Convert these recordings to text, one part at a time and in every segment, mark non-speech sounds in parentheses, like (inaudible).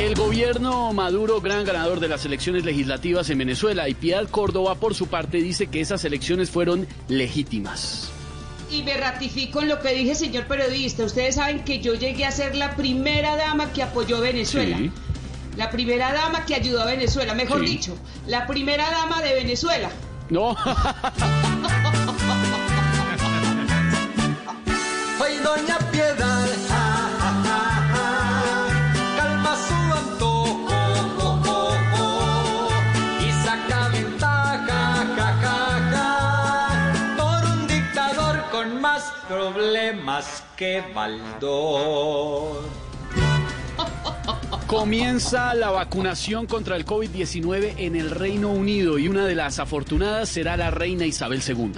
El gobierno Maduro, gran ganador de las elecciones legislativas en Venezuela, y Piedad Córdoba, por su parte, dice que esas elecciones fueron legítimas. Y me ratifico en lo que dije, señor periodista. Ustedes saben que yo llegué a ser la primera dama que apoyó a Venezuela. Sí. La primera dama que ayudó a Venezuela, mejor Sí. dicho, la primera dama de Venezuela. No, (laughs) doña que Baldor. comienza la vacunación contra el COVID-19 en el Reino Unido y una de las afortunadas será la reina Isabel II.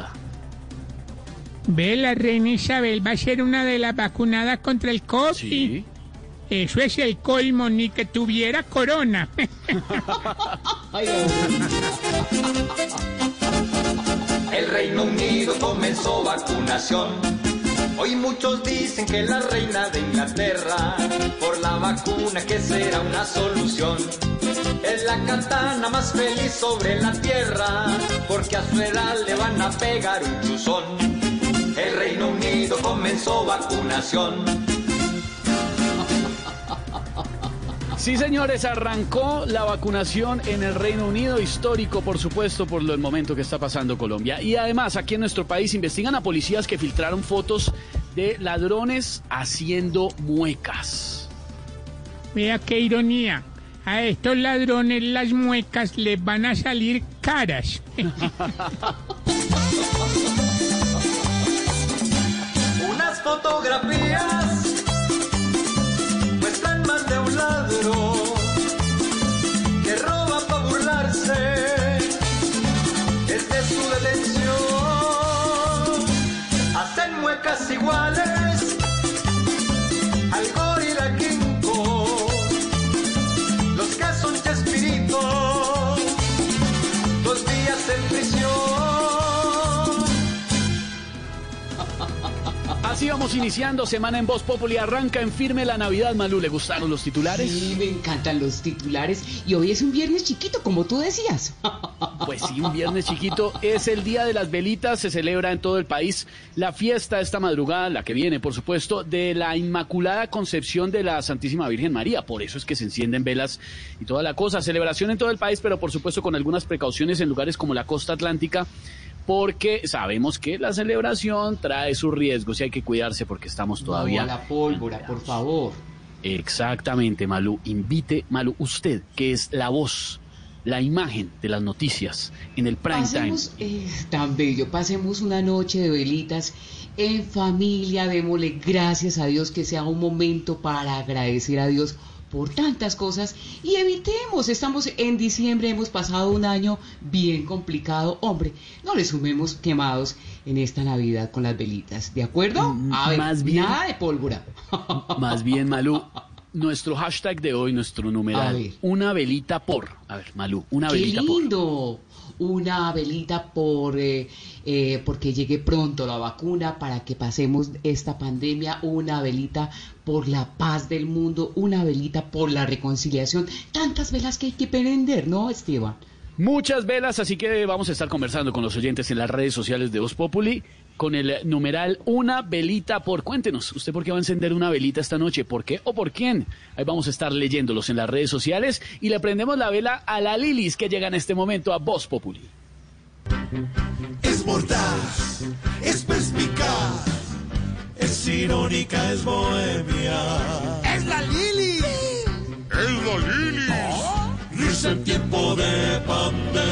Ve, la reina Isabel va a ser una de las vacunadas contra el COVID. Sí. Eso es el colmo, ni que tuviera corona. El Reino Unido comenzó vacunación. Hoy muchos dicen que la reina de Inglaterra, por la vacuna que será una solución, es la katana más feliz sobre la tierra, porque a su edad le van a pegar un chuzón. El Reino Unido comenzó vacunación. Sí, señores, arrancó la vacunación en el Reino Unido, histórico, por supuesto, por el momento que está pasando Colombia. Y además, aquí en nuestro país investigan a policías que filtraron fotos de ladrones haciendo muecas. Vea qué ironía. A estos ladrones las muecas les van a salir caras. (laughs) Unas fotografías ladrón que roba para burlarse desde su detención. Hacen muecas iguales al gorila Kong. Los que son Chespirito, dos días en prisión. Así vamos iniciando semana en Voz Populi. Arranca en firme la Navidad, Malú. ¿Le gustaron los titulares? Sí, me encantan los titulares. Y hoy es un viernes chiquito, como tú decías. (laughs) Pues sí, un viernes chiquito. Es el Día de las Velitas. Se celebra en todo el país la fiesta esta madrugada, la que viene, por supuesto, de la Inmaculada Concepción de la Santísima Virgen María. Por eso es que se encienden velas y toda la cosa. Celebración en todo el país, pero por supuesto con algunas precauciones en lugares como la costa atlántica. Porque sabemos que la celebración trae sus riesgos y hay que cuidarse porque estamos todavía. No la pólvora, por favor. Exactamente, Malú. Invite, Malú, usted, que es la voz, la imagen de las noticias en el prime Pasemos, time. eh, tan bello, pasemos una noche de velitas en familia, démosle gracias a Dios que sea un momento para agradecer a Dios por tantas cosas y evitemos, estamos en diciembre, hemos pasado un año bien complicado, hombre, no le sumemos quemados en esta Navidad con las velitas, ¿de acuerdo? Mm, A ver, más bien- nada de pólvora. Más bien, Malú, nuestro hashtag de hoy, nuestro numeral, una velita por. A ver, Malú, una ¡Qué velita por. lindo! Una velita por eh, eh, porque llegue pronto la vacuna para que pasemos esta pandemia, una velita por la paz del mundo, una velita por la reconciliación. Tantas velas que hay que prender, ¿no, Esteban? Muchas velas, así que vamos a estar conversando con los oyentes en las redes sociales de Voz Populi con el numeral una velita por. Cuéntenos, ¿usted por qué va a encender una velita esta noche? ¿Por qué o por quién? Ahí vamos a estar leyéndolos en las redes sociales y le prendemos la vela a la Lilis que llega en este momento a Voz Populi. Es mordaz, es perspicaz, es irónica, es bohemia. ¡Es la Lili! ¡Es la Lili! Risa en tiempo de pandemia.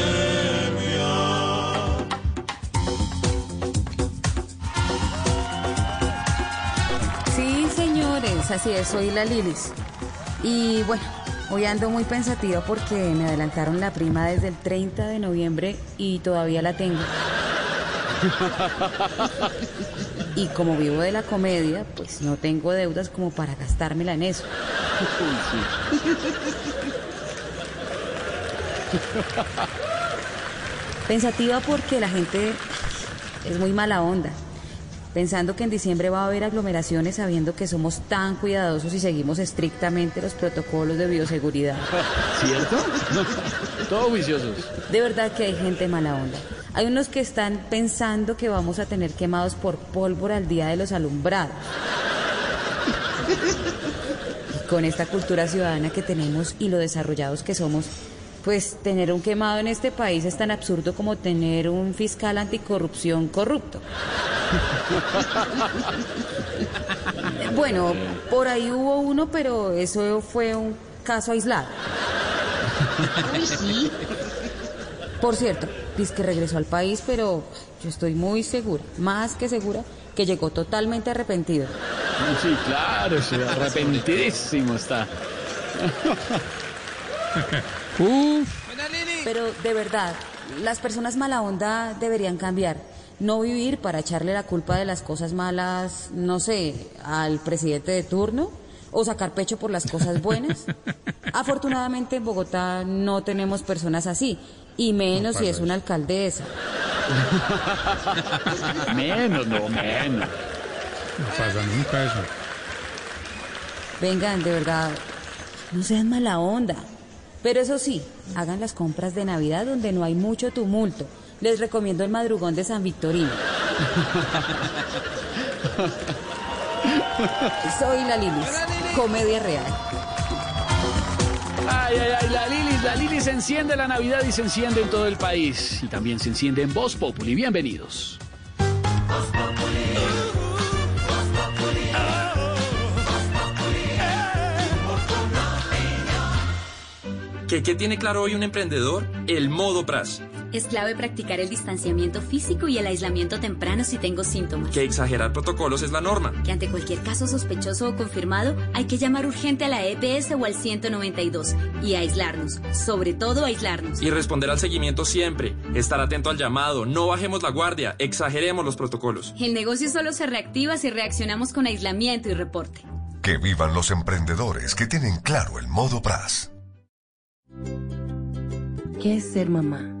Sí, señores, así es, soy la Lilis. Y bueno, hoy ando muy pensativa porque me adelantaron la prima desde el 30 de noviembre y todavía la tengo. (laughs) Y como vivo de la comedia, pues no tengo deudas como para gastármela en eso. Pensativa porque la gente es muy mala onda. pensando que en diciembre va a haber aglomeraciones sabiendo que somos tan cuidadosos y seguimos estrictamente los protocolos de bioseguridad. ¿Cierto? Todos juiciosos. De verdad que hay gente mala onda. Hay unos que están pensando que vamos a tener quemados por pólvora el día de los alumbrados. Y con esta cultura ciudadana que tenemos y lo desarrollados que somos, pues tener un quemado en este país es tan absurdo como tener un fiscal anticorrupción corrupto. Bueno, por ahí hubo uno, pero eso fue un caso aislado. Uy, sí. Por cierto, dice que regresó al país, pero yo estoy muy segura, más que segura, que llegó totalmente arrepentido. Sí, claro, sí, (laughs) arrepentidísimo está. (laughs) Uf, Pero de verdad, las personas mala onda deberían cambiar. No vivir para echarle la culpa de las cosas malas, no sé, al presidente de turno o sacar pecho por las cosas buenas. (laughs) Afortunadamente en Bogotá no tenemos personas así, y menos si es una alcaldesa. (laughs) Menos, no, menos. no pasa nunca eso. Vengan, de verdad, no sean mala onda. Pero eso sí, hagan las compras de Navidad donde no hay mucho tumulto. Les recomiendo el madrugón de San Victorino. (laughs) Soy la Lilis, comedia real. Ay, ay, ay, la Lilis, la Lilis enciende la Navidad y se enciende en todo el país. Y también se enciende en Voz Populi. Bienvenidos. ¿Qué, qué tiene claro hoy un emprendedor? El modo PRAS. Es clave practicar el distanciamiento físico y el aislamiento temprano si tengo síntomas. Que exagerar protocolos es la norma. Que ante cualquier caso sospechoso o confirmado hay que llamar urgente a la EPS o al 192 y aislarnos, sobre todo aislarnos. Y responder al seguimiento siempre. Estar atento al llamado. No bajemos la guardia. Exageremos los protocolos. El negocio solo se reactiva si reaccionamos con aislamiento y reporte. Que vivan los emprendedores que tienen claro el modo PRAS. ¿Qué es ser mamá?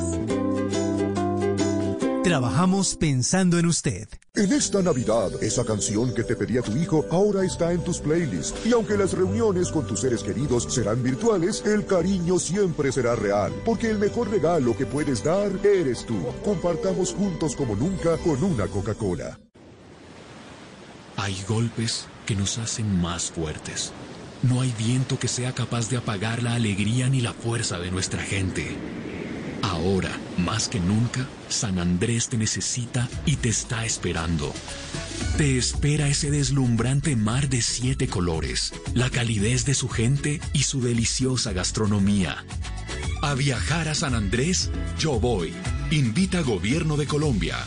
Trabajamos pensando en usted. En esta Navidad, esa canción que te pedía tu hijo ahora está en tus playlists. Y aunque las reuniones con tus seres queridos serán virtuales, el cariño siempre será real. Porque el mejor regalo que puedes dar eres tú. Compartamos juntos como nunca con una Coca-Cola. Hay golpes que nos hacen más fuertes. No hay viento que sea capaz de apagar la alegría ni la fuerza de nuestra gente. Ahora, más que nunca, San Andrés te necesita y te está esperando. Te espera ese deslumbrante mar de siete colores, la calidez de su gente y su deliciosa gastronomía. A viajar a San Andrés, yo voy. Invita Gobierno de Colombia.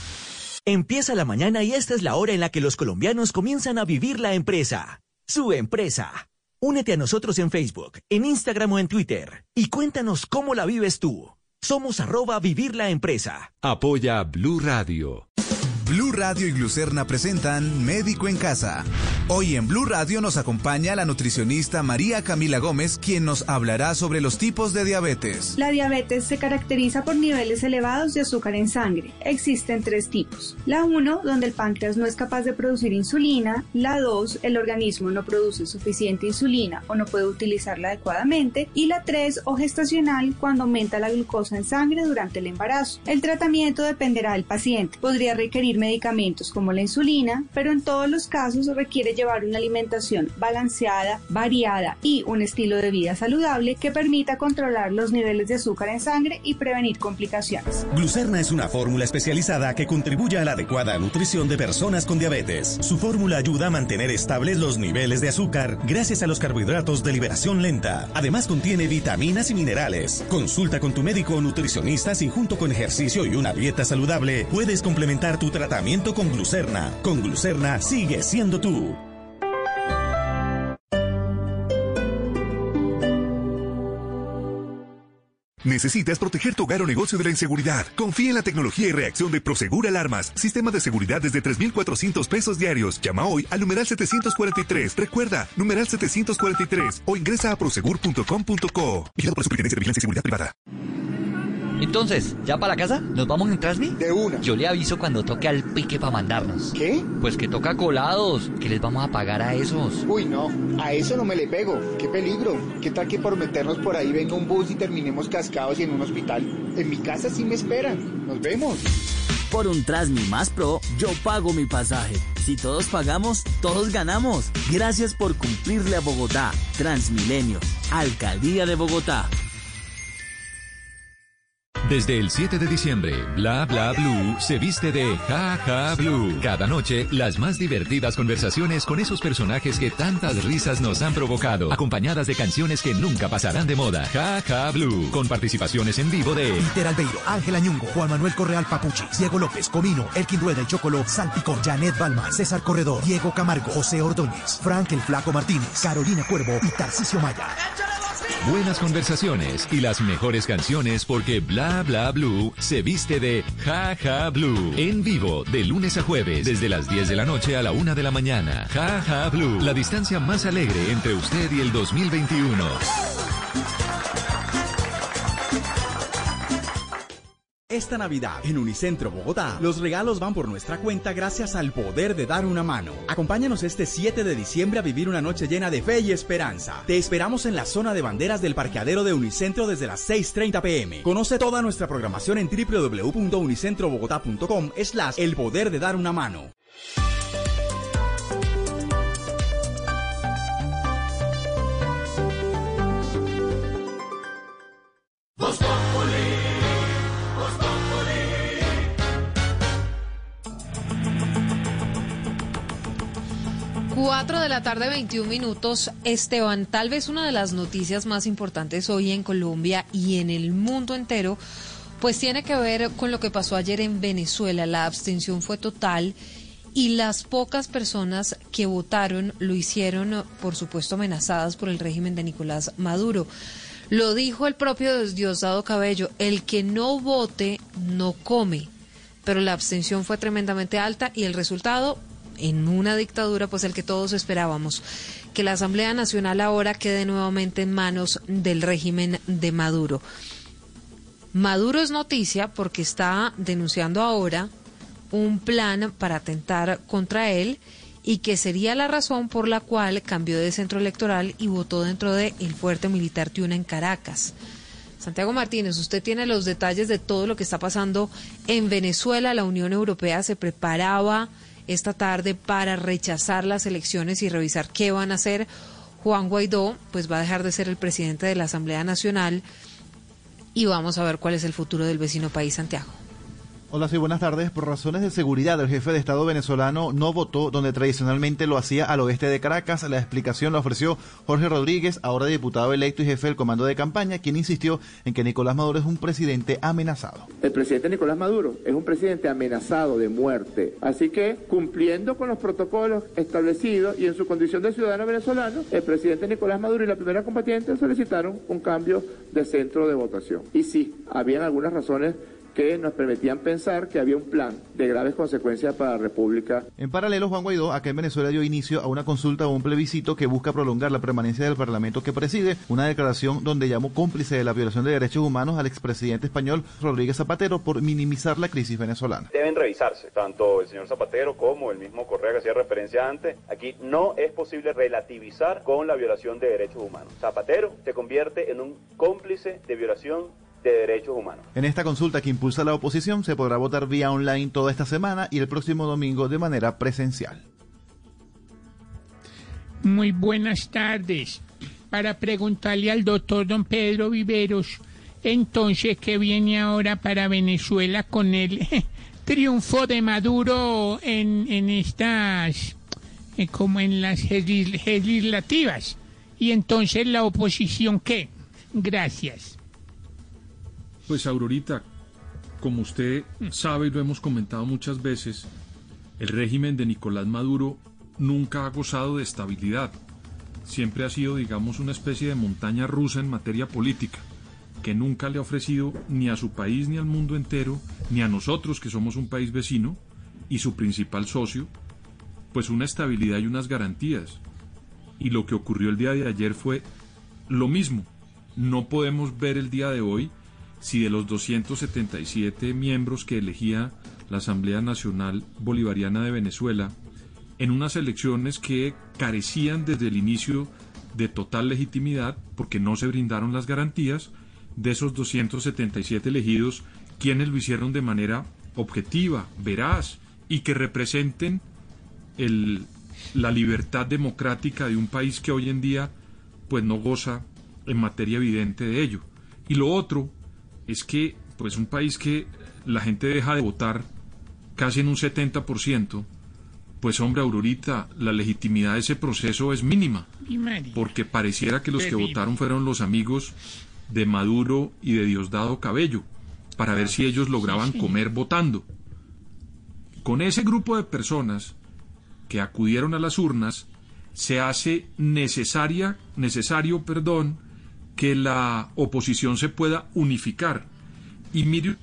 Empieza la mañana y esta es la hora en la que los colombianos comienzan a vivir la empresa. Su empresa. Únete a nosotros en Facebook, en Instagram o en Twitter y cuéntanos cómo la vives tú. Somos arroba vivir la empresa. Apoya Blue Radio. Blue Radio y Glucerna presentan Médico en Casa. Hoy en Blue Radio nos acompaña la nutricionista María Camila Gómez, quien nos hablará sobre los tipos de diabetes. La diabetes se caracteriza por niveles elevados de azúcar en sangre. Existen tres tipos. La 1, donde el páncreas no es capaz de producir insulina. La 2, el organismo no produce suficiente insulina o no puede utilizarla adecuadamente. Y la 3, o gestacional, cuando aumenta la glucosa en sangre durante el embarazo. El tratamiento dependerá del paciente. Podría requerir medicamentos como la insulina, pero en todos los casos requiere llevar una alimentación balanceada, variada y un estilo de vida saludable que permita controlar los niveles de azúcar en sangre y prevenir complicaciones. Glucerna es una fórmula especializada que contribuye a la adecuada nutrición de personas con diabetes. Su fórmula ayuda a mantener estables los niveles de azúcar gracias a los carbohidratos de liberación lenta. Además contiene vitaminas y minerales. Consulta con tu médico o nutricionista si junto con ejercicio y una dieta saludable puedes complementar tu tratamiento con glucerna. Con glucerna sigue siendo tú. ¿Necesitas proteger tu hogar o negocio de la inseguridad? Confía en la tecnología y reacción de Prosegur Alarmas. Sistema de seguridad desde 3,400 pesos diarios. Llama hoy al numeral 743. Recuerda, numeral 743 o ingresa a prosegur.com.co. Vigilado por Superintendencia de Vigilancia y Seguridad Privada. Entonces, ¿ya para la casa? ¿Nos vamos en Transmi? De una. Yo le aviso cuando toque al pique para mandarnos. ¿Qué? Pues que toca colados. que les vamos a pagar a esos? Uy, no. A eso no me le pego. Qué peligro. ¿Qué tal que por meternos por ahí venga un bus y terminemos cascados y en un hospital? En mi casa sí me esperan. Nos vemos. Por un Transmi más Pro, yo pago mi pasaje. Si todos pagamos, todos ganamos. Gracias por cumplirle a Bogotá. Transmilenio. Alcaldía de Bogotá. Desde el 7 de diciembre, Bla Bla Blue se viste de Ja Ja Blue. Cada noche, las más divertidas conversaciones con esos personajes que tantas risas nos han provocado, acompañadas de canciones que nunca pasarán de moda. Ja Ja Blue, con participaciones en vivo de Peter Albeiro, Ángel Añungo, Juan Manuel Correal Papuchi, Diego López, Comino, Elkin Rueda y Chocolo, Salpicón, Janet Balma, César Corredor, Diego Camargo, José Ordóñez, Frank el Flaco Martínez, Carolina Cuervo y Tarcisio Maya. Buenas conversaciones y las mejores canciones porque Bla Bla Blue se viste de Ja Ja Blue. En vivo, de lunes a jueves, desde las 10 de la noche a la 1 de la mañana. Ja Ja Blue, la distancia más alegre entre usted y el 2021. Esta Navidad en Unicentro Bogotá, los regalos van por nuestra cuenta gracias al poder de dar una mano. Acompáñanos este 7 de diciembre a vivir una noche llena de fe y esperanza. Te esperamos en la zona de banderas del parqueadero de Unicentro desde las 6.30 pm. Conoce toda nuestra programación en www.unicentrobogotá.com slash el poder de dar una mano. Cuatro de la tarde, 21 minutos. Esteban, tal vez una de las noticias más importantes hoy en Colombia y en el mundo entero, pues tiene que ver con lo que pasó ayer en Venezuela. La abstención fue total y las pocas personas que votaron lo hicieron, por supuesto, amenazadas por el régimen de Nicolás Maduro. Lo dijo el propio Diosdado Cabello, el que no vote no come. Pero la abstención fue tremendamente alta y el resultado, en una dictadura, pues el que todos esperábamos, que la Asamblea Nacional ahora quede nuevamente en manos del régimen de Maduro. Maduro es noticia porque está denunciando ahora un plan para atentar contra él y que sería la razón por la cual cambió de centro electoral y votó dentro del el fuerte militar Tiuna en Caracas. Santiago Martínez, usted tiene los detalles de todo lo que está pasando en Venezuela. La Unión Europea se preparaba esta tarde para rechazar las elecciones y revisar qué van a hacer. Juan Guaidó, pues va a dejar de ser el presidente de la Asamblea Nacional y vamos a ver cuál es el futuro del vecino país, Santiago. Hola, sí, buenas tardes. Por razones de seguridad, el jefe de Estado venezolano no votó donde tradicionalmente lo hacía al oeste de Caracas. La explicación la ofreció Jorge Rodríguez, ahora diputado electo y jefe del comando de campaña, quien insistió en que Nicolás Maduro es un presidente amenazado. El presidente Nicolás Maduro es un presidente amenazado de muerte. Así que, cumpliendo con los protocolos establecidos y en su condición de ciudadano venezolano, el presidente Nicolás Maduro y la primera combatiente solicitaron un cambio de centro de votación. Y sí, habían algunas razones que nos permitían pensar que había un plan de graves consecuencias para la República. En paralelo, Juan Guaidó, acá en Venezuela, dio inicio a una consulta o un plebiscito que busca prolongar la permanencia del Parlamento que preside, una declaración donde llamó cómplice de la violación de derechos humanos al expresidente español Rodríguez Zapatero por minimizar la crisis venezolana. Deben revisarse, tanto el señor Zapatero como el mismo Correa que hacía referencia antes. Aquí no es posible relativizar con la violación de derechos humanos. Zapatero se convierte en un cómplice de violación de derechos humanos. En esta consulta que impulsa la oposición se podrá votar vía online toda esta semana y el próximo domingo de manera presencial. Muy buenas tardes. Para preguntarle al doctor don Pedro Viveros, entonces, ¿qué viene ahora para Venezuela con el (laughs) triunfo de Maduro en, en estas, eh, como en las legislativas? Y entonces la oposición, ¿qué? Gracias. Pues Aurorita, como usted sabe y lo hemos comentado muchas veces, el régimen de Nicolás Maduro nunca ha gozado de estabilidad. Siempre ha sido, digamos, una especie de montaña rusa en materia política. que nunca le ha ofrecido ni a su país ni al mundo entero, ni a nosotros que somos un país vecino y su principal socio, pues una estabilidad y unas garantías. Y lo que ocurrió el día de ayer fue lo mismo. No podemos ver el día de hoy si de los 277 miembros que elegía la Asamblea Nacional Bolivariana de Venezuela, en unas elecciones que carecían desde el inicio de total legitimidad porque no se brindaron las garantías, de esos 277 elegidos, quienes lo hicieron de manera objetiva, veraz y que representen el, la libertad democrática de un país que hoy en día pues no goza en materia evidente de ello. Y lo otro es que pues un país que la gente deja de votar casi en un 70%, pues hombre, Aurorita, la legitimidad de ese proceso es mínima, porque pareciera que los que votaron fueron los amigos de Maduro y de Diosdado Cabello, para ver si ellos lograban comer votando. Con ese grupo de personas que acudieron a las urnas, se hace necesaria, necesario, perdón, que la oposición se pueda unificar. Y mire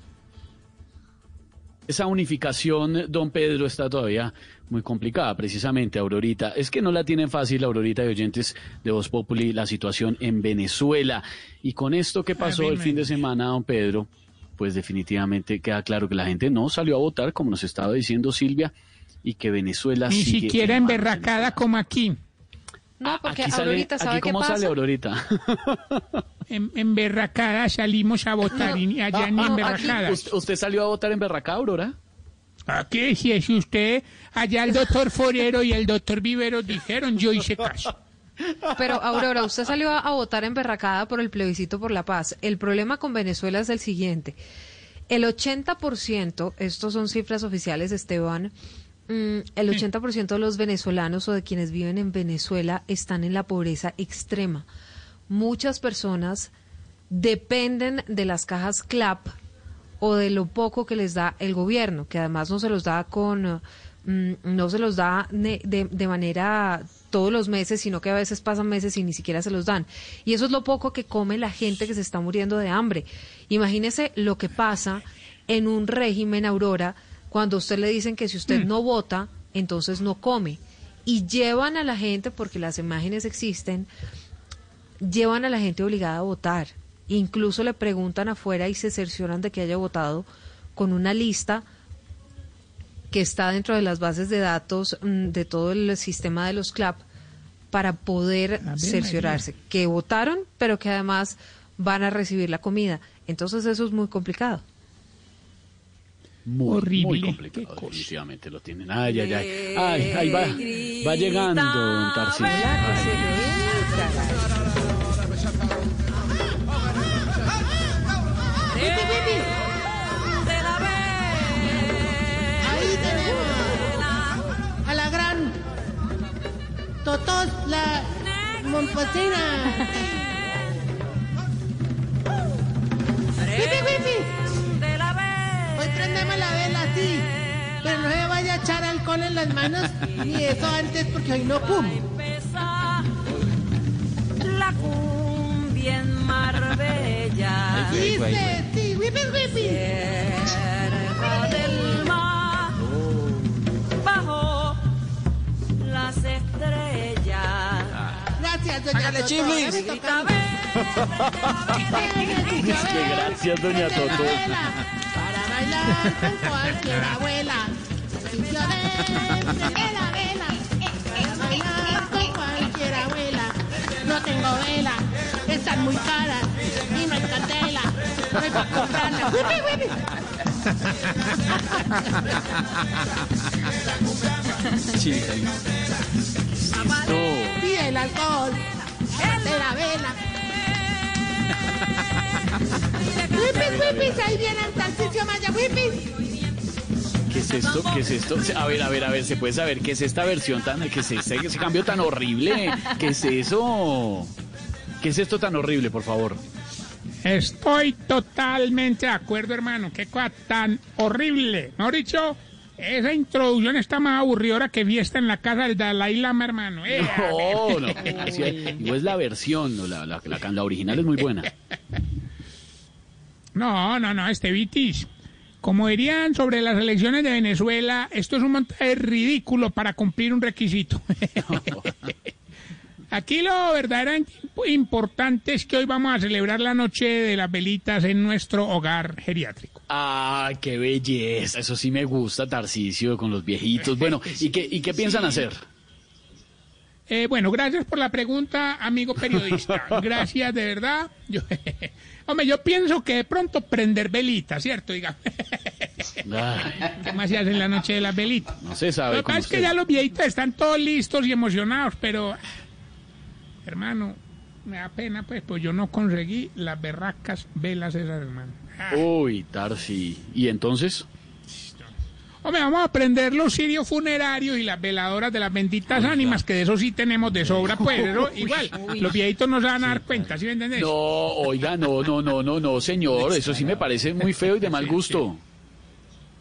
esa unificación, don Pedro, está todavía muy complicada, precisamente, Aurorita. Es que no la tienen fácil, Aurorita y oyentes de Voz Populi, la situación en Venezuela. Y con esto que pasó el fin de semana, don Pedro, pues definitivamente queda claro que la gente no salió a votar, como nos estaba diciendo Silvia, y que Venezuela Ni siquiera emberracada como aquí. No, porque Aurorita, ¿sabe aquí cómo sale Aurorita? (laughs) en, en Berracada salimos a votar y allá ni en Berracada. ¿Usted salió a votar en Berracada, Aurora? qué? si es usted, allá el doctor Forero y el doctor Vivero dijeron, yo hice caso. Pero Aurora, usted salió a votar en Berracada por el plebiscito por la paz. El problema con Venezuela es el siguiente. El 80%, estos son cifras oficiales, Esteban, el 80% de los venezolanos o de quienes viven en Venezuela están en la pobreza extrema. Muchas personas dependen de las cajas CLAP o de lo poco que les da el gobierno, que además no se los da con mm, no se los da de, de, manera todos los meses, sino que a veces pasan meses y ni siquiera se los dan. Y eso es lo poco que come la gente que se está muriendo de hambre. Imagínese lo que pasa en un régimen, Aurora, cuando a usted le dicen que si usted mm. no vota, entonces no come. Y llevan a la gente, porque las imágenes existen, llevan a la gente obligada a votar. Incluso le preguntan afuera y se cercioran de que haya votado con una lista que está dentro de las bases de datos mm, de todo el sistema de los CLAP para poder cerciorarse que votaron, pero que además van a recibir la comida. Entonces eso es muy complicado. Muy, Horrible. Muy complicado, definitivamente lo tienen. Ay, ay, ay. Ay, ahí va, va llegando don Tarcísio. Ahí tenemos a la gran Totos, la Momposina. ¡Wipi, wipi! Hoy prendemos la vela, sí. Pero no se vaya a echar alcohol en las manos ni eso antes porque hoy no pum. La cumbia en Marbella. Dice, sí, whippy. Cerca del mar, bajo las estrellas. Gracias, doña Hágale chiflis. Gracias, doña Toto bailar con cualquier abuela. Sitio de vela, vela. Para bailar con cualquier abuela. No tengo vela, están muy caras y no hay candela. No hay para comprarla. Pide el alcohol de la vela. ¡Whipis, whipis! Ahí viene el Tarcisio Maya, whipis. ¿Qué es esto? ¿Qué es esto? A ver, a ver, a ver, ¿se puede saber qué es esta versión tan, qué es ese, ese cambio tan horrible? ¿Qué es eso? ¿Qué es esto tan horrible, por favor? Estoy totalmente de acuerdo, hermano. Qué cosa tan horrible. ¿No dicho? Esa introducción está más aburrida que fiesta en la casa del Dalai Lama, hermano. Eh, no, no. no es la versión, la, la, la, la original es muy buena. No, no, no, este Vitis. Como dirían sobre las elecciones de Venezuela, esto es un montaje ridículo para cumplir un requisito. (laughs) Aquí lo verdaderamente importante es que hoy vamos a celebrar la noche de las velitas en nuestro hogar geriátrico. Ah, qué belleza. Eso sí me gusta, Tarcisio, con los viejitos. Bueno, (laughs) ¿y qué, y qué piensan hacer? Eh, bueno, gracias por la pregunta, amigo periodista. Gracias, de verdad. Yo, (laughs) hombre, yo pienso que de pronto prender velitas, ¿cierto? Diga. ¿Qué más se hace en la noche de las velitas? No se sabe. Lo que pasa es que ya los viejitos están todos listos y emocionados, pero, hermano, me da pena, pues, pues yo no conseguí las berracas velas esas, hermano. Uy, Tarsi. ¿Y entonces? Hombre, vamos a prender los cirios funerarios y las veladoras de las benditas ánimas, que de eso sí tenemos de sobra, pues, pero igual, los viejitos no se van a dar cuenta, ¿sí me entendés? No, oiga, no, no, no, no, no, señor. Eso sí me parece muy feo y de (laughs) mal gusto.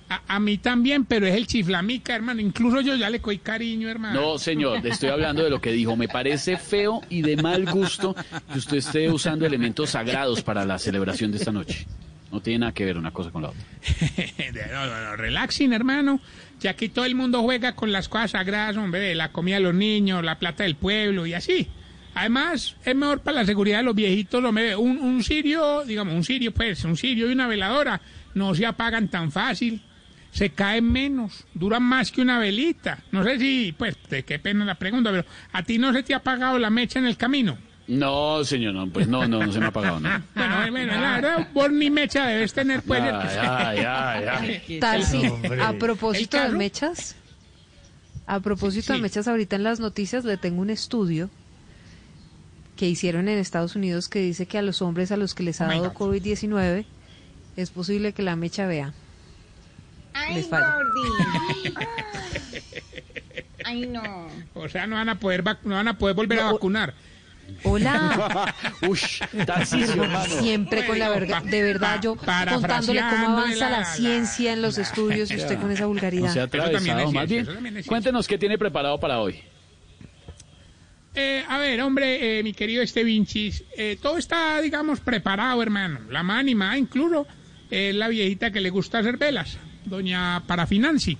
A, a mí también, pero es el chiflamica, hermano. Incluso yo ya le coy cariño, hermano. No, señor, estoy hablando de lo que dijo. Me parece feo y de mal gusto que usted esté usando elementos sagrados para la celebración de esta noche. No tiene nada que ver una cosa con la otra. (laughs) no, no, no, relaxing, hermano. Ya aquí todo el mundo juega con las cosas sagradas, hombre, la comida de los niños, la plata del pueblo y así. Además, es mejor para la seguridad de los viejitos, hombre. Un, un sirio, digamos, un sirio, pues, un sirio y una veladora no se apagan tan fácil. Se caen menos, duran más que una velita. No sé si, pues, de qué pena la pregunta, pero ¿a ti no se te ha apagado la mecha en el camino? No, señor, no, pues no, no, no se me ha apagado nada. (laughs) Bueno, bueno, la verdad, vos ni mecha debes tener, pues. (laughs) Tarsi, a propósito ¿El de mechas, a propósito de Sí. mechas, ahorita en las noticias le tengo un estudio que hicieron en Estados Unidos que dice que a los hombres a los que les ha Oh dado God. COVID-19 es posible que la mecha vea. Ay. Gordi. (laughs) Ay, no. O sea, no van a poder, vac- no van a poder volver a vacunar. Hola. (laughs) Ush, Tarcisio, hermano. Siempre con la verga, de verdad yo contándole cómo avanza la, ciencia en los estudios y (laughs) usted con esa vulgaridad. se ha atravesado, más bien. Cuéntenos qué tiene preparado para hoy. Eh, a ver, hombre, eh, mi querido este Vinchis, eh, todo está, digamos, preparado, hermano. La más animada incluso es la viejita que le gusta hacer velas, doña Parafinanci.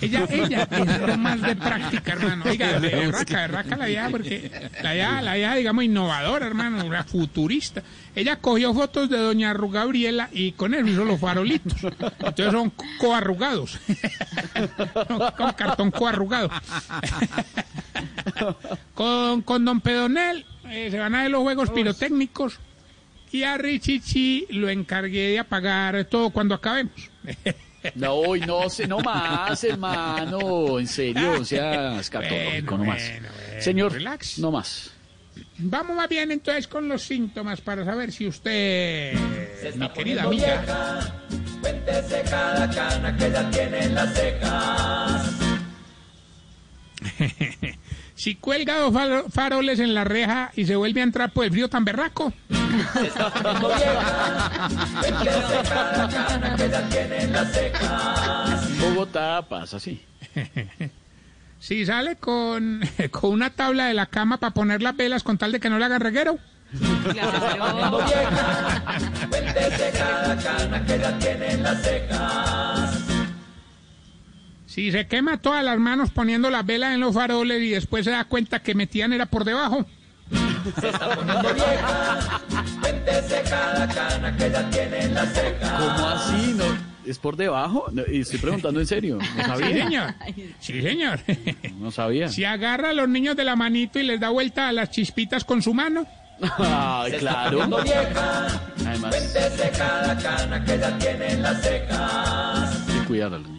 Ella, ella es más de práctica, hermano. (laughs) Oiga, de berraca, de berraca la vieja, porque la vieja, la vieja, digamos, innovadora, hermano, una futurista. Ella cogió fotos de doña Gabriela y con eso hizo los farolitos. Entonces son coarrugados. (laughs) con cartón coarrugado. (laughs) con, con don Pedonel eh, se van a ver los juegos pirotécnicos y a Richichi lo encargué de apagar todo cuando acabemos. No, hoy no, se, no más, hermano. En serio, o sea, (laughs) escatológico, no más. bueno, bueno, Señor, relax. no más. Vamos más bien entonces con los síntomas para saber si usted, mi querida amiga, Cuéntese cada cana que ya tiene en las cejas. (laughs) si cuelga dos faro- faroles en la reja y se vuelve a entrar por el frío tan berraco. Bogotá pasa así. (laughs) Si sale con, (laughs) con una tabla de la cama para poner las velas con tal de que no le hagan reguero. Poniendo (laughs) Si se quema todas las manos poniendo las velas en los faroles y después se da cuenta que metían era por debajo. Se está poniendo vieja. Cuéntese cada cana que ya tiene en las cejas. ¿Cómo así? ¿No? ¿Es por debajo? No, y estoy preguntando en serio. No Sí, sabía. señor. Sí, señor. No sabía. Si agarra a los niños de la manito y les da vuelta a las chispitas con su mano. Ay, Se está claro. Además, Cuéntese cada cana que ya tiene en las cejas. hay que cuidar a los niños.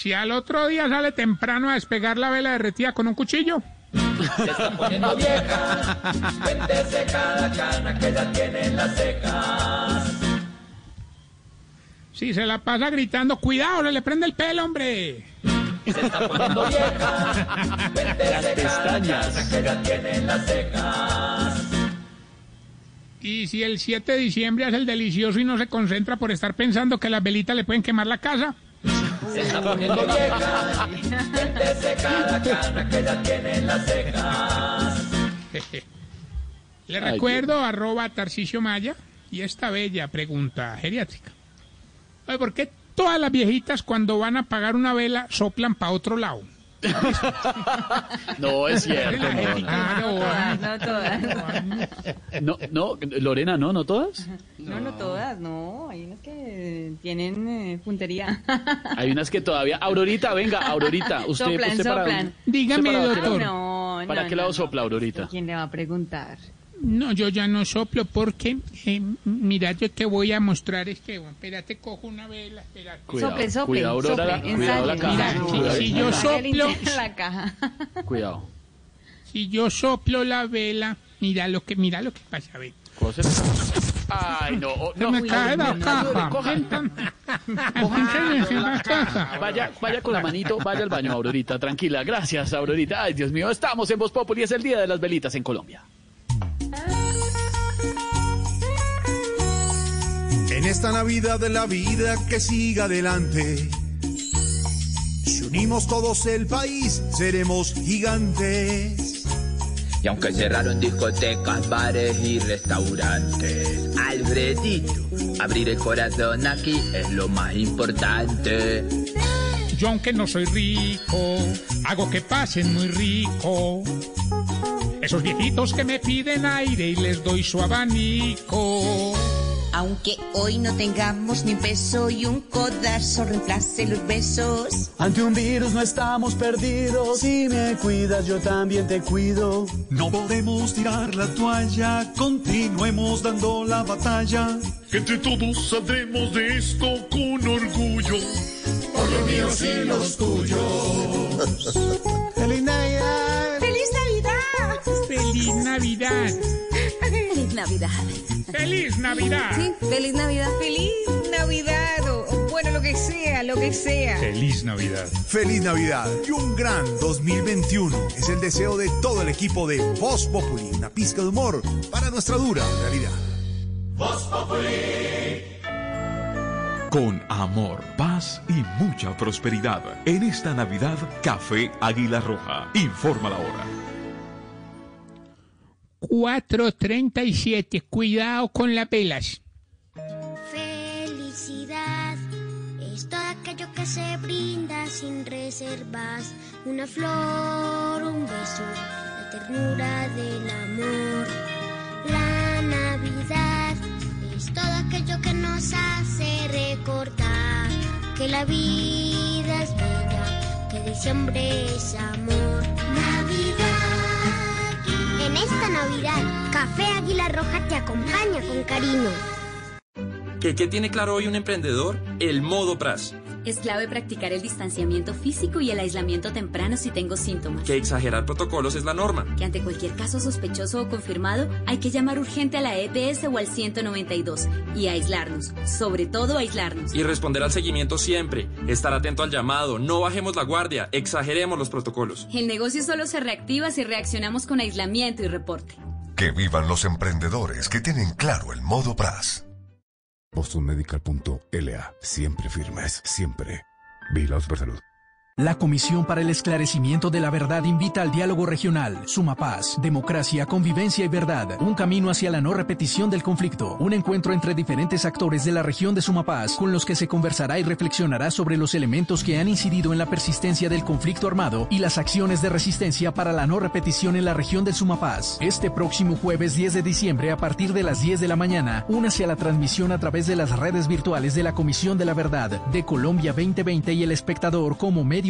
Si al otro día sale temprano a despegar la vela derretida con un cuchillo. Se está poniendo vieja. Cuéntese cada cana que ya tiene en las cejas. Si se la pasa gritando, cuidado, se le prende el pelo, hombre. Se está poniendo vieja. Cuéntese cada cana que ya tiene en las cejas. Y si el 7 de diciembre hace el delicioso y no se concentra por estar pensando que las velitas le pueden quemar la casa. Se está poniendo vieja. Cuéntese cada cana que ya tiene en las cejas. Le Ay, recuerdo, arroba Tarcicio Maya, Y esta bella pregunta geriátrica. Oye, ¿por qué todas las viejitas cuando van a apagar una vela soplan para otro lado? No es cierto. No, no. no, No todas. No, no, Lorena, no, no todas. No, no todas, no. Hay unas que tienen eh, puntería. Hay unas que todavía. Aurorita, venga, Aurorita, usted, Soplan, usted para. soplan. Dígame, usted para qué doctor. lado- No, ¿Para no, qué no, lado no. sopla, Aurorita? ¿Quién le va a preguntar? No, yo ya no soplo porque, eh, mira, yo te voy a mostrar este. Espérate, cojo una vela. Espérate. Cuidado, Sople, sople, cuidado, Aurora, la- sople, cuidado la caja. Mira, Cuidado. si, si yo soplo, la caja. Cuidado. si yo soplo la vela, mira lo que, mira lo que pasa, ve. Ay, no, oh, Se no. me cae caja. la caja. Vaya, vaya con la manito, vaya al baño, Aurorita, tranquila. Gracias, Aurorita. Ay, Dios mío, estamos en Voz Populi, es el día de las velitas en Colombia. En esta Navidad de la vida que siga adelante. Si unimos todos el país, seremos gigantes. Y aunque cerraron discotecas, bares y restaurantes, Alfredito, abrir el corazón aquí es lo más importante. Yo aunque no soy rico, hago que pasen muy rico. Esos viejitos que me piden aire y les doy su abanico. Aunque hoy no tengamos ni un peso y un codazo reemplace los besos. Ante un virus no estamos perdidos. Si me cuidas, yo también te cuido. No podemos tirar la toalla, continuemos dando la batalla. Entre todos saldremos de esto con orgullo. Por los míos y los tuyos. (laughs) ¡Feliz Navidad! ¡Feliz Navidad! ¡Feliz Navidad! ¡Feliz Navidad! ¡Feliz Navidad! Sí, ¡Feliz Navidad! Feliz Navidad o, o bueno, lo que sea, lo que sea. ¡Feliz Navidad! Feliz Navidad y un gran 2021 es el deseo de todo el equipo de Voz Populi, una pizca de humor para nuestra dura realidad. Con amor, paz y mucha prosperidad. En esta Navidad, Café Águila Roja. Informa la hora. 4.37. Cuidado con las velas. Felicidad es todo aquello que se brinda sin reservas. Una flor, un beso, la ternura del amor. La Navidad es todo aquello que nos hace recordar que la vida es bella, que diciembre es amor. Navidad. En esta Navidad, Café Águila Roja te acompaña con cariño. ¿Qué, qué tiene claro hoy un emprendedor? El modo PRAS. Es clave practicar el distanciamiento físico y el aislamiento temprano si tengo síntomas. Que exagerar protocolos es la norma. Que ante cualquier caso sospechoso o confirmado hay que llamar urgente a la EPS o al 192 y aislarnos, sobre todo aislarnos. Y responder al seguimiento siempre. Estar atento al llamado. No bajemos la guardia. Exageremos los protocolos. El negocio solo se reactiva si reaccionamos con aislamiento y reporte. Que vivan los emprendedores que tienen claro el modo PRAS. bostonmedical.la. Siempre firmes, siempre. Vigilados por salud. La Comisión para el Esclarecimiento de la Verdad invita al diálogo regional, Suma Paz, Democracia, Convivencia y Verdad, un camino hacia la no repetición del conflicto, un encuentro entre diferentes actores de la región de Sumapaz con los que se conversará y reflexionará sobre los elementos que han incidido en la persistencia del conflicto armado y las acciones de resistencia para la no repetición en la región de Sumapaz. Este próximo jueves 10 de diciembre a partir de las 10 de la mañana, únase a la transmisión a través de las redes virtuales de la Comisión de la Verdad de Colombia 2020 y El Espectador como medio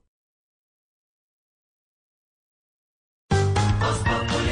Sí,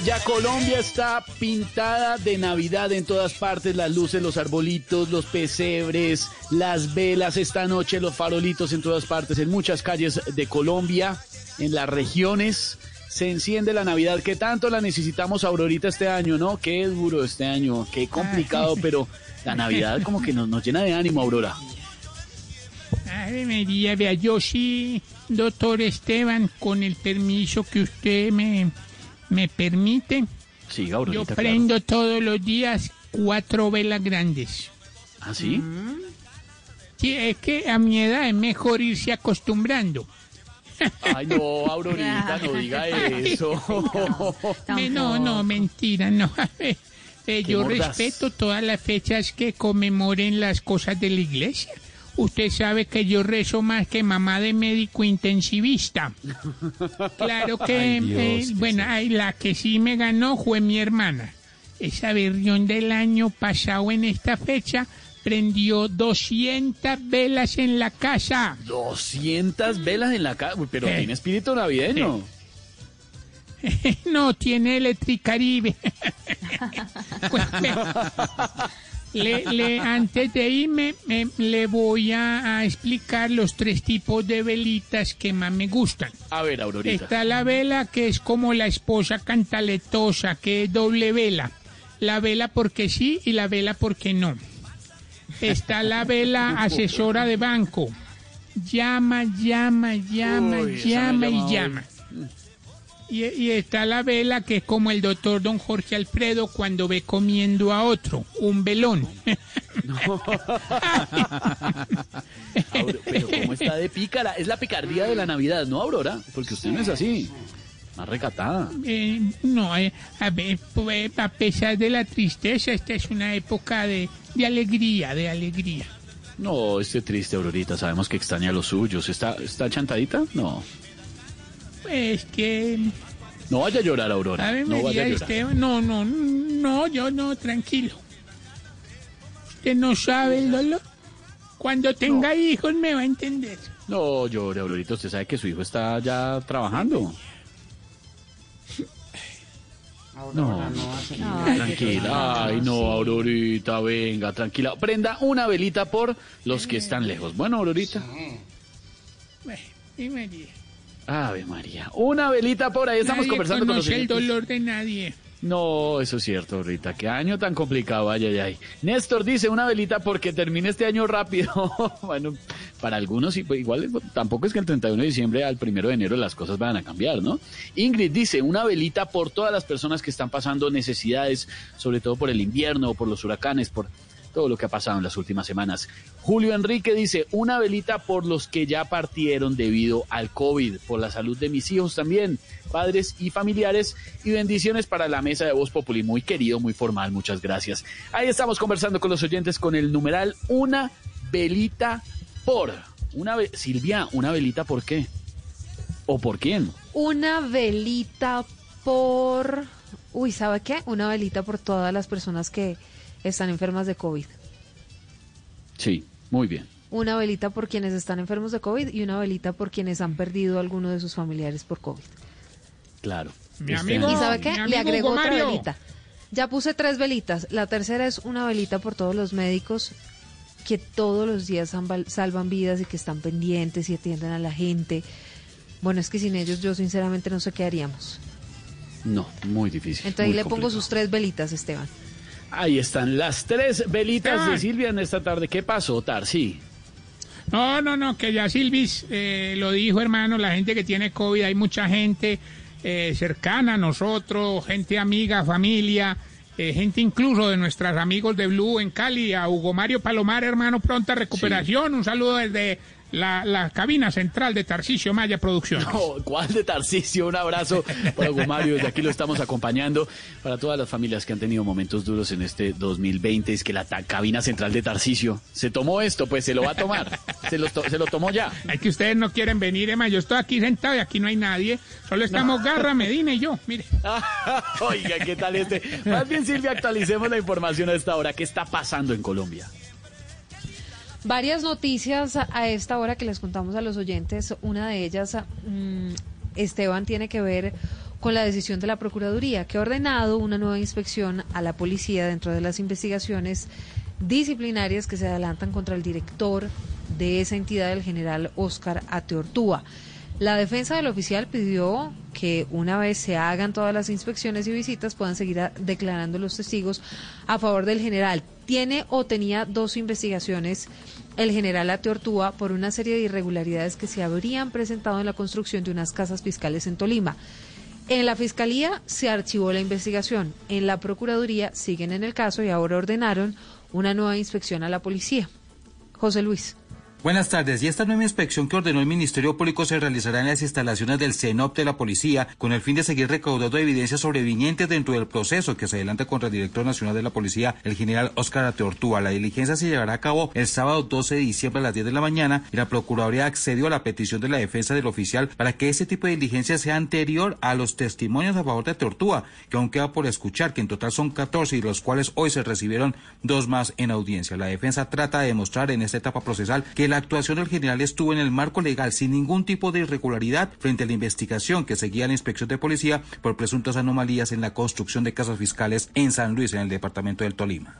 ya Colombia está pintada de Navidad en todas partes, las luces, los arbolitos, los pesebres, las velas esta noche, los farolitos en todas partes, en muchas calles de Colombia, en las regiones. Se enciende la Navidad, que tanto la necesitamos Aurorita este año, ¿no? Qué duro este año, qué complicado, pero la Navidad como que nos, llena de ánimo, Aurora. Ave María, vea, yo sí, doctor Esteban, con el permiso que usted me, me permite, Sí, yo Aurorita. claro. prendo todos los días cuatro velas grandes. ¿Ah, sí? Sí, es que a mi edad es mejor irse acostumbrando. (laughs) Ay, no, Aurorita, no diga (laughs) eso. Me- no, no, mentira, no. (laughs) Eh, Qué yo mordaz. respeto todas las fechas que conmemoren las cosas de la iglesia. Usted sabe que yo rezo más que mamá de médico intensivista. Claro que, (laughs) Ay, Dios, eh, bueno, ay, la que sí me ganó fue mi hermana. Esa versión del año pasado en esta fecha prendió 200 velas en la casa. 200 velas en la casa, pero Eh. tiene espíritu navideño. (laughs) No, tiene Electricaribe. (laughs) Le, le- antes de irme, me- le voy a, a explicar los tres tipos de velitas que más me gustan. A ver, Aurorita. Está la vela que es como la esposa cantaletosa, que es doble vela. La vela porque sí y la vela porque no. Está la vela (laughs) asesora de banco. Llama, llama, llama, Uy, llama y llama. Y, y está la vela que es como el doctor don Jorge Alfredo cuando ve comiendo a otro, un velón. (laughs) (laughs) Auro- pero cómo está de pícara. Es la picardía de la Navidad, ¿no, Aurora? Porque usted no es así. Más recatada. Eh, no, eh, a, ver, pues, a pesar de la tristeza, esta es una época de, de alegría, de alegría. No, esté triste, Aurorita. Sabemos que extraña a los suyos. ¿Está, está chantadita? No. Pues que, No vaya a llorar, Aurora. No vaya a llorar. Esteban, no, no, no, yo no, tranquilo. Usted no sabe el dolor. Cuando tenga hijos me va a entender. No llore, Aurorita. Usted sabe que su hijo está ya trabajando. No, tranquila. Ay, no, Aurorita, venga, tranquila. Prenda una velita por los que están lejos. Bueno, Aurorita. Bueno, y María. Ave María. Una velita por ahí. Estamos Nadie conversando con los el dolor de nadie. No, eso es cierto, Aurorita. Qué año tan complicado. Ay, ay, ay. Néstor dice una velita porque termine este año rápido. (laughs) bueno, para algunos pues, igual tampoco es que el 31 de diciembre al 1 de enero las cosas van a cambiar, ¿no? Ingrid dice una velita por todas las personas que están pasando necesidades, sobre todo por el invierno, por los huracanes, por todo lo que ha pasado en las últimas semanas. Julio Enrique dice, una velita por los que ya partieron debido al COVID, por la salud de mis hijos también, padres y familiares, y bendiciones para la mesa de Voz Populi, muy querido, muy formal, muchas gracias. Ahí estamos conversando con los oyentes con el numeral una velita por. Una ve- Silvia, una velita por qué? ¿O por quién? Una velita por... Uy, ¿sabe qué? Una velita por todas las personas que están enfermas de COVID. Sí, muy bien. Una velita por quienes están enfermos de COVID y una velita por quienes han perdido a alguno de sus familiares por COVID. Claro. Mi Este amigo-. ¿Y sabe qué? Le Hugo otra Mario. velita. Ya puse tres velitas. La tercera es una velita por todos los médicos que todos los días salvan- salvan vidas y que están pendientes y atienden a la gente. Bueno, es que sin ellos yo sinceramente no sé qué haríamos. No, muy difícil. Entonces ahí muy le pongo sus tres velitas, Esteban. Ahí están las tres velitas de. Silvia en esta tarde. ¿Qué pasó, Tarsi? No, no, no, que ya Silvis eh, lo dijo, hermano, la gente que tiene COVID, hay mucha gente eh, cercana a nosotros, gente amiga, familia, eh, gente incluso de nuestros amigos de Blue en Cali, a Hugo Mario Palomar, hermano, pronta recuperación, un saludo desde la, la cabina central de Tarcisio Maya Producciones. No, ¿cuál de Tarcisio? Un abrazo para Hugo Mario. Desde aquí lo estamos acompañando para todas las familias que han tenido momentos duros en este 2020. Es que la cabina central de Tarcisio se tomó esto, pues se lo va a tomar. Se lo, to- se lo tomó ya. Es que ustedes no quieren venir, Emma, yo estoy aquí sentado y aquí no hay nadie, solo estamos Garra, Medina y yo, mire. (laughs) Oiga, ¿qué tal este? Más bien, Silvia, actualicemos la información a esta hora. ¿Qué está pasando en Colombia? Varias noticias a- esta hora que les contamos a los oyentes. Una de ellas, mm, Esteban, tiene que ver con la decisión de la Procuraduría, que ha ordenado una nueva inspección a la policía dentro de las investigaciones disciplinarias que se adelantan contra el director de esa entidad, el general Oscar Ateortúa. La defensa del oficial pidió que una vez se hagan todas las inspecciones y visitas puedan seguir declarando los testigos a favor del general. Tiene o tenía dos investigaciones el general Ateortúa por una serie de irregularidades que se habrían presentado en la construcción de unas casas fiscales en Tolima. En la Fiscalía se archivó la investigación, en la Procuraduría siguen en el caso y ahora ordenaron una nueva inspección a la policía. José Luis. Buenas tardes. Y esta nueva inspección que ordenó el Ministerio Público se realizará en las instalaciones del CENOP de la Policía con el fin de seguir recaudando evidencias sobrevinientes dentro del proceso que se adelanta contra el director nacional de la Policía, el general Óscar Ateortúa. La diligencia se llevará a cabo el sábado 12 de diciembre a las 10 de la mañana y la Procuraduría accedió a la petición de la defensa del oficial para que ese tipo de diligencia sea anterior a los testimonios a favor de Ateortúa, que aún queda por escuchar, que en total son 14 y los cuales hoy se recibieron dos más en audiencia. La defensa trata de demostrar en esta etapa procesal que la actuación del general estuvo en el marco legal sin ningún tipo de irregularidad frente a la investigación que seguía la inspección de policía por presuntas anomalías en la construcción de casas fiscales en San Luis, en el departamento del Tolima.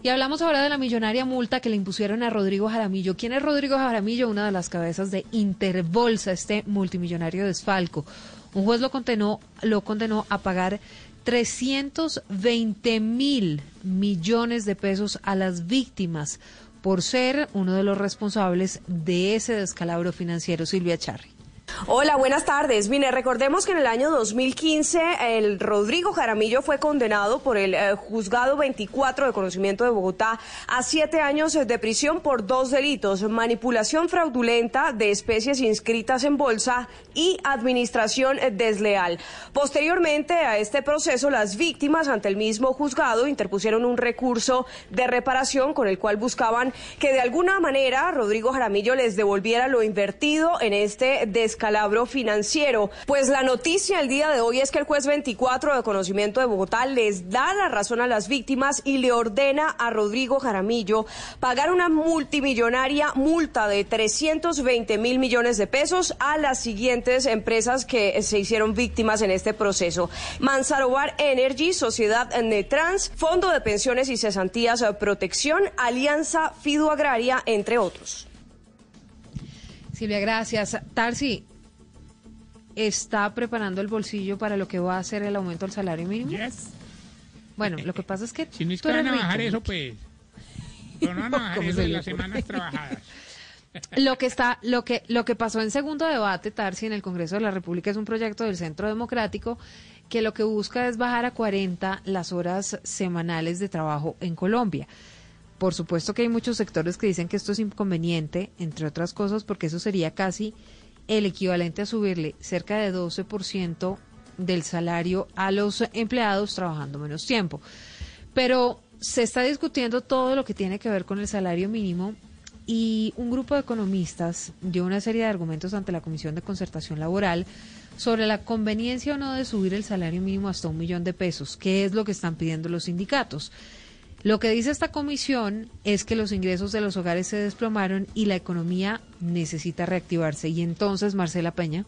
Y hablamos ahora de la millonaria multa que le impusieron a Rodrigo Jaramillo. ¿Quién es Rodrigo Jaramillo? Una de las cabezas de Interbolsa, este multimillonario desfalco. Un juez lo condenó, lo condenó a pagar 320 mil millones de pesos a las víctimas por ser uno de los responsables de ese descalabro financiero. Silvia Charri. Hola, buenas tardes. Mire, recordemos que en el año 2015 el Rodrigo Jaramillo fue condenado por el eh, juzgado 24 de conocimiento de Bogotá a siete años de prisión por dos delitos, manipulación fraudulenta de especies inscritas en bolsa y administración desleal. Posteriormente a este proceso, las víctimas ante el mismo juzgado interpusieron un recurso de reparación con el cual buscaban que de alguna manera Rodrigo Jaramillo les devolviera lo invertido en este descalabro financiero. Pues la noticia el día de hoy es que el juez 24 de conocimiento de Bogotá les da la razón a las víctimas y le ordena a Rodrigo Jaramillo pagar una multimillonaria multa de 320 mil millones de pesos a las siguientes empresas que se hicieron víctimas en este proceso. Manzarobar Energy, Sociedad Netrans, Fondo de Pensiones y Cesantías Protección, Alianza Fiduagraria, entre otros. Silvia, gracias. Tarsi, ¿está preparando el bolsillo para lo que va a ser el aumento del salario mínimo? Bueno, lo que pasa es que (laughs) Si no es que van a bajar rico. eso, pues. No, no van a (laughs) bajar ¿Cómo eso en las semanas trabajadas. (laughs) Lo que está, lo que, lo que pasó en segundo debate, Tarsi, en el Congreso de la República es un proyecto del Centro Democrático que lo que busca es bajar a 40 las horas semanales de trabajo en Colombia. Por supuesto que hay muchos sectores que dicen que esto es inconveniente, entre otras cosas, porque eso sería casi el equivalente a subirle cerca de 12% del salario a los empleados trabajando menos tiempo. Pero se está discutiendo todo lo que tiene que ver con el salario mínimo y un grupo de economistas dio una serie de argumentos ante la Comisión de Concertación Laboral sobre la conveniencia o no de subir el salario mínimo hasta un millón de pesos, que es lo que están pidiendo los sindicatos. Lo que dice esta comisión es que los ingresos de los hogares se desplomaron y la economía necesita reactivarse. Y entonces, Marcela Peña.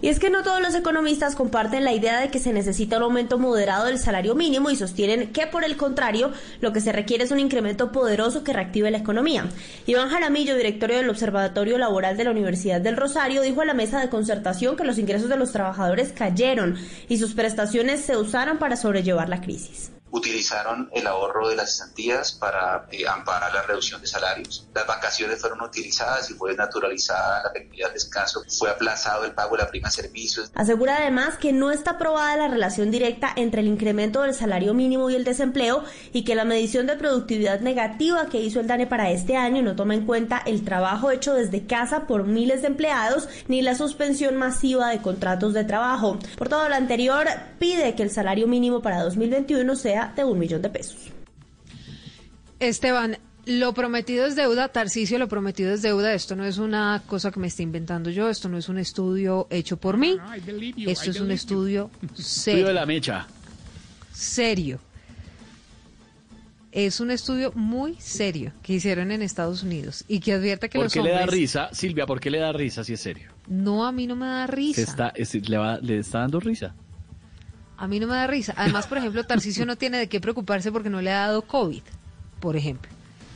Y es que no todos los economistas comparten la idea de que se necesita un aumento moderado del salario mínimo y sostienen que, por el contrario, lo que se requiere es un incremento poderoso que reactive la economía. Iván Jaramillo, directorio del Observatorio Laboral de la Universidad del Rosario, dijo a la mesa de concertación que los ingresos de los trabajadores cayeron y sus prestaciones se usaron para sobrellevar la crisis utilizaron el ahorro de las cesantías para eh, amparar la reducción de salarios. Las vacaciones fueron utilizadas y fue naturalizada la peculiar de descanso. Fue aplazado el pago de la prima servicios. Asegura además que no está aprobada la relación directa entre el incremento del salario mínimo y el desempleo y que la medición de productividad negativa que hizo el DANE para este año no toma en cuenta el trabajo hecho desde casa por miles de empleados ni la suspensión masiva de contratos de trabajo. Por todo lo anterior, pide que el salario mínimo para 2021 sea de un millón de pesos. Esteban, lo prometido es deuda, Tarcisio, lo prometido es deuda. Esto no es una cosa que me esté inventando yo, esto no es un estudio hecho por mí. Esto es un estudio Estudio de la serio. mecha. Serio. Es un estudio muy serio que hicieron en Estados Unidos y que advierte que ¿Por los qué le da risa, Silvia? ¿Por qué le da risa si es serio? No, a mí no me da Se risa. está, es- le, va- le está dando risa. A mí no me da risa. Además, por ejemplo, Tarcisio no tiene de qué preocuparse porque no le ha dado COVID, por ejemplo.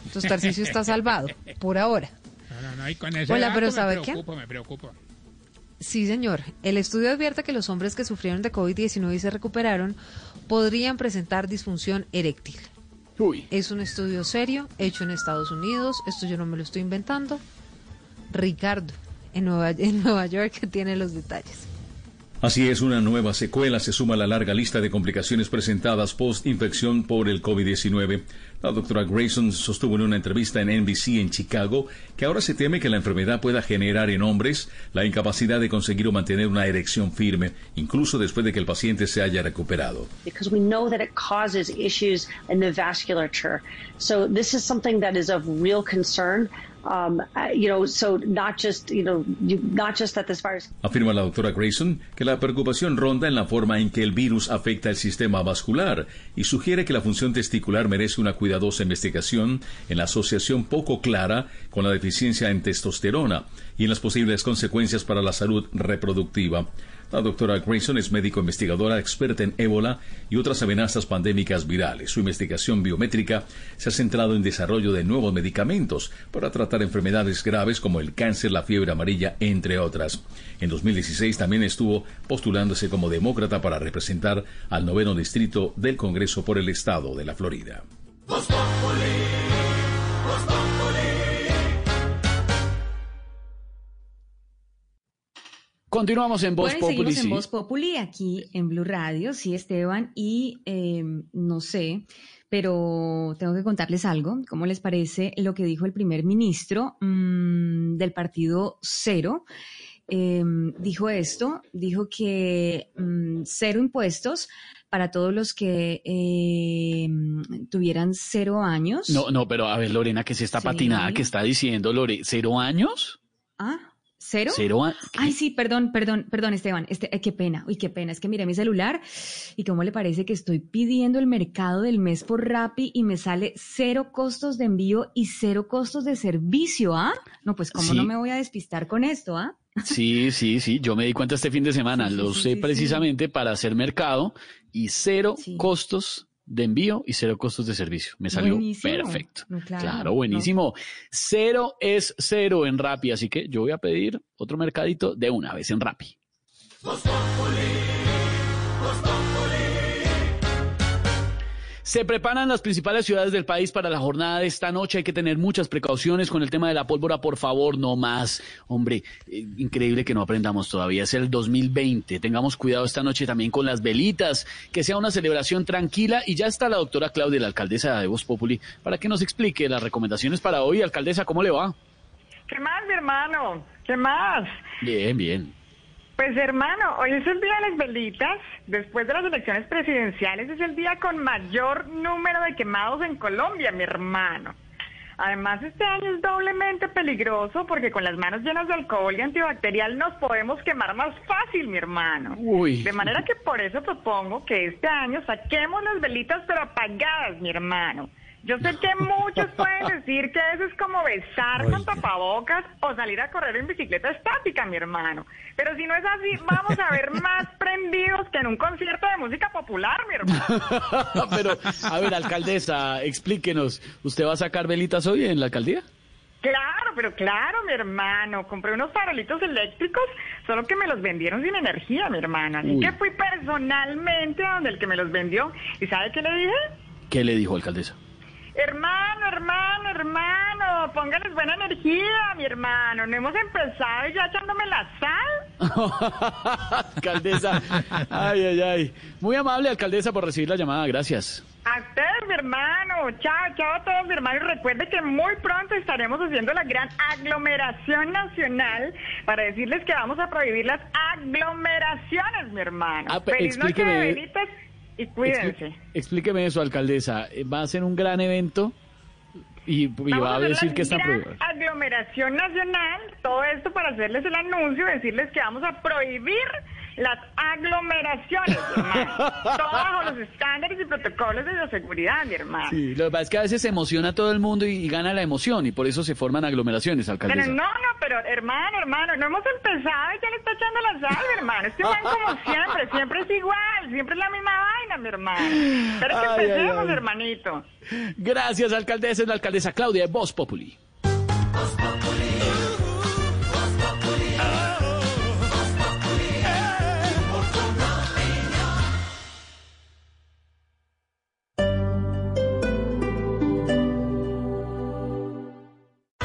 Entonces Tarcisio está salvado, por ahora. No, no, no, y con ese Hola, pero me ¿sabe qué? me preocupo. Sí, señor. El estudio advierte que los hombres que sufrieron de COVID-19 y se recuperaron podrían presentar disfunción eréctil. Es un estudio serio, hecho en Estados Unidos. Esto yo no me lo estoy inventando. Ricardo, en Nueva, en Nueva York, (laughs) tiene los detalles. Así es, una nueva secuela se suma a la larga lista de complicaciones presentadas post-infección por el COVID-19. La doctora Grayson sostuvo en una entrevista en NBC en Chicago que ahora se teme que la enfermedad pueda generar en hombres la incapacidad de conseguir o mantener una erección firme, incluso después de que el paciente se haya recuperado. So this is something that is of real concern. Afirma la doctora Grayson que la preocupación ronda en la forma en que el virus afecta el sistema vascular y sugiere que la función testicular merece una cuidadosa investigación en la asociación poco clara con la deficiencia en testosterona y en las posibles consecuencias para la salud reproductiva. La doctora Grayson es médico investigadora experta en ébola y otras amenazas pandémicas virales. Su investigación biométrica se ha centrado en desarrollo de nuevos medicamentos para tratar enfermedades graves como el cáncer, la fiebre amarilla, entre otras. En 2016 también estuvo postulándose como demócrata para representar al noveno distrito del Congreso por el estado de la Florida. Continuamos en Voz bueno, Populi. seguimos en. Voz Populi aquí en Blue Radio, sí, Esteban, y eh, no sé, pero tengo que contarles algo. ¿Cómo les parece lo que dijo el primer ministro mm, del partido Cero? Eh, dijo esto, dijo que mm, cero impuestos para todos los que eh, tuvieran cero años. No, no, pero a ver, Lorena, que se está Sí. patinada que está diciendo, Lore, ¿cero años? Ah, ¿cero? Cero a- Ay, sí, perdón, perdón, perdón, Esteban. Este, ay, qué pena, uy, qué pena. Es que miré mi celular y cómo le parece que estoy pidiendo el mercado del mes por Rappi y me sale cero costos de envío y cero costos de servicio, ¿ah? No, pues cómo Sí. no me voy a despistar con esto, ¿ah? Sí, sí, sí, yo me di cuenta este fin de semana, lo usé precisamente para hacer mercado y cero costos de envío y cero costos de servicio. Me salió Buenísimo. perfecto. No, Claro, claro, buenísimo. Cero es cero en Rappi, así que yo voy a pedir otro mercadito de una vez en Rappi. Se preparan las principales ciudades del país para la jornada de esta noche. Hay que tener muchas precauciones con el tema de la pólvora, por favor, no más. Hombre, eh, increíble que no aprendamos todavía. Es el 2020. Tengamos cuidado esta noche también con las velitas. Que sea una celebración tranquila. Y ya está la doctora Claudia, la alcaldesa de Voz Populi, para que nos explique las recomendaciones para hoy. Alcaldesa, ¿cómo le va? ¿Qué más, mi hermano? ¿Qué más? Bien, bien. Pues hermano, hoy es el día de las velitas. Después de las elecciones presidenciales es el día con mayor número de quemados en Colombia, mi hermano. Además, este año es doblemente peligroso porque con las manos llenas de alcohol y antibacterial nos podemos quemar más fácil, mi hermano. Uy. De manera que por eso propongo que este año saquemos las velitas pero apagadas, mi hermano. Yo sé que muchos pueden decir que eso es como besar con tapabocas o salir a correr en bicicleta estática, mi hermano. Pero si no es así, vamos a ver más (laughs) prendidos que en un concierto de música popular, mi hermano. (laughs) Pero, a ver, alcaldesa, explíquenos. ¿Usted va a sacar velitas hoy en la alcaldía? Claro, pero claro, mi hermano. Compré unos farolitos eléctricos, solo que me los vendieron sin energía, mi hermano. Así Uy. que fui personalmente a donde el que me los vendió. ¿Y sabe qué le dije? ¿Qué le dijo, alcaldesa? Hermano, hermano, hermano, póngales buena energía, mi hermano. No hemos empezado y ya echándome la sal. (laughs) alcaldesa. Ay, ay, ay. Muy amable, alcaldesa, por recibir la llamada. Gracias. A ustedes, mi hermano. Chao, chao a todos, mi hermano. Y recuerde que muy pronto estaremos haciendo la gran aglomeración nacional para decirles que vamos a prohibir las aglomeraciones, mi hermano. Ah, Feliz noche y cuídense. Explíqueme eso, alcaldesa. Eh, ¿Va a ser un gran evento? Y, va a decir que está prohibido. aglomeración nacional, todo esto para hacerles el anuncio, decirles que vamos a prohibir las aglomeraciones, mi hermano. (laughs) Todo bajo los estándares y protocolos de bioseguridad, mi hermano. Sí, lo que pasa es que a veces se emociona todo el mundo y, y gana la emoción y por eso se forman aglomeraciones, alcaldesa. Pero no, no, pero hermano, hermano, no hemos empezado y ya le está echando la sal, mi hermano. Este man como (laughs) siempre, siempre es igual, siempre es la misma vaina, mi hermano. Pero que Ay, ay, empecemos, ay. hermanito. Gracias, alcaldesa. Es la alcaldesa Claudia de Voz Populi.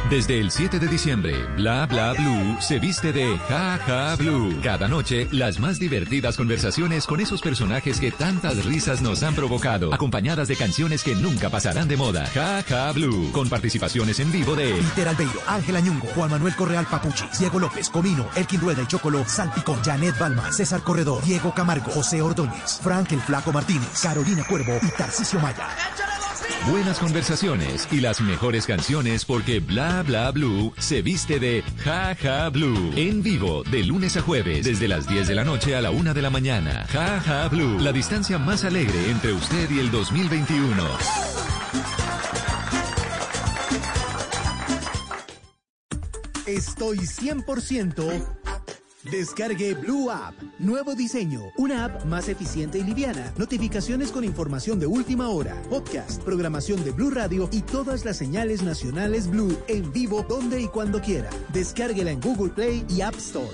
Desde el 7 de diciembre, Bla Bla Blue se viste de Ja Ja Blue. Cada noche, las más divertidas conversaciones con esos personajes que tantas risas nos han provocado, acompañadas de canciones que nunca pasarán de moda. Ja Ja Blue, con participaciones en vivo de Peter Albeiro, Ángela Ñungo, Juan Manuel Correal Papuchi, Diego López, Comino, Elkin Rueda y Chocolo, Salpicón, Janet Balma, César Corredor, Diego Camargo, José Ordóñez, Frank el Flaco Martínez, Carolina Cuervo y Tarcisio Maya. Buenas conversaciones y las mejores canciones porque Bla Bla Blue se viste de Ja Ja Blue. En vivo, de lunes a jueves, desde las 10 de la noche a la 1 de la mañana. Ja Ja Blue, la distancia más alegre entre usted y el 2021. Estoy 100%. Descargue Blue App. Nuevo diseño. Una app más eficiente y liviana. Notificaciones con información de última hora. Podcast, programación de Blue Radio y todas las señales nacionales Blue en vivo donde y cuando quiera. Descárguela en Google Play y App Store.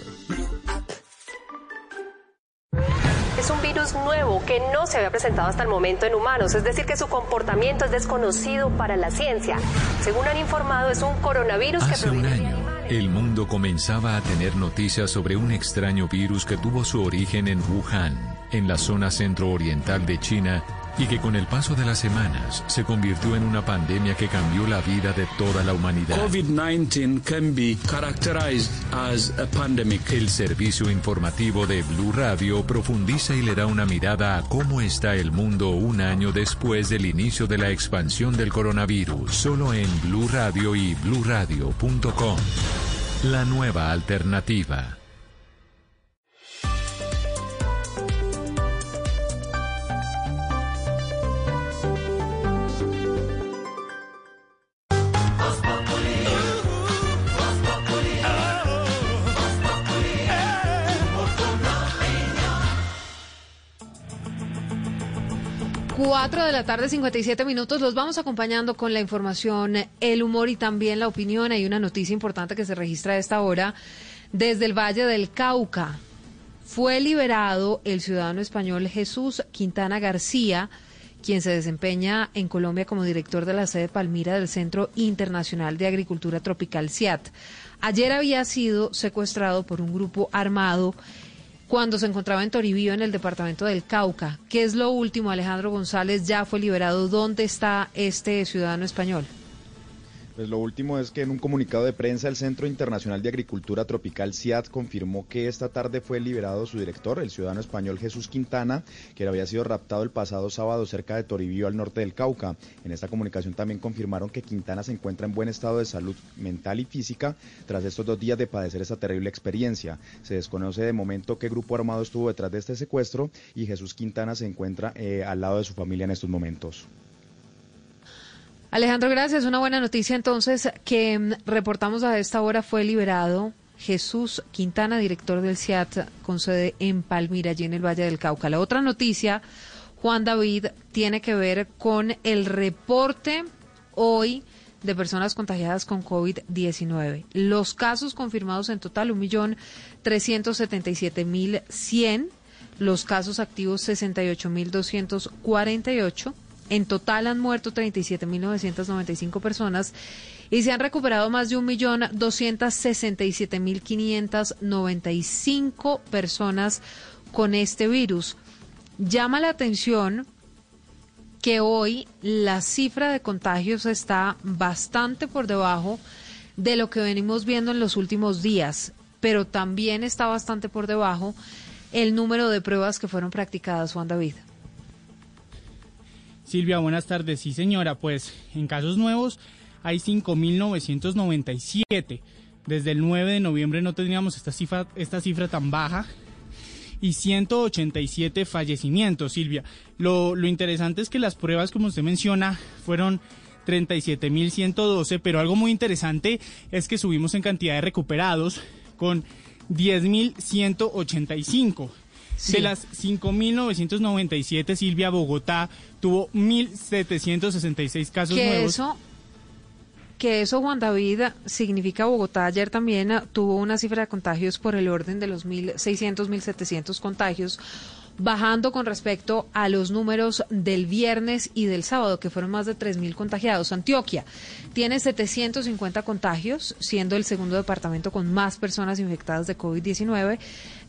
Es un virus nuevo que no se había presentado hasta el momento en humanos, es decir, que su comportamiento es desconocido para la ciencia. Según han informado, es un coronavirus que Hace un proviene de año, el mundo comenzaba a tener noticias sobre un extraño virus que tuvo su origen en Wuhan, en la zona centro-oriental de China, y que con el paso de las semanas se convirtió en una pandemia que cambió la vida de toda la humanidad. COVID-19 can be characterized as a pandemic. El servicio informativo de Blue Radio profundiza y le da una mirada a cómo está el mundo un año después del inicio de la expansión del coronavirus, solo en Blue Radio y bluradio.com. La nueva alternativa. Cuatro de la tarde, 57 minutos. Los vamos acompañando con la información, el humor y también la opinión. Hay una noticia importante que se registra a esta hora desde el Valle del Cauca. Fue liberado el ciudadano español Jesús Quintana García, quien se desempeña en Colombia como director de la sede Palmira del Centro Internacional de Agricultura Tropical CIAT. Ayer había sido secuestrado por un grupo armado cuando se encontraba en Toribío, en el departamento del Cauca. ¿Qué es lo último? Alejandro González ya fue liberado. ¿Dónde está este ciudadano español? Pues lo último es que en un comunicado de prensa el Centro Internacional de Agricultura Tropical CIAT confirmó que esta tarde fue liberado su director, el ciudadano español Jesús Quintana, que había sido raptado el pasado sábado cerca de Toribío al norte del Cauca. En esta comunicación también confirmaron que Quintana se encuentra en buen estado de salud mental y física tras estos dos días de padecer esa terrible experiencia. Se desconoce de momento qué grupo armado estuvo detrás de este secuestro y Jesús Quintana se encuentra eh, al lado de su familia en estos momentos. Alejandro, gracias. Una buena noticia entonces que mm, reportamos a esta hora fue liberado Jesús Quintana, director del CIAT con sede en Palmira, allí en el Valle del Cauca. La otra noticia, Juan David, tiene que ver con el reporte hoy de personas contagiadas con COVID-19. Los casos confirmados en total, 1.377.100. Los casos activos, 68.248. En total han muerto 37.995 personas y se han recuperado más de 1.267.595 personas con este virus. Llama la atención que hoy la cifra de contagios está bastante por debajo de lo que venimos viendo en los últimos días, pero también está bastante por debajo el número de pruebas que fueron practicadas, Juan David. Silvia, buenas tardes. Sí, señora, pues en casos nuevos hay 5.997. Desde el 9 de noviembre no teníamos esta cifra, tan baja. y 187 fallecimientos, Silvia. Lo, lo interesante es que las pruebas, como usted menciona, fueron 37.112, pero algo muy interesante es que subimos en cantidad de recuperados con 10.185. De las 5.997, Silvia Bogotá tuvo 1.766 casos que nuevos. Eso, que eso, Juan David, significa Bogotá ayer también tuvo una cifra de contagios por el orden de los 1.600, 1.700 contagios, bajando con respecto a los números del viernes y del sábado, que fueron más de 3.000 contagiados. Antioquia tiene 750 contagios, siendo el segundo departamento con más personas infectadas de COVID-19.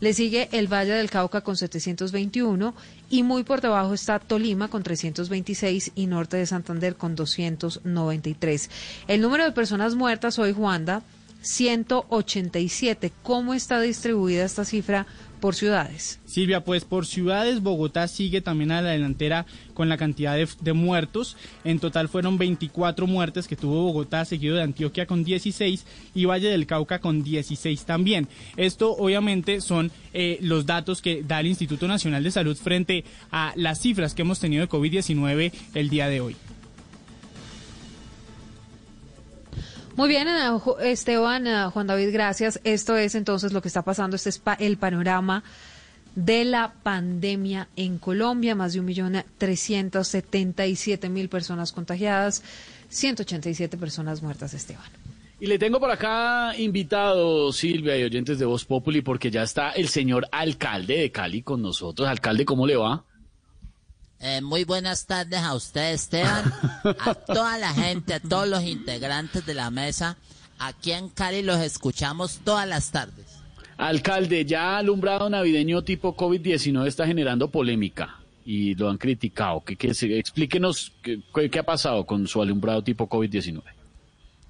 Le sigue el Valle del Cauca con 721 y muy por debajo está Tolima con 326 y Norte de Santander con 293. El número de personas muertas hoy, Juanda, 187. ¿Cómo está distribuida esta cifra por ciudades? Silvia, pues por ciudades, Bogotá sigue también a la delantera con la cantidad de, muertos. En total fueron 24 muertes que tuvo Bogotá, seguido de Antioquia con 16 y Valle del Cauca con 16 también. Esto obviamente son eh, los datos que da el Instituto Nacional de Salud frente a las cifras que hemos tenido de COVID-19 el día de hoy. Muy bien, Esteban, Juan David, gracias. Esto es entonces lo que está pasando, este es el panorama de la pandemia en Colombia, más de un millón trescientos setenta y siete mil personas contagiadas, 187 personas muertas, Esteban. Y le tengo por acá invitado, Silvia y oyentes de Voz Populi, porque ya está el señor alcalde de Cali con nosotros. Alcalde, ¿cómo le va? Eh, muy buenas tardes a usted, Esteban, a (laughs) toda la gente, a todos los integrantes de la mesa. Aquí en Cali los escuchamos todas las tardes. Alcalde, ya alumbrado navideño tipo COVID-19 está generando polémica y lo han criticado. ¿Qué, qué, explíquenos qué, qué ha pasado con su alumbrado tipo COVID-19.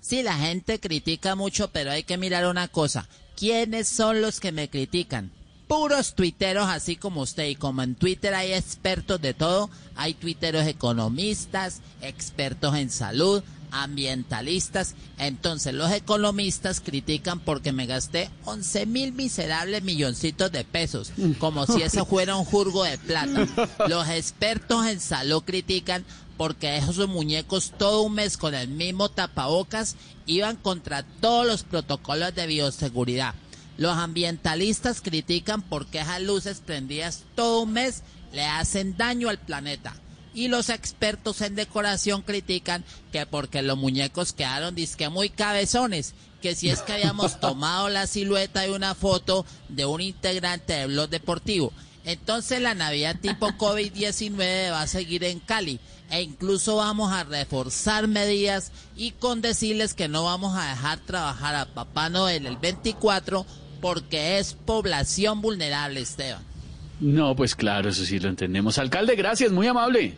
Sí, la gente critica mucho, pero hay que mirar una cosa. ¿Quiénes son los que me critican? Puros tuiteros así como usted. Y como en Twitter hay expertos de todo, hay tuiteros economistas, expertos en salud, ambientalistas. Entonces los economistas critican porque me gasté 11 mil miserables milloncitos de pesos, como si eso fuera un jurgo de plata. Los expertos en salud critican porque esos muñecos todo un mes con el mismo tapabocas iban contra todos los protocolos de bioseguridad. Los ambientalistas critican porque esas luces prendidas todo un mes le hacen daño al planeta. Y los expertos en decoración critican que porque los muñecos quedaron disque muy cabezones, que si es que habíamos (laughs) tomado la silueta de una foto de un integrante del blog deportivo. Entonces la Navidad tipo (laughs) COVID-19 va a seguir en Cali e incluso vamos a reforzar medidas y con decirles que no vamos a dejar trabajar a Papá Noel el 24 porque es población vulnerable, Esteban. No, pues claro, eso sí lo entendemos. Alcalde, gracias, muy amable.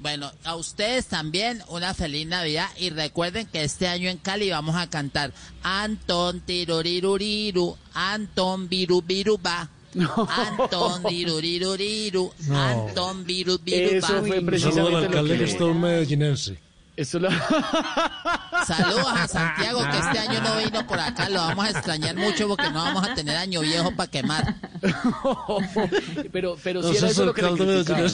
Bueno, a ustedes también una feliz Navidad y recuerden que este año en Cali vamos a cantar Anton Tiruriruriru, Anton Viru Viruba. (laughs) No. Anton Viruriruriru, no. Viruba. Eso fue precisamente al alcalde que, que es todo medellinense. Eso lo... Saludos a Santiago que este año no vino por acá, lo vamos a extrañar mucho porque no vamos a tener año viejo para quemar. (laughs) pero pero si era eso lo que le criticaban.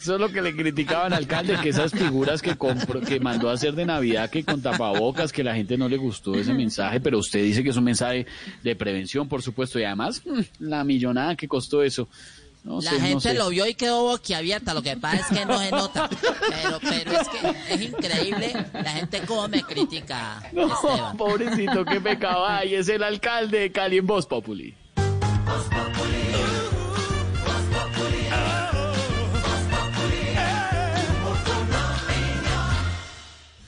Eso es lo que le criticaban al alcalde, que esas figuras que compró, que mandó a hacer de Navidad, que con tapabocas, que la gente no le gustó ese mensaje, pero usted dice que es un mensaje de prevención, por supuesto, y además la millonada que costó eso. No la sé, gente no sé. lo vio y quedó boquiabierta, lo que pasa es que no se nota. Pero, pero es que es increíble la gente cómo me critica. (laughs) No, Esteban. pobrecito, qué pecado. Ay, es el alcalde de Cali en Voz Populi.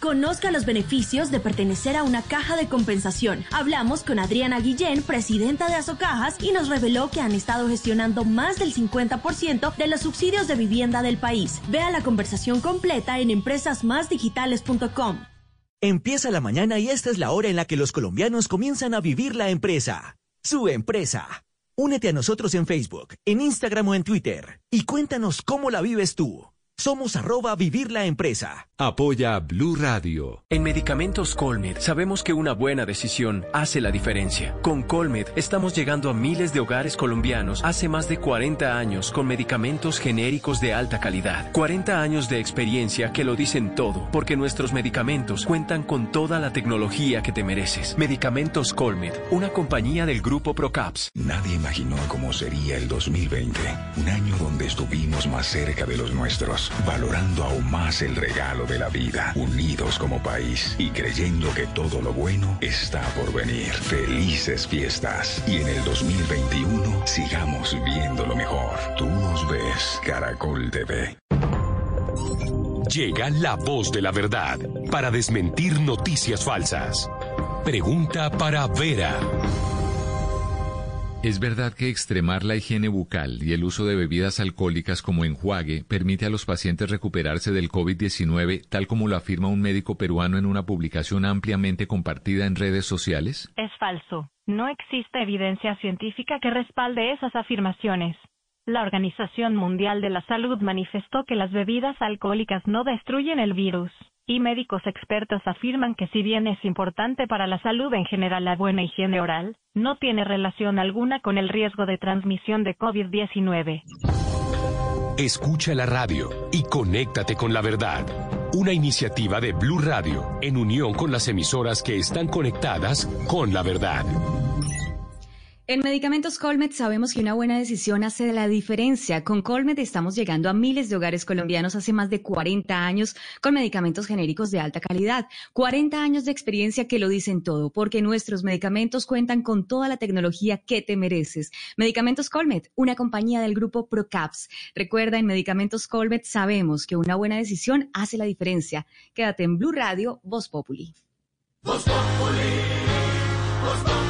Conozca los beneficios de pertenecer a una caja de compensación. Hablamos con Adriana Guillén, presidenta de Asocajas, y nos reveló que han estado gestionando más del 50% de los subsidios de vivienda del país. Vea la conversación completa en empresasmásdigitales.com. Empieza la mañana y esta es la hora en la que los colombianos comienzan a vivir la empresa. Su empresa. Únete a nosotros en Facebook, en Instagram o en Twitter y cuéntanos cómo la vives tú. Somos arroba vivir la empresa. Apoya Blue Radio. En Medicamentos Colmed sabemos que una buena decisión hace la diferencia. Con Colmed estamos llegando a miles de hogares colombianos hace más de 40 años con medicamentos genéricos de alta calidad. 40 años de experiencia que lo dicen todo, porque nuestros medicamentos cuentan con toda la tecnología que te mereces. Medicamentos Colmed, una compañía del grupo Procaps. Nadie imaginó cómo sería el 2020, un año donde estuvimos más cerca de los nuestros, valorando aún más el regalo de la vida, unidos como país y creyendo que todo lo bueno está por venir. Felices fiestas y en el 2021 sigamos viendo lo mejor. Tú nos ves, Caracol TV. Llega la voz de la verdad para desmentir noticias falsas. Pregunta para Vera. ¿Es verdad que extremar la higiene bucal y el uso de bebidas alcohólicas como enjuague permite a los pacientes recuperarse del COVID-19, tal como lo afirma un médico peruano en una publicación ampliamente compartida en redes sociales? Es falso. No existe evidencia científica que respalde esas afirmaciones. La Organización Mundial de la Salud manifestó que las bebidas alcohólicas no destruyen el virus y médicos expertos afirman que si bien es importante para la salud en general la buena higiene oral, no tiene relación alguna con el riesgo de transmisión de COVID-19. Escucha la radio y conéctate con la verdad. Una iniciativa de Blue Radio en unión con las emisoras que están conectadas con la verdad. En Medicamentos Colmed sabemos que una buena decisión hace la diferencia. Con Colmed estamos llegando a miles de hogares colombianos hace más de 40 años con medicamentos genéricos de alta calidad. 40 años de experiencia que lo dicen todo, porque nuestros medicamentos cuentan con toda la tecnología que te mereces. Medicamentos Colmed, una compañía del grupo Procaps. Recuerda, en Medicamentos Colmed sabemos que una buena decisión hace la diferencia. Quédate en Blue Radio, Voz Populi. Voz Populi, Voz Populi.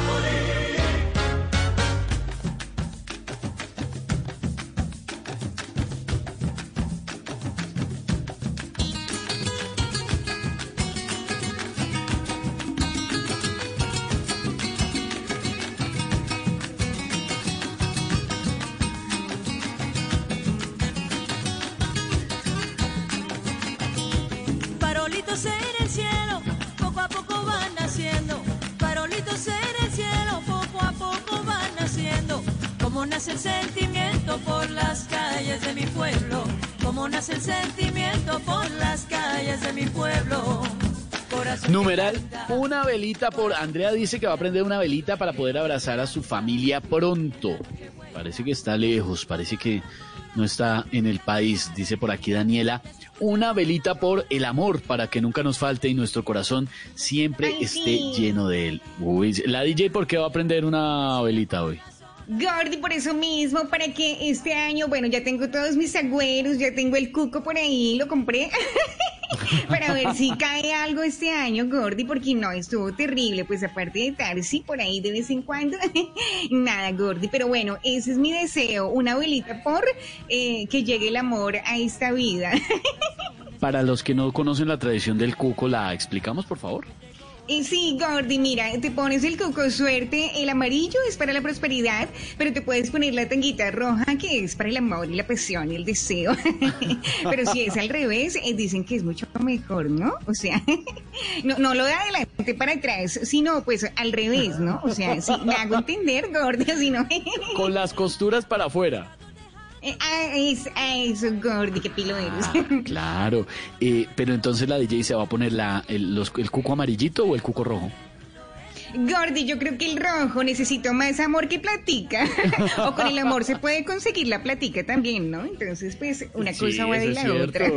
Como nace el sentimiento por las calles de mi pueblo. Como nace el sentimiento por las calles de mi pueblo. Corazón Numeral, una velita por... Andrea dice que va a prender una velita para poder abrazar a su familia pronto. Parece que está lejos, parece que no está en el país, dice por aquí Daniela. Una velita por el amor, para que nunca nos falte y nuestro corazón siempre Ay, esté sí. lleno de él. Uy, la DJ, ¿por qué va a prender una velita hoy? Gordy, por eso mismo, para que este año, bueno, ya tengo todos mis agüeros, ya tengo el cuco por ahí, lo compré. (laughs) para ver si cae algo este año, Gordy, porque no, estuvo terrible. Pues aparte de Tarsi, por ahí de vez en cuando, (laughs) nada, Gordy. Pero bueno, ese es mi deseo, una velita por eh, que llegue el amor a esta vida. (laughs) Para los que no conocen la tradición del cuco, ¿la explicamos, por favor? Sí, Gordy, mira, te pones el coco suerte, el amarillo es para la prosperidad, pero te puedes poner la tanguita roja que es para el amor y la pasión y el deseo. (laughs) pero si es al revés, eh, dicen que es mucho mejor, ¿no? O sea, (laughs) no, no lo de adelante para atrás, sino pues al revés, ¿no? O sea, sí, me hago entender, Gordy, si no... Con las costuras para afuera. Eh, ah, es, ah, eso, Gordy, qué pilo eres. Claro, eh, pero entonces la DJ se va a poner la, el, los- el cuco amarillito o el cuco rojo. Gordy, yo creo que el rojo necesito más amor que platica. (laughs) o con el amor se puede conseguir la platica también, ¿no? Entonces, pues, una Sí, cosa va de la otra.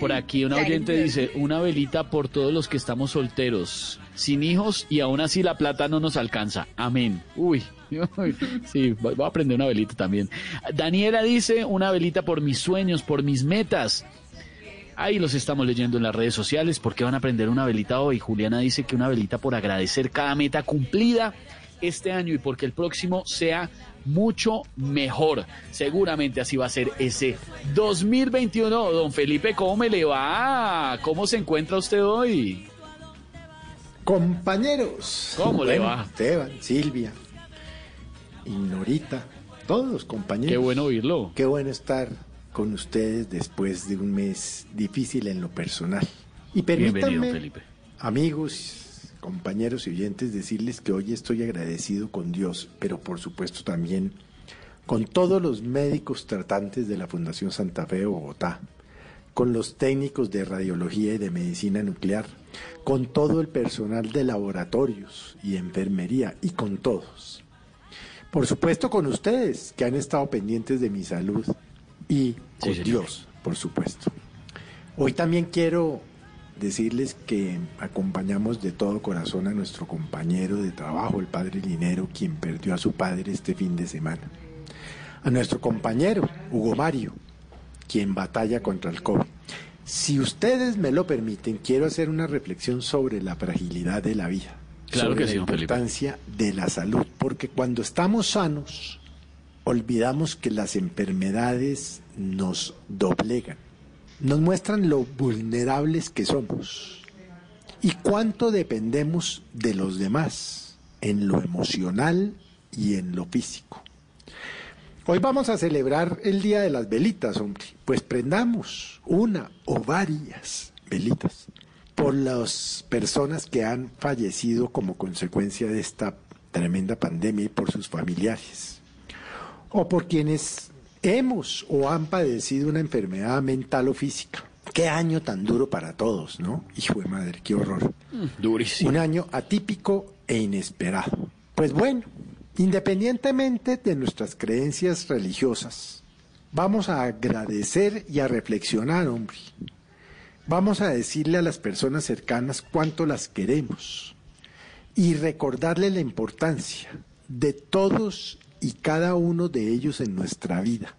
Por aquí Claro, (laughs) oyente dice, una velita por todos los que estamos solteros, sin hijos y aún así la plata no nos alcanza. Amén. Uy, (laughs) sí, voy a prender una velita también. Daniela dice, una velita por mis sueños, por mis metas. Ahí los estamos leyendo en las redes sociales. ¿Por qué van a prender una velita hoy? Juliana dice que una velita por agradecer cada meta cumplida este año y porque el próximo sea mucho mejor. Seguramente así va a ser ese 2021. Don Felipe, ¿cómo me le va? ¿Cómo se encuentra usted hoy? Compañeros. ¿Cómo le va? Esteban, Silvia y Norita, todos compañeros. Qué bueno oírlo. Qué bueno estar con ustedes después de un mes difícil en lo personal. Y Bienvenido, permítanme, Felipe. amigos, compañeros y oyentes, decirles que hoy estoy agradecido con Dios, pero por supuesto también con todos los médicos tratantes de la Fundación Santa Fe de Bogotá, con los técnicos de radiología y de medicina nuclear, con todo el personal de laboratorios y enfermería y con todos. Por supuesto con ustedes que han estado pendientes de mi salud y con. Dios, por supuesto. Hoy también quiero decirles que acompañamos de todo corazón a nuestro compañero de trabajo, el padre Linero, quien perdió a su padre este fin de semana. A nuestro compañero, Hugo Mario, quien batalla contra el COVID. Si ustedes me lo permiten, quiero hacer una reflexión sobre la fragilidad de la vida, Claro sobre que sí, la Felipe. importancia de la salud, porque cuando estamos sanos, olvidamos que las enfermedades nos doblegan, nos muestran lo vulnerables que somos y cuánto dependemos de los demás en lo emocional y en lo físico. Hoy vamos a celebrar el Día de las Velitas, hombre. Pues prendamos una o varias velitas por las personas que han fallecido como consecuencia de esta tremenda pandemia y por sus familiares. O por quienes hemos o han padecido una enfermedad mental o física. Qué año tan duro para todos, ¿no? Hijo de madre, qué horror. Durísimo. Un año atípico e inesperado. Pues bueno, independientemente de nuestras creencias religiosas, vamos a agradecer y a reflexionar, hombre. Vamos a decirle a las personas cercanas cuánto las queremos y recordarle la importancia de todos y cada uno de ellos en nuestra vida,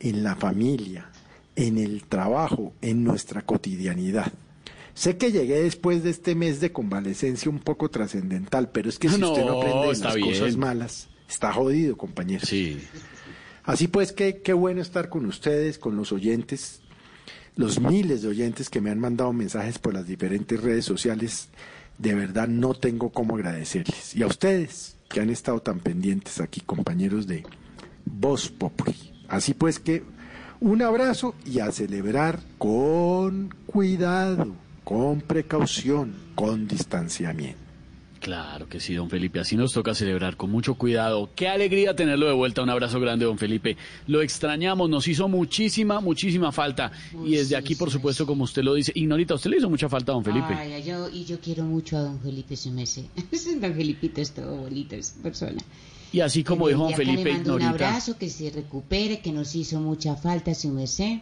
en la familia, en el trabajo, en nuestra cotidianidad. Sé que llegué después de este mes de convalecencia un poco trascendental, pero es que si No, usted no aprende las bien. cosas malas, está jodido, compañero. Sí. Así pues, qué, qué bueno estar con ustedes, con los oyentes, los miles de oyentes que me han mandado mensajes por las diferentes redes sociales. De verdad no tengo cómo agradecerles. Y a ustedes que han estado tan pendientes aquí, compañeros de Voz Populi. Así pues que un abrazo y a celebrar con cuidado, con precaución, con distanciamiento. Claro que sí, don Felipe. Así nos toca celebrar con mucho cuidado. Qué alegría tenerlo de vuelta. Un abrazo grande, don Felipe. Lo extrañamos, nos hizo muchísima, muchísima falta. y desde aquí, por supuesto, como usted lo dice, Ignorita, usted le hizo mucha falta a don Felipe. Ay, yo, y yo quiero mucho a don Felipe Sumese. (laughs) don Felipito es todo bonito, es persona. Y así como Y dijo don Felipe, le mando un Ignorita. abrazo, que se recupere, que nos hizo mucha falta su merced.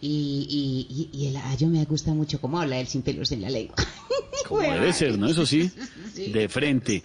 Y, y, y, y el ayo me gusta mucho cómo habla él sin pelos en la lengua. (laughs) Como debe ser, ¿no? Eso sí, Sí. de frente.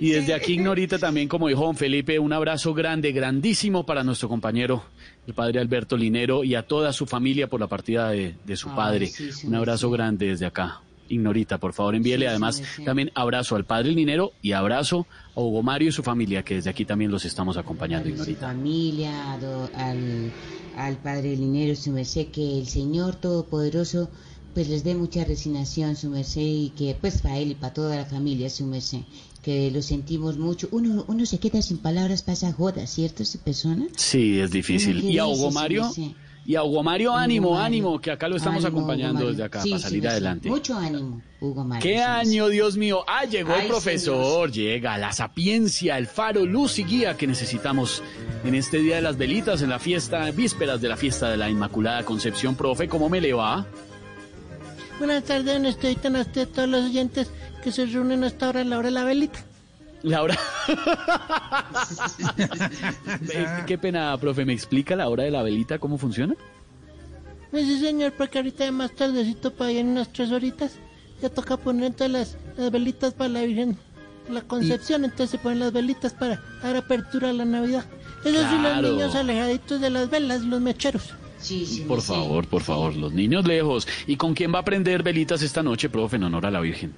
Y desde aquí, Ignorita, también, como dijo don Felipe, un abrazo grande, grandísimo para nuestro compañero, el padre Alberto Linero, y a toda su familia por la partida de, de su Ay, padre. sí, sí, un abrazo grande desde acá. Ignorita, por favor, envíele Sí, además sí, sí. también abrazo al padre Linero y abrazo a Hugo Mario y su familia, que desde aquí también los estamos acompañando, a su Ignorita. familia, a do- al, al Padre Linero, su merced, que el Señor Todopoderoso pues les dé mucha resignación, su merced, y que pues para él y para toda la familia, su merced, que lo sentimos mucho. Uno, uno se queda sin palabras para esa joda, ¿cierto, esa persona? Sí, es difícil. Y a Hugo Mario, sí. Y a Hugo Mario, ánimo, ánimo, que acá lo estamos Ánimo, acompañando desde acá Sí, para salir sí. adelante. Mucho ánimo, Hugo Mario. ¿Qué año, Dios mío? Ah, llegó el profesor, llega la sapiencia, el faro, luz y guía que necesitamos en este Día de las Velitas, en la fiesta, vísperas de la fiesta de la Inmaculada Concepción. Profe, ¿cómo me le va? Buenas tardes, don Estevita, a todos los oyentes que se reúnen hasta ahora en la hora de la velita. Laura. Eh, (laughs) Qué pena, profe, ¿me explica la hora de la velita cómo funciona? Pues sí, señor, porque ahorita ya más tardecito, para allá en unas tres horitas, ya toca poner todas las, las velitas para la Virgen, la Concepción, entonces se ponen las velitas para dar apertura a la Navidad. Eso sí, los Claro. niños alejaditos de las velas, los mecheros. Sí, Por favor, por favor, los niños lejos. ¿Y con quién va a prender velitas esta noche, profe, en honor a la Virgen?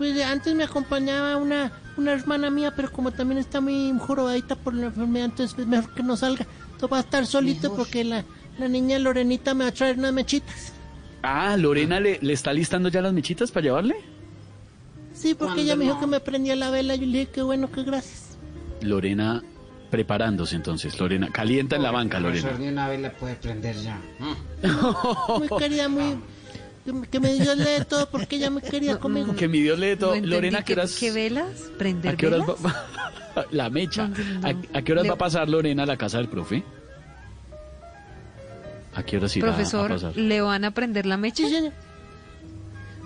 Pues antes me acompañaba una, una hermana mía, pero como también está muy jorobadita por la enfermedad, entonces es mejor que no salga. Todo va a estar solito porque la, la niña Lorenita me va a traer unas mechitas. Ah, Lorena le, le está listando ya las mechitas para llevarle. Sí, porque ella me dijo que me prendía la vela y yo le dije que bueno, que gracias. Lorena, preparándose entonces, Lorena. Calienta en la banca, Lorena. Profesor, de una vez la puede prender ya. (laughs) Muy querida, muy... que- Que me Dios lee todo porque ella me quería (laughs) conmigo. Que mi Dios lee todo. No Lorena, ¿a qué ¿qué- horas? ¿Qué velas? ¿Prender ¿A qué horas velas? va, (laughs) la mecha? ¿A, a qué horas Le- va a pasar Lorena a la casa del profe? ¿A qué horas irá a Profesor, pasar? ¿le van a prender la mecha? Sí, señor.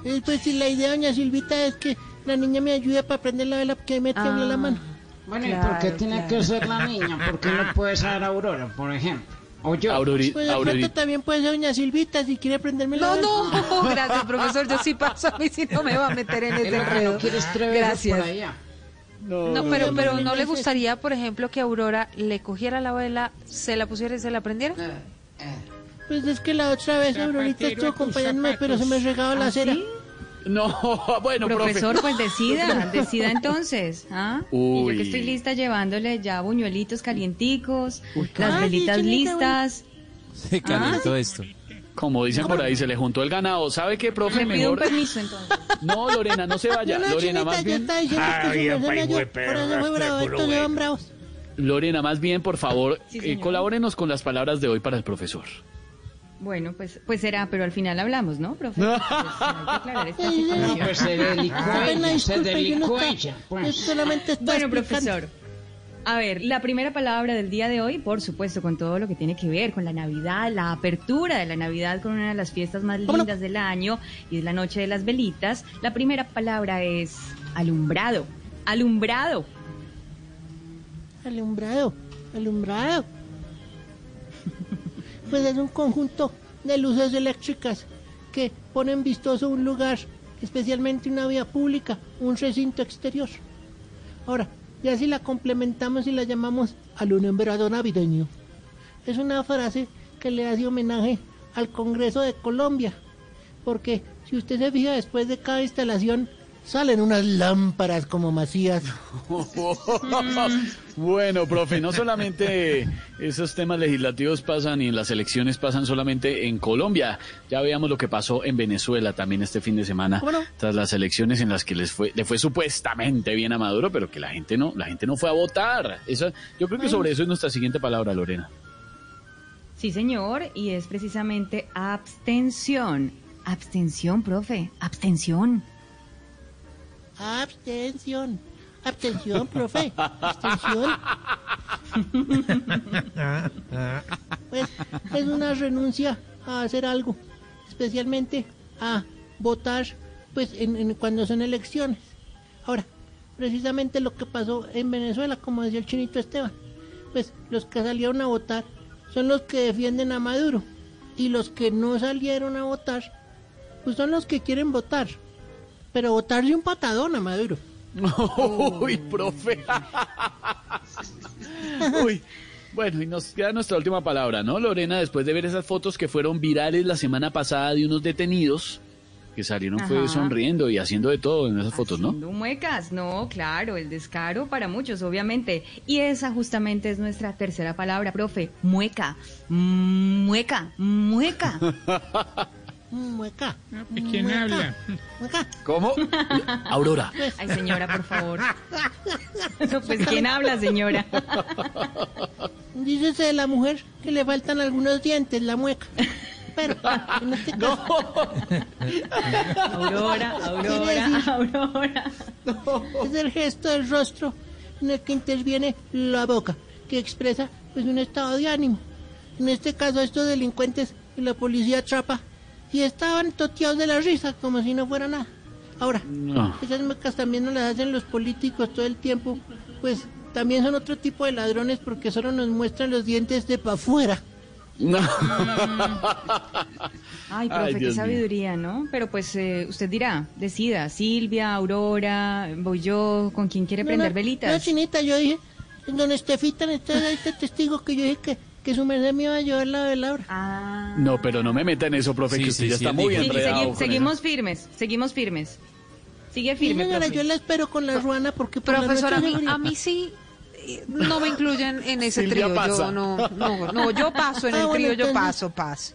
Eh, Pues si la idea, doña Silvita, es que la niña me ayude para prender la vela porque me tiembla la mano. Bueno, ¿y por qué tiene que ser la niña? ¿Por qué no puede ser Aurora, por ejemplo? O yo. Pues de pronto también puede ser doña Silvita si quiere prenderme la No, no, (laughs) gracias, profesor. Yo sí paso a mí si no me va a meter en ese Es lo que no enredo. treveros Gracias. por allá. No, no, pero, no, pero no, ¿no no le gustaría, por ejemplo, que Aurora le cogiera la vela, se la pusiera y se la prendiera? Pues es que la otra vez Aurorita estuvo acompañándome, pero se me regaba la ¿Ah, cera. sí? No, (laughs) bueno, Profesor, profe. pues decida, (laughs) decida entonces. ¿ah? Y yo Uy. que estoy lista llevándole ya buñuelitos calienticos, las Ay, velitas listas. Se calentó esto. Como dicen por ahí, se le juntó el ganado. ¿Sabe qué, profe? Me pido un Mejor. permiso entonces. (laughs) No, Lorena, no se vaya. No, no, Lorena, chinita, más bien. bravos. Lorena, más bien, por favor, Sí, eh, señor. colabórenos con las palabras de hoy para el profesor. Bueno, pues, pues será, pero al final hablamos, ¿no, profe? (laughs) Pues, hay que aclarar esta situación. pues se delicó se delicó no ella. pues. solamente Bueno, explicando. profesor. A ver, la primera palabra del día de hoy, por supuesto, con todo lo que tiene que ver con la Navidad, la apertura de la Navidad con una de las fiestas más lindas del año y es la noche de las velitas. La primera palabra es alumbrado. Alumbrado. Alumbrado, alumbrado. Pues es un conjunto de luces eléctricas que ponen vistoso un lugar, especialmente una vía pública, un recinto exterior. Ahora, ya si la complementamos y la llamamos alumbrado navideño, es una frase que le hace homenaje al Congreso de Colombia, porque si usted se fija después de cada instalación salen unas lámparas como macías. (laughs) Bueno, profe, no solamente esos temas legislativos pasan y en las elecciones pasan solamente en Colombia. Ya veamos lo que pasó en Venezuela también este fin de semana, ¿Cómo no? tras las elecciones en las que les fue, le fue supuestamente bien a Maduro, pero que la gente no, la gente no fue a votar. Eso, yo creo que sobre eso es nuestra siguiente palabra, Lorena. Sí, señor, y es precisamente abstención. Abstención, profe, abstención. Abstención. Abstención, profe. Abstención. Pues es una renuncia a hacer algo, especialmente a votar pues en, en- cuando son elecciones. Ahora, precisamente lo que pasó en Venezuela, como decía el chinito Esteban, pues los que salieron a votar son los que defienden a Maduro y los que no salieron a votar pues son los que quieren votar, pero votarse un patadón a Maduro. (laughs) Uy, profe. (laughs) Uy. Bueno, y nos queda nuestra última palabra, ¿no, Lorena? Después de ver esas fotos que fueron virales la semana pasada de unos detenidos que salieron fue sonriendo y haciendo de todo en esas fotos, ¿no? No muecas, no, claro, el descaro para muchos, obviamente. Y esa justamente es nuestra tercera palabra, profe, mueca, Mm, mueca, mueca. (laughs) Mueca. ¿Y quién mueca, habla? mueca. ¿Cómo? Aurora. Ay, señora, por favor. No, (laughs) pues, ¿quién habla, señora? Dícese de la mujer que le faltan algunos dientes, la mueca. Pero, en este caso... Aurora, Aurora, decir- Aurora. Es el gesto del rostro en el que interviene la boca, que expresa pues un estado de ánimo. En este caso, estos delincuentes y la policía atrapa y estaban toteados de la risa, como si no fuera nada. Ahora, No. esas muecas también nos las hacen los políticos todo el tiempo, pues también son otro tipo de ladrones porque solo nos muestran los dientes de para afuera. No. (laughs) Ay, profe, Ay, qué mío. sabiduría, ¿no? Pero pues eh, usted dirá, decida, Silvia, Aurora, voy yo, con quién quiere No, prender no, velitas. No, chinita, yo dije, don Estefita, está ahí este testigo que yo dije que, que su merced me iba a llevar la velabra. Ah. No, pero no me meta en eso, profe, que usted ya está muy Sí, enredado. segui- seguimos firmes, seguimos firmes. Sigue Sí, firme, señora, profe. yo la espero con la ruana porque por la Profesor, a mí, a mí sí eh, no me incluyen en ese Silvia trío. pasa. Yo no, no, no, yo paso en Ah, el bueno, trío, yo paso, paso.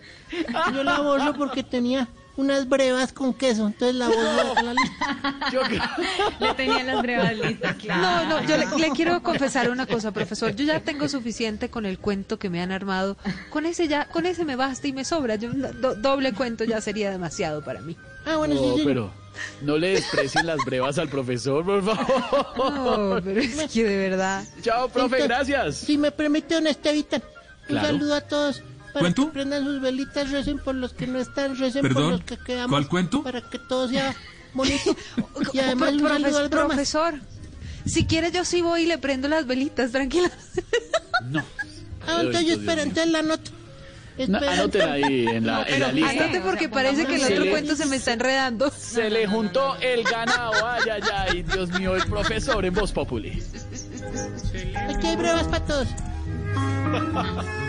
Yo la borro porque tenía unas brevas con queso. Entonces la volví a la lista. Le tenía las brevas listas, (laughs) claro. No, no, yo le, le quiero confesar una cosa, profesor. Yo ya tengo suficiente con el cuento que me han armado. Con ese ya, con ese me basta y me sobra. Yo do- doble cuento ya sería demasiado para mí. Ah, bueno, No, sí, sí. pero no le desprecien las brevas al profesor, por favor. No, pero es que de verdad. Chao, profe, Entonces, gracias. Si me permite, don Estevita, un Claro. saludo a todos. Para ¿Cuento? que prendan sus velitas, recen por los que no están, recen por Perdón, los que quedamos. ¿cuál cuento? Para que todo sea bonito. (laughs) y además un Pro- profes- profesor, si quiere yo sí voy y le prendo las velitas, tranquila. (laughs) Ah, entonces yo espero, entonces la anoto. No, Espera. anoten ahí en la, en la lista. Anote porque parece que el Se otro le- cuento se me está enredando. Se le juntó el ganado. Ay, ay, ay. Dios mío, el profesor en Voz Populi. Aquí hay brevas para todos. (laughs)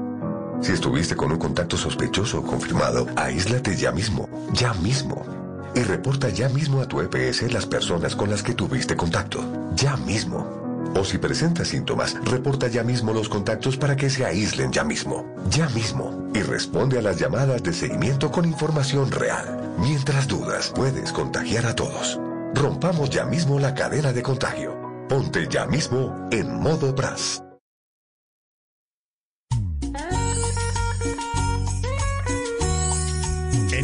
Si estuviste con un contacto sospechoso o confirmado, aíslate ya mismo, ya mismo. Y reporta ya mismo a tu EPS las personas con las que tuviste contacto, ya mismo. O si presentas síntomas, reporta ya mismo los contactos para que se aíslen ya mismo, ya mismo. Y responde a las llamadas de seguimiento con información real. Mientras dudas, puedes contagiar a todos. Rompamos ya mismo la cadena de contagio. Ponte ya mismo en modo BRAS.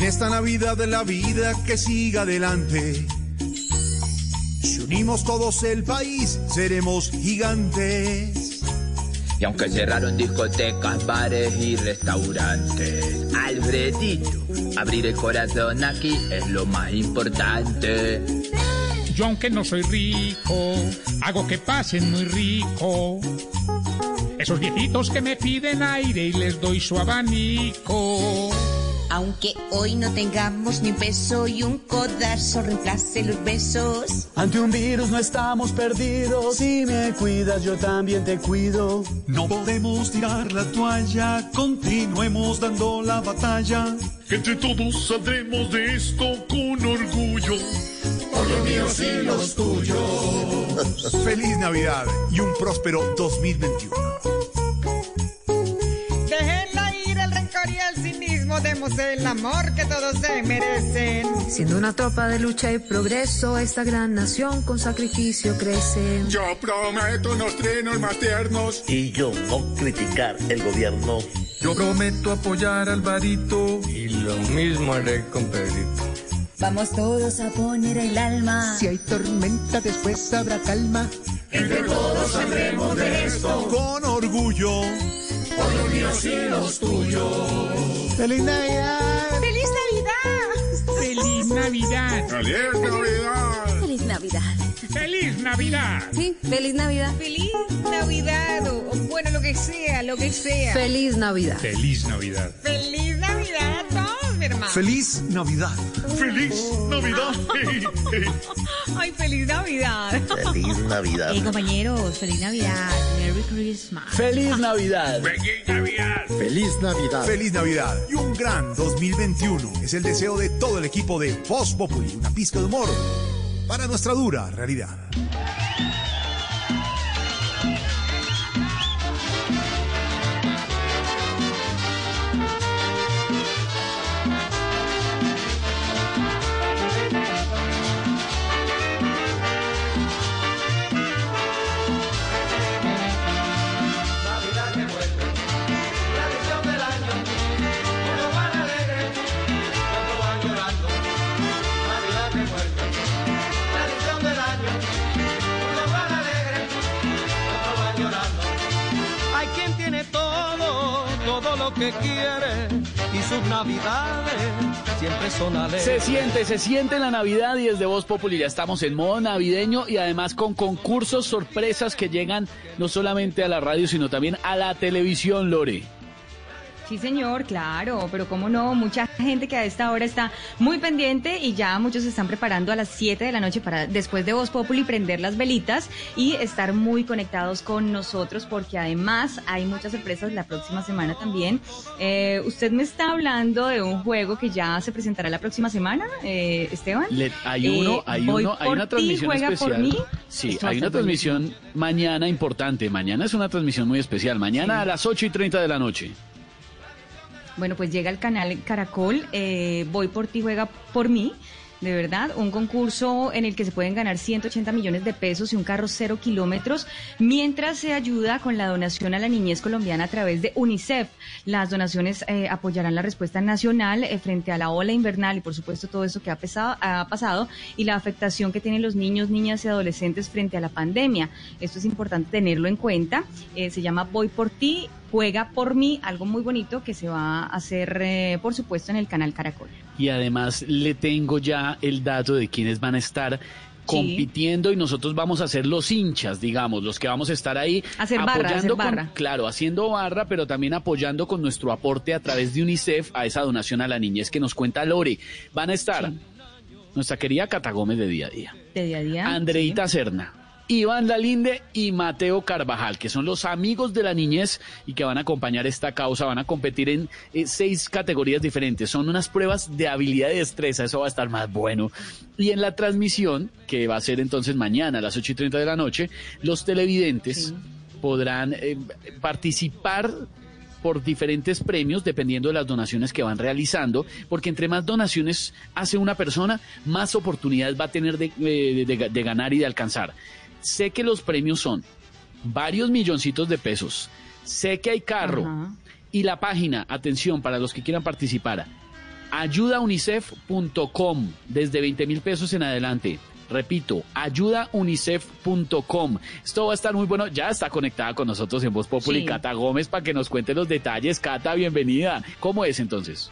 Esta Navidad de la vida que siga adelante. Si unimos todos el país, seremos gigantes. Y aunque cerraron discotecas, bares y restaurantes, Alfredito, abrir el corazón aquí es lo más importante. Yo aunque no soy rico, hago que pasen muy rico. Esos viejitos que me piden aire y les doy su abanico. Aunque hoy no tengamos ni un peso y un codazo reemplace los besos. Ante un virus no estamos perdidos. Si me cuidas, yo también te cuido. No podemos tirar la toalla, continuemos dando la batalla. Entre todos saldremos de esto con orgullo. Por los míos y los tuyos. Feliz Navidad y un próspero 2021. El amor que todos se merecen. Siendo una tropa de lucha y progreso, esta gran nación con sacrificio crece. Yo prometo unos trinos más tiernos. Y yo no criticar el gobierno. Yo prometo apoyar al varito. Y lo mismo haré con Pedrito. Vamos todos a poner el alma. Si hay tormenta, después habrá calma. Entre todos saldremos de esto. Con orgullo. Por los míos y los tuyos. ¡Feliz Navidad! ¡Feliz Navidad! ¡Feliz Navidad! ¡Feliz Navidad! ¡Feliz Navidad! ¡Feliz Navidad! Sí, feliz Navidad. Feliz Navidad, o, o bueno, lo que sea, lo que sea. Feliz Navidad. ¡Feliz Navidad! Feliz Navidad Feliz Navidad. ¡Feliz Navidad! (laughs) Ay, feliz Navidad. Feliz Navidad. Hey, compañeros, feliz Navidad. Merry Christmas. ¡Feliz Navidad! ¡Feliz Navidad! Feliz Navidad. Feliz Navidad y un gran 2021 es el deseo de todo el equipo de Voz Populi, una pizca de humor para nuestra dura realidad. Que quiere y sus navidades siempre son alegres. Se siente, se siente la Navidad y desde Voz Populi ya estamos en modo navideño y además con concursos, sorpresas que llegan no solamente a la radio, sino también a la televisión, Lore. Sí, señor, claro, pero cómo no, mucha gente que a esta hora está muy pendiente y ya muchos se están preparando a las 7 de la noche para después de Voz Populi prender las velitas y estar muy conectados con nosotros porque además hay muchas sorpresas la próxima semana también. Eh, usted me está hablando de un juego que ya se presentará la próxima semana, eh, Esteban. hay uno, Eh, hay Voy uno, hay por una transmisión juega por especial. mí. Sí, Esto hay una transmisión mañana importante. Mañana es una transmisión muy especial. Mañana a las 8 y 30 de la noche. Bueno, pues llega el canal Caracol, eh, Voy por ti, juega por mí. De verdad, un concurso en el que se pueden ganar 180 millones de pesos y un carro cero kilómetros, mientras se ayuda con la donación a la niñez colombiana a través de UNICEF. Las donaciones eh, apoyarán la respuesta nacional eh, frente a la ola invernal y, por supuesto, todo eso que ha, pesado- pasado y la afectación que tienen los niños, niñas y adolescentes frente a la pandemia. Esto es importante tenerlo en cuenta. Eh, se llama Voy por ti, juega por mí, algo muy bonito que se va a hacer, eh, por supuesto, en el canal Caracol. Y además le tengo ya el dato de quienes van a estar compitiendo y nosotros vamos a ser los hinchas, digamos, los que vamos a estar ahí Hacer barra, apoyando hacer con- barra. claro, haciendo barra, pero también apoyando con nuestro aporte a través de UNICEF a esa donación a la niñez que nos cuenta Lore. Van a estar nuestra querida Cata Gómez de día a día, De día a día. Andreita Serna, Iván Lalinde y Mateo Carvajal, que son los amigos de la niñez y que van a acompañar esta causa, van a competir en eh, seis categorías diferentes. Son unas pruebas de habilidad y destreza, eso va a estar más bueno. Y en la transmisión, que va a ser entonces mañana a las 8 y 30 de la noche, los televidentes podrán eh, participar por diferentes premios dependiendo de las donaciones que van realizando, porque entre más donaciones hace una persona, más oportunidades va a tener de, eh, de- de ganar y de alcanzar. Sé que los premios son varios milloncitos de pesos, sé que hay carro Ajá. y la página, atención para los que quieran participar, ayudaunicef.com desde 20 mil pesos en adelante. Repito, ayudaunicef.com. Esto va a estar muy bueno. Ya está conectada con nosotros en Voz Populi Sí. Cata Gómez para que nos cuente los detalles. Cata, bienvenida. ¿Cómo es entonces?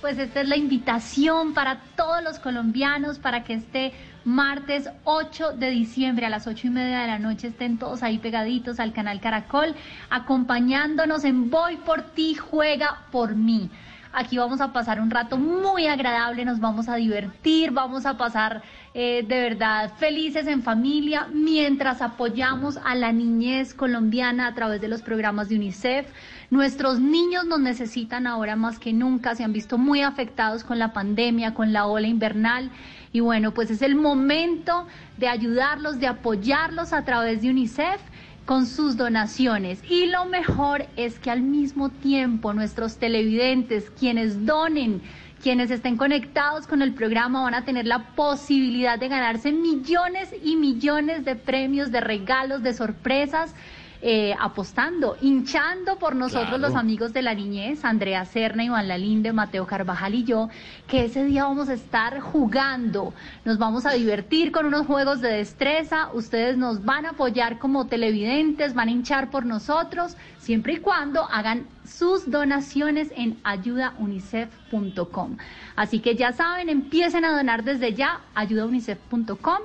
Pues esta es la invitación para todos los colombianos para que este martes 8 de diciembre a las 8 y media de la noche estén todos ahí pegaditos al canal Caracol, acompañándonos en Voy por ti, juega por mí. Aquí vamos a pasar un rato muy agradable, nos vamos a divertir, vamos a pasar eh, de verdad felices en familia mientras apoyamos a la niñez colombiana a través de los programas de UNICEF. Nuestros niños nos necesitan ahora más que nunca, se han visto muy afectados con la pandemia, con la ola invernal. Y bueno, pues es el momento de ayudarlos, de apoyarlos a través de UNICEF con sus donaciones. Y lo mejor es que al mismo tiempo nuestros televidentes, quienes donen, quienes estén conectados con el programa van a tener la posibilidad de ganarse millones y millones de premios, de regalos, de sorpresas. Eh, apostando, hinchando por nosotros Claro. los amigos de la niñez, Andrea Serna, Iván Lalinde, Mateo Carvajal y yo, que ese día vamos a estar jugando, nos vamos a divertir con unos juegos de destreza, ustedes nos van a apoyar como televidentes, van a hinchar por nosotros, siempre y cuando hagan sus donaciones en ayudaunicef.com. Así que ya saben, empiecen a donar desde ya, ayudaunicef.com.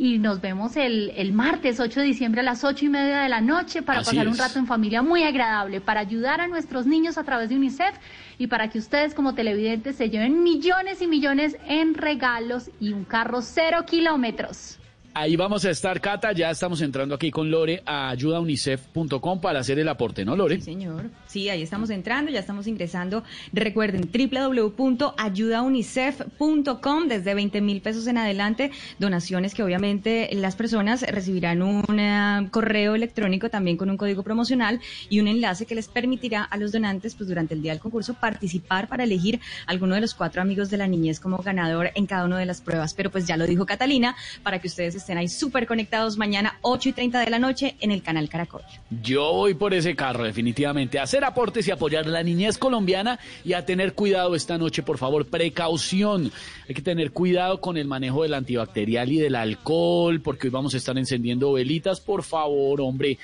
Y nos vemos el, el martes 8 de diciembre a las 8 y media de la noche para Así pasar un rato en familia muy agradable, para ayudar a nuestros niños a través de UNICEF y para que ustedes como televidentes se lleven millones y millones en regalos y un carro cero kilómetros. Ahí vamos a estar, Cata. Ya estamos entrando aquí con Lore a ayudaunicef.com para hacer el aporte, ¿no, Lore? Sí, señor. Sí, ahí estamos entrando, ya estamos ingresando. Recuerden, www.ayudaunicef.com, desde 20 mil pesos en adelante, donaciones que obviamente las personas recibirán un eh, correo electrónico también con un código promocional y un enlace que les permitirá a los donantes, pues durante el día del concurso, participar para elegir alguno de los cuatro amigos de la niñez como ganador en cada una de las pruebas. Pero pues ya lo dijo Catalina, para que ustedes estén ahí súper conectados mañana 8 y 30 de la noche en el canal Caracol. Yo voy por ese carro, definitivamente. A hacer aportes y apoyar a la niñez colombiana y a tener cuidado esta noche, por favor. Precaución. Hay que tener cuidado con el manejo del antibacterial y del alcohol, porque hoy vamos a estar encendiendo velitas. Por favor, hombre.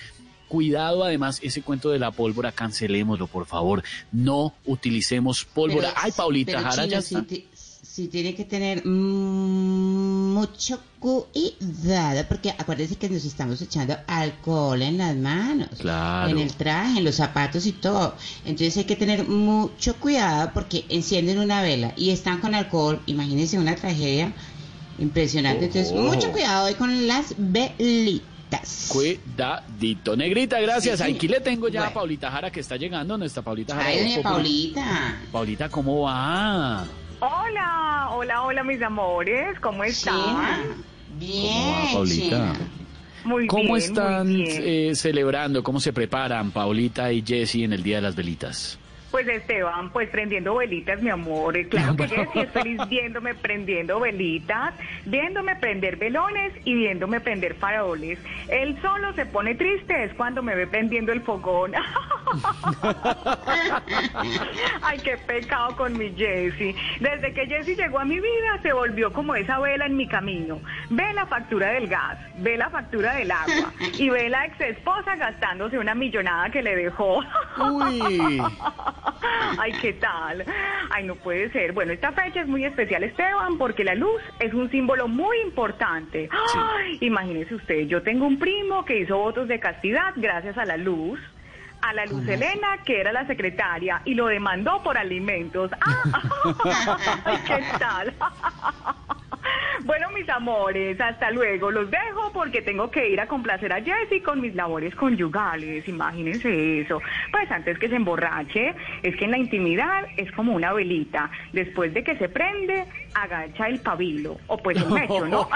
cuidado además ese cuento de la pólvora, cancelémoslo, por favor. No utilicemos pólvora. Pero- Ay, Paulita pero, Jara ya está. Sí tiene que tener mucho cuidado, porque acuérdense que nos estamos echando alcohol en las manos, Claro. en el traje, en los zapatos y todo. Entonces hay que tener mucho cuidado porque encienden una vela y están con alcohol. Imagínense una tragedia impresionante. Entonces, mucho cuidado hoy con las velitas. Cuidadito. Negrita, gracias. Sí, sí. Aquí le tengo ya a. Paulita Jara que está llegando, nuestra Paulita Jara. Ay. Paulita. Paulita, ¿cómo va? Hola, hola, hola mis amores, ¿cómo están? ¿Cómo va, Bien, Paulita? Muy ¿Cómo bien, están muy bien. eh, celebrando? ¿Cómo se preparan Paulita y Jessy en el Día de las Velitas? Pues Esteban, pues prendiendo velitas, mi amor. Eh, Claro que Jessy es feliz viéndome prendiendo velitas, viéndome prender velones y viéndome prender faroles. Él solo se pone triste es cuando me ve prendiendo el fogón. (laughs) Ay, qué pecado con mi Jessy. Desde que Jessy llegó a mi vida, se volvió como esa vela en mi camino. Ve la factura del gas, ve la factura del agua y ve la ex esposa gastándose una millonada que le dejó. Uy. (laughs) (laughs) Ay, ¿qué tal? Ay, no puede ser. Bueno, esta fecha es muy especial, Esteban, porque la luz es un símbolo muy importante. Ay, imagínese usted, yo tengo un primo que hizo votos de castidad gracias a la luz. A la Luz Elena, que era la secretaria, y lo demandó por alimentos. Ah, (laughs) (laughs) ay, ¿qué tal? (laughs) Bueno, mis amores, hasta luego. Los dejo porque tengo que ir a complacer a Jessy con mis labores conyugales. Imagínense eso. Pues antes que se emborrache, es que en la intimidad es como una velita. Después de que se prende, agacha el pabilo. O pues el mecho, ¿no?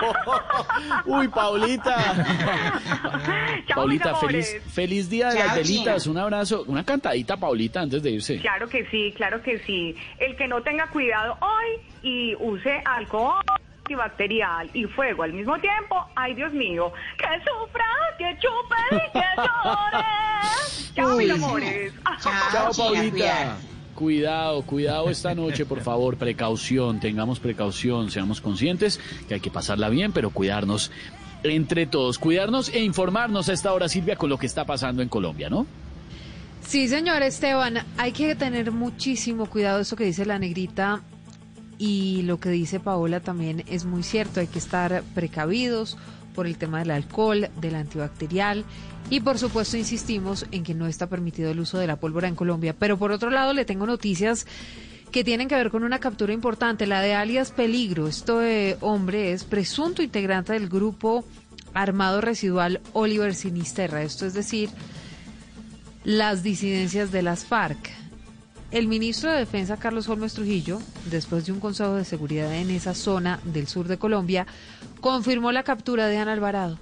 (laughs) Uy, Paulita. (laughs) Chao, Paulita, mis feliz, feliz día de Chao, las velitas. China. Un abrazo, una cantadita, Paulita, antes de irse. Claro que sí, claro que sí. El que no tenga cuidado hoy y use alcohol antibacterial y fuego al mismo tiempo, ay Dios mío, que sufra, que chupe y que llore. (laughs) Chao, mis amores. Chao, Paulita. Cuidado, cuidado esta noche, por favor, precaución, tengamos precaución, seamos conscientes que hay que pasarla bien, pero cuidarnos entre todos, cuidarnos e informarnos a esta hora, Silvia, con lo que está pasando en Colombia, ¿no? Sí, señor Esteban, hay que tener muchísimo cuidado eso que dice la negrita y lo que dice Paola también es muy cierto, hay que estar precavidos por el tema del alcohol, del antibacterial y por supuesto insistimos en que no está permitido el uso de la pólvora en Colombia. Pero por otro lado le tengo noticias que tienen que ver con una captura importante, la de alias Peligro. Este hombre es presunto integrante del grupo armado residual Oliver Sinisterra, esto es decir, las disidencias de las FARC. El ministro de Defensa, Carlos Holmes Trujillo, después de un consejo de seguridad en esa zona del sur de Colombia, confirmó la captura de Ana Alvarado.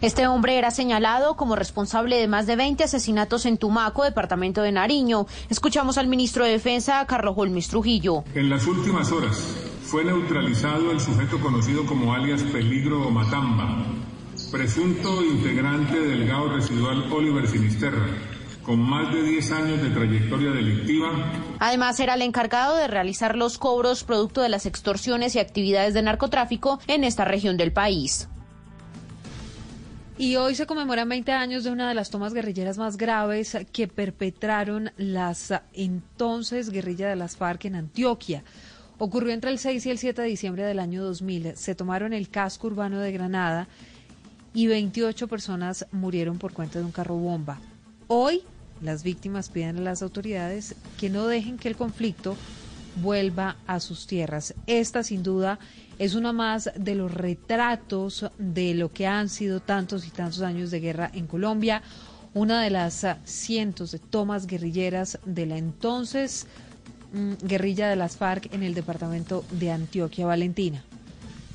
Este hombre era señalado como responsable de más de 20 asesinatos en Tumaco, departamento de Nariño. Escuchamos al ministro de Defensa, Carlos Holmes Trujillo. En las últimas horas fue neutralizado el sujeto conocido como alias Peligro o Matamba, presunto integrante del GAO residual Oliver Sinisterra, con más de 10 años de trayectoria delictiva Además, era el encargado de realizar los cobros producto de las extorsiones y actividades de narcotráfico en esta región del país. Y hoy se conmemoran 20 años de una de las tomas guerrilleras más graves que perpetraron las entonces guerrillas de las FARC en Antioquia. Ocurrió entre el 6 y el 7 de diciembre del año 2000. Se tomaron el casco urbano de Granada y 28 personas murieron por cuenta de un carro bomba. Hoy las víctimas piden a las autoridades que no dejen que el conflicto vuelva a sus tierras. Esta sin duda es una más de los retratos de lo que han sido tantos y tantos años de guerra en Colombia, una de las cientos de tomas guerrilleras de la entonces mm, guerrilla de las FARC en el departamento de Antioquia, Valentina.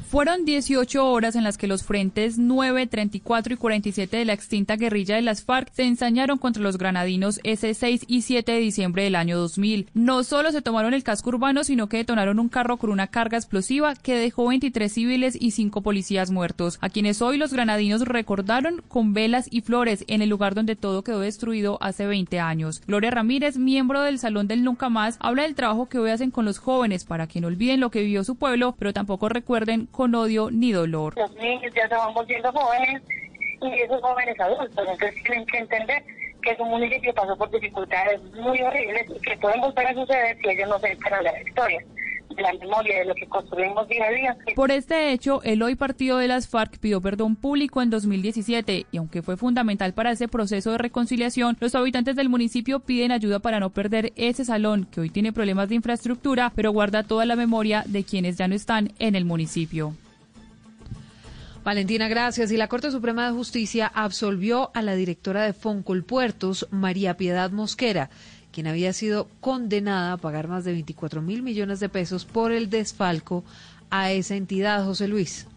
Fueron 18 horas en las que los frentes 9, 34 y 47 de la extinta guerrilla de las FARC se ensañaron contra los granadinos ese 6 y 7 de diciembre del año 2000. No solo se tomaron el casco urbano, sino que detonaron un carro con una carga explosiva que dejó 23 civiles y 5 policías muertos, a quienes hoy los granadinos recordaron con velas y flores en el lugar donde todo quedó destruido hace 20 años. Gloria Ramírez, miembro del Salón del Nunca Más, habla del trabajo que hoy hacen con los jóvenes para que no olviden lo que vivió su pueblo, pero tampoco recuerden con odio ni dolor. Los niños ya se van volviendo jóvenes y esos jóvenes adultos. Entonces tienen que entender que su municipio pasó por dificultades muy horribles y que pueden volver a suceder si ellos no se dedican a la historia la memoria de lo que construimos día a día. Por este hecho, el hoy partido de las FARC pidió perdón público en 2017 y aunque fue fundamental para ese proceso de reconciliación, los habitantes del municipio piden ayuda para no perder ese salón que hoy tiene problemas de infraestructura, pero guarda toda la memoria de quienes ya no están en el municipio. Valentina, gracias. Y la Corte Suprema de Justicia absolvió a la directora de Foncolpuertos, María Piedad Mosquera, quien había sido condenada a pagar más de 24 mil millones de pesos por el desfalco a esa entidad, José Luis.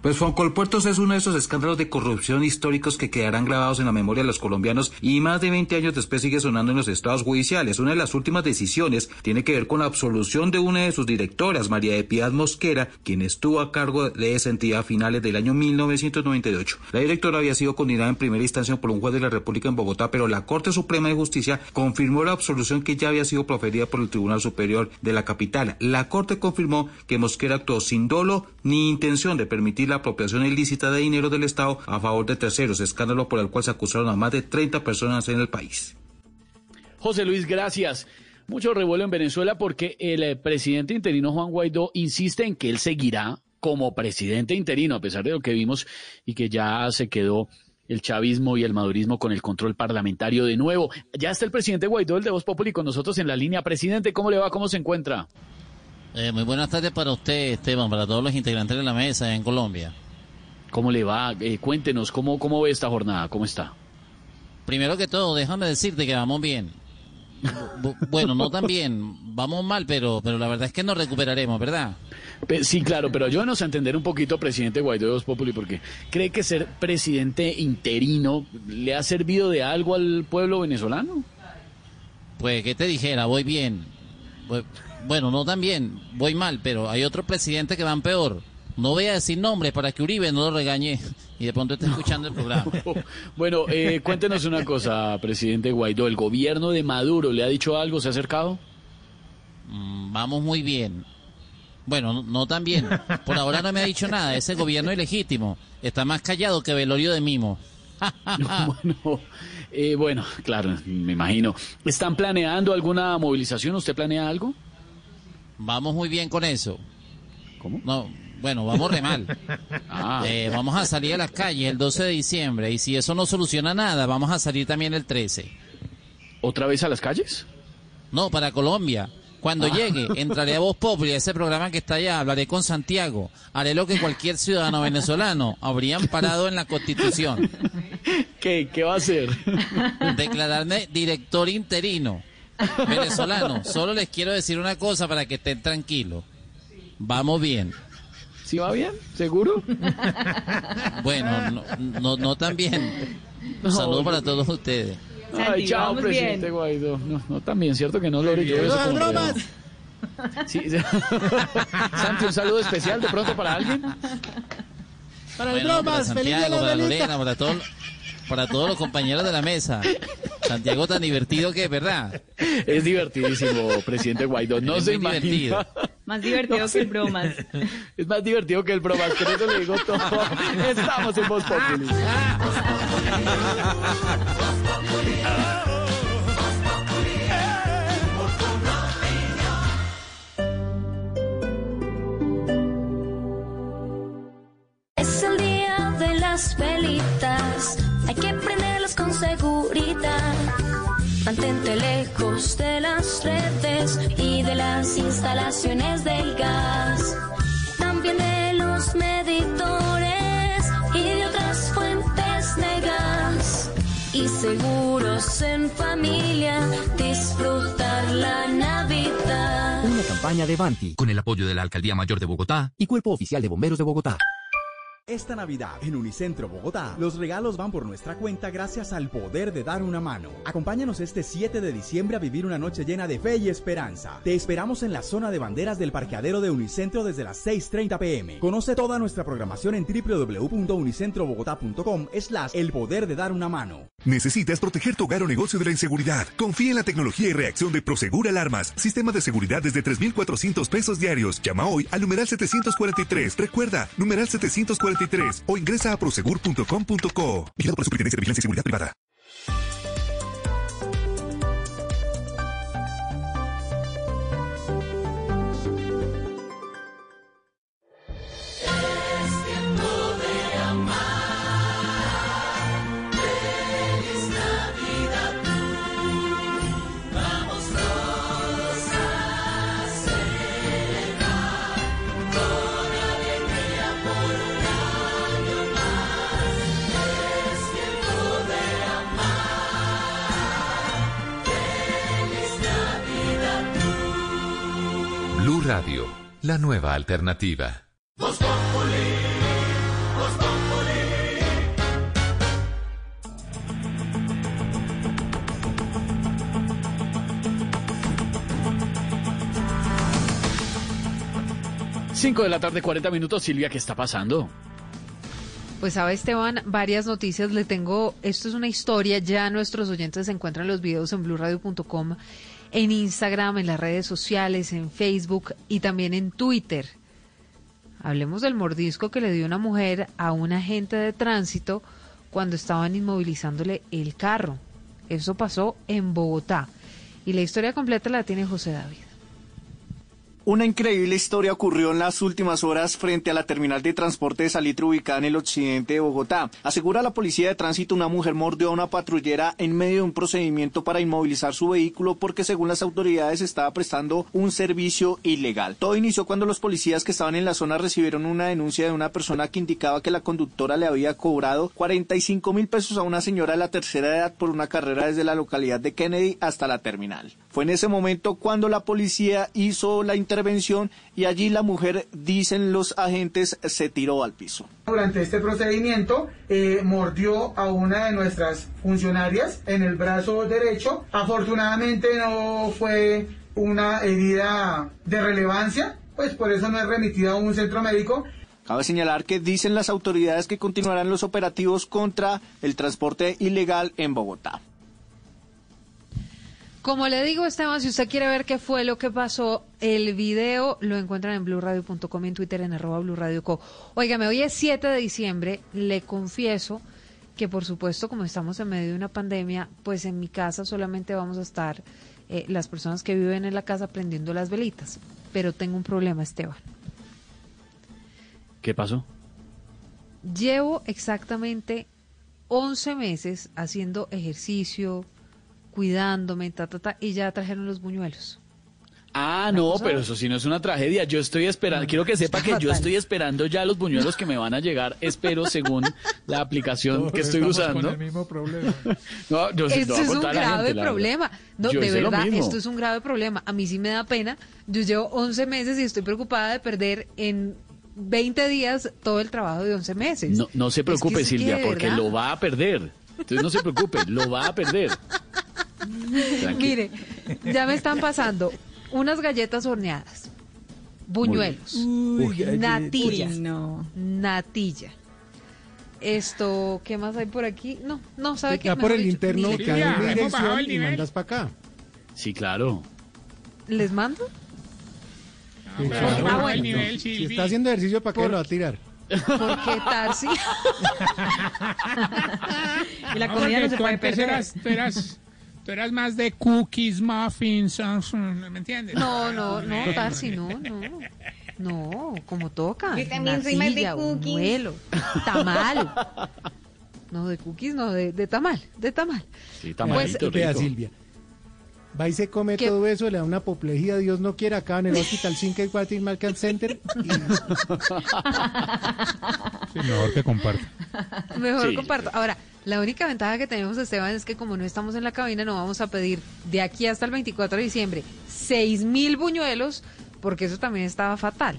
Pues Foncolpuertos es uno de esos escándalos de corrupción históricos que quedarán grabados en la memoria de los colombianos y más de 20 años después sigue sonando en los estados judiciales. Una de las últimas decisiones tiene que ver con la absolución de una de sus directoras, María de Piedad Mosquera, quien estuvo a cargo de esa entidad a finales del año 1998. La directora había sido condenada en primera instancia por un juez de la República en Bogotá, pero la Corte Suprema de Justicia confirmó la absolución que ya había sido proferida por el Tribunal Superior de la capital. La Corte confirmó que Mosquera actuó sin dolo ni intención de permitir la apropiación ilícita de dinero del Estado a favor de terceros, escándalo por el cual se acusaron a más de 30 personas en el país. José Luis, gracias. Mucho revuelo en Venezuela porque el eh, presidente interino Juan Guaidó insiste en que él seguirá como presidente interino, a pesar de lo que vimos y que ya se quedó el chavismo y el madurismo con el control parlamentario de nuevo. Ya está el presidente Guaidó, el de Voz Populi, con nosotros en la línea. Presidente, ¿cómo le va? ¿Cómo se encuentra? Eh, muy buenas tardes para usted, Esteban, para todos los integrantes de la mesa en Colombia. ¿Cómo le va? Eh, cuéntenos, ¿cómo, ¿cómo ve esta jornada? ¿Cómo está? Primero que todo, déjame decirte que vamos bien. bueno, no tan bien, vamos mal, pero, pero la verdad es que nos recuperaremos, ¿verdad? Sí, claro, pero ayúdanos a entender un poquito, presidente Guaidó de Voz Populi, porque cree que ser presidente interino le ha servido de algo al pueblo venezolano. Pues, ¿qué te dijera? Voy bien. Bueno, no tan bien, voy mal, pero hay otros presidentes que van peor. No voy a decir nombres para que Uribe no lo regañe y de pronto esté escuchando el programa. (laughs) bueno, eh, cuéntenos una cosa, presidente Guaidó. ¿El gobierno de Maduro le ha dicho algo? ¿Se ha acercado? Mm, vamos muy bien. Bueno, no, no, tan bien. Por ahora no me ha dicho nada. Ese gobierno ilegítimo está más callado que velorio de mimo. (laughs) bueno, eh, bueno, claro, me imagino. ¿Están planeando alguna movilización? ¿Usted planea algo? Vamos muy bien con eso. ¿Cómo? No, bueno, vamos re mal. (laughs) Ah. Eh, vamos a salir a las calles el 12 de diciembre y si eso no soluciona nada, vamos a salir también el 13. ¿Otra vez a las calles? No, para Colombia. Cuando ah. llegue, entraré a Voz Populi, ese programa que está allá, hablaré con Santiago, haré lo que cualquier ciudadano venezolano habría parado en la Constitución. (laughs) ¿Qué, ¿Qué va a hacer? Declararme director interino venezolano. Solo les quiero decir una cosa para que estén tranquilos. Vamos bien. ¿Sí va bien? ¿Seguro? Bueno, no, no, no tan bien. Un saludo para todos ustedes. Ay, chao, presidente Guaidó. No, no tan bien, ¿cierto que no lo yo eso bromas! Sí, (laughs) Santi, un saludo especial de pronto para alguien. Para el bromas, feliz de la para Lorena, para todos para todos los compañeros de la mesa. Santiago tan divertido que, ¿verdad? Es divertidísimo, presidente Guaidó. No se Divertido. Más divertido que el bromas. Es más divertido que el bromas, pero eso le digo todo. Estamos en Voz Populi. (laughs) redes y de las instalaciones del gas. También de los medidores y de otras fuentes de gas. Y seguros en familia, disfrutar la Navidad. Una campaña de Banti con el apoyo de la Alcaldía Mayor de Bogotá y Cuerpo Oficial de Bomberos de Bogotá. Esta Navidad en Unicentro Bogotá, los regalos van por nuestra cuenta gracias al poder de dar una mano. Acompáñanos este 7 de diciembre a vivir una noche llena de fe y esperanza. Te esperamos en la zona de banderas del parqueadero de Unicentro desde las 6.30 pm. Conoce toda nuestra programación en www.unicentrobogotá.com slash el poder de dar una mano. ¿Necesitas proteger tu hogar o negocio de la inseguridad? Confía en la tecnología y reacción de Prosegur Alarmas. Sistema de seguridad desde 3,400 pesos diarios. Llama hoy al numeral 743. Recuerda, numeral 743 o ingresa a prosegur.com.co. Vigilado por la Superintendencia de Vigilancia y Seguridad Privada. La nueva alternativa. Voz Populi, Voz Populi. Cinco de la tarde, 40 minutos. Silvia, ¿qué está pasando? Pues sabe Esteban, varias noticias le tengo. Esto es una historia, ya nuestros oyentes se encuentran los videos en blurradio.com, en Instagram, en las redes sociales, en Facebook y también en Twitter. Hablemos del mordisco que le dio una mujer a un agente de tránsito cuando estaban inmovilizándole el carro. Eso pasó en Bogotá. Y la historia completa la tiene José David. Una increíble historia ocurrió en las últimas horas frente a la terminal de transporte de Salitre ubicada en el occidente de Bogotá. Asegura la policía de tránsito una mujer mordió a una patrullera en medio de un procedimiento para inmovilizar su vehículo porque según las autoridades estaba prestando un servicio ilegal. Todo inició cuando los policías que estaban en la zona recibieron una denuncia de una persona que indicaba que la conductora le había cobrado 45 mil pesos a una señora de la tercera edad por una carrera desde la localidad de Kennedy hasta la terminal. Fue en ese momento cuando la policía hizo la intervención y allí la mujer, dicen los agentes, se tiró al piso. Durante este procedimiento eh, mordió a una de nuestras funcionarias en el brazo derecho. Afortunadamente no fue una herida de relevancia, pues por eso no es remitida a un centro médico. Cabe señalar que dicen las autoridades que continuarán los operativos contra el transporte ilegal en Bogotá. Como le digo, Esteban, si usted quiere ver qué fue lo que pasó, el video lo encuentran en blurradio.com y en Twitter en arroba blurradioco. Óigame, hoy es 7 de diciembre, le confieso que por supuesto, como estamos en medio de una pandemia, pues en mi casa solamente vamos a estar eh, las personas que viven en la casa prendiendo las velitas. Pero tengo un problema, Esteban. ¿Qué pasó? Llevo exactamente 11 meses haciendo ejercicio, cuidándome, ta, ta, ta, y ya trajeron los buñuelos. Ah, no, pero eso sí no es una tragedia. Yo estoy esperando, quiero que sepa que yo estoy esperando ya los buñuelos que me van a llegar, espero según la (laughs) aplicación Todos que estoy usando. Con el mismo problema. (laughs) No, yo esto es un grave gente, problema. No, Yo de verdad, esto es un grave problema. A mí sí me da pena. Yo llevo 11 meses y estoy preocupada de perder en 20 días todo el trabajo de 11 meses. No, no se Es que preocupe, sí Silvia, porque lo va a perder. Entonces no se preocupe, lo va a perder. (laughs) (laughs) Mire, ya me están pasando unas galletas horneadas, buñuelos, Uy, galletas. natilla, Uy, no. natilla. Esto, ¿qué más hay por aquí? No, no, ¿sabe qué? Ya por el dicho, interno que hay una dirección el y mandas para acá. Sí, claro. ¿Les mando? Sí, pero claro. bajo el No, nivel, si está haciendo ejercicio, ¿para qué lo va a tirar? ¿Por qué Tarsi? (laughs) Y la comida porque no se puede perder. eras, tú eras más de cookies, muffins, uh, (laughs) ¿me entiendes? No, no, no, Tarsi, no, no. No, como toca. Yo también soy más de cookies. buñuelo, tamal. No, de cookies, no, de, de tamal, de tamal. Sí, tamalito Pues, vea, rico. Silvia. Va y se come ¿Qué? todo eso, le da una apoplejía, Dios no quiera, acá en el Hospital 5 y Market Market Center. y- (laughs) (laughs) Sí, mejor que comparta. Mejor Sí. comparto. Ahora, la única ventaja que tenemos, Esteban, es que como no estamos en la cabina, no vamos a pedir de aquí hasta el 24 de diciembre seis mil buñuelos, porque eso también estaba fatal.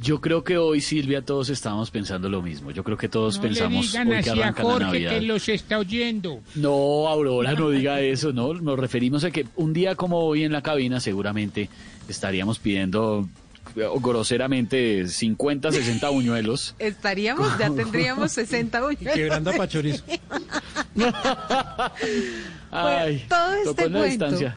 Yo creo que hoy, Silvia, todos estábamos pensando lo mismo. Yo creo que todos No pensamos le digan hoy que así a la Jorge Navidad. que los está oyendo. No, Aurora, no diga eso, ¿no? Nos referimos a que un día como hoy en la cabina seguramente estaríamos pidiendo groseramente 50, 60 buñuelos. Estaríamos, ya tendríamos 60 buñuelos. Quebrando a pachorizo. (laughs) Ay, todo este cuento. distancia.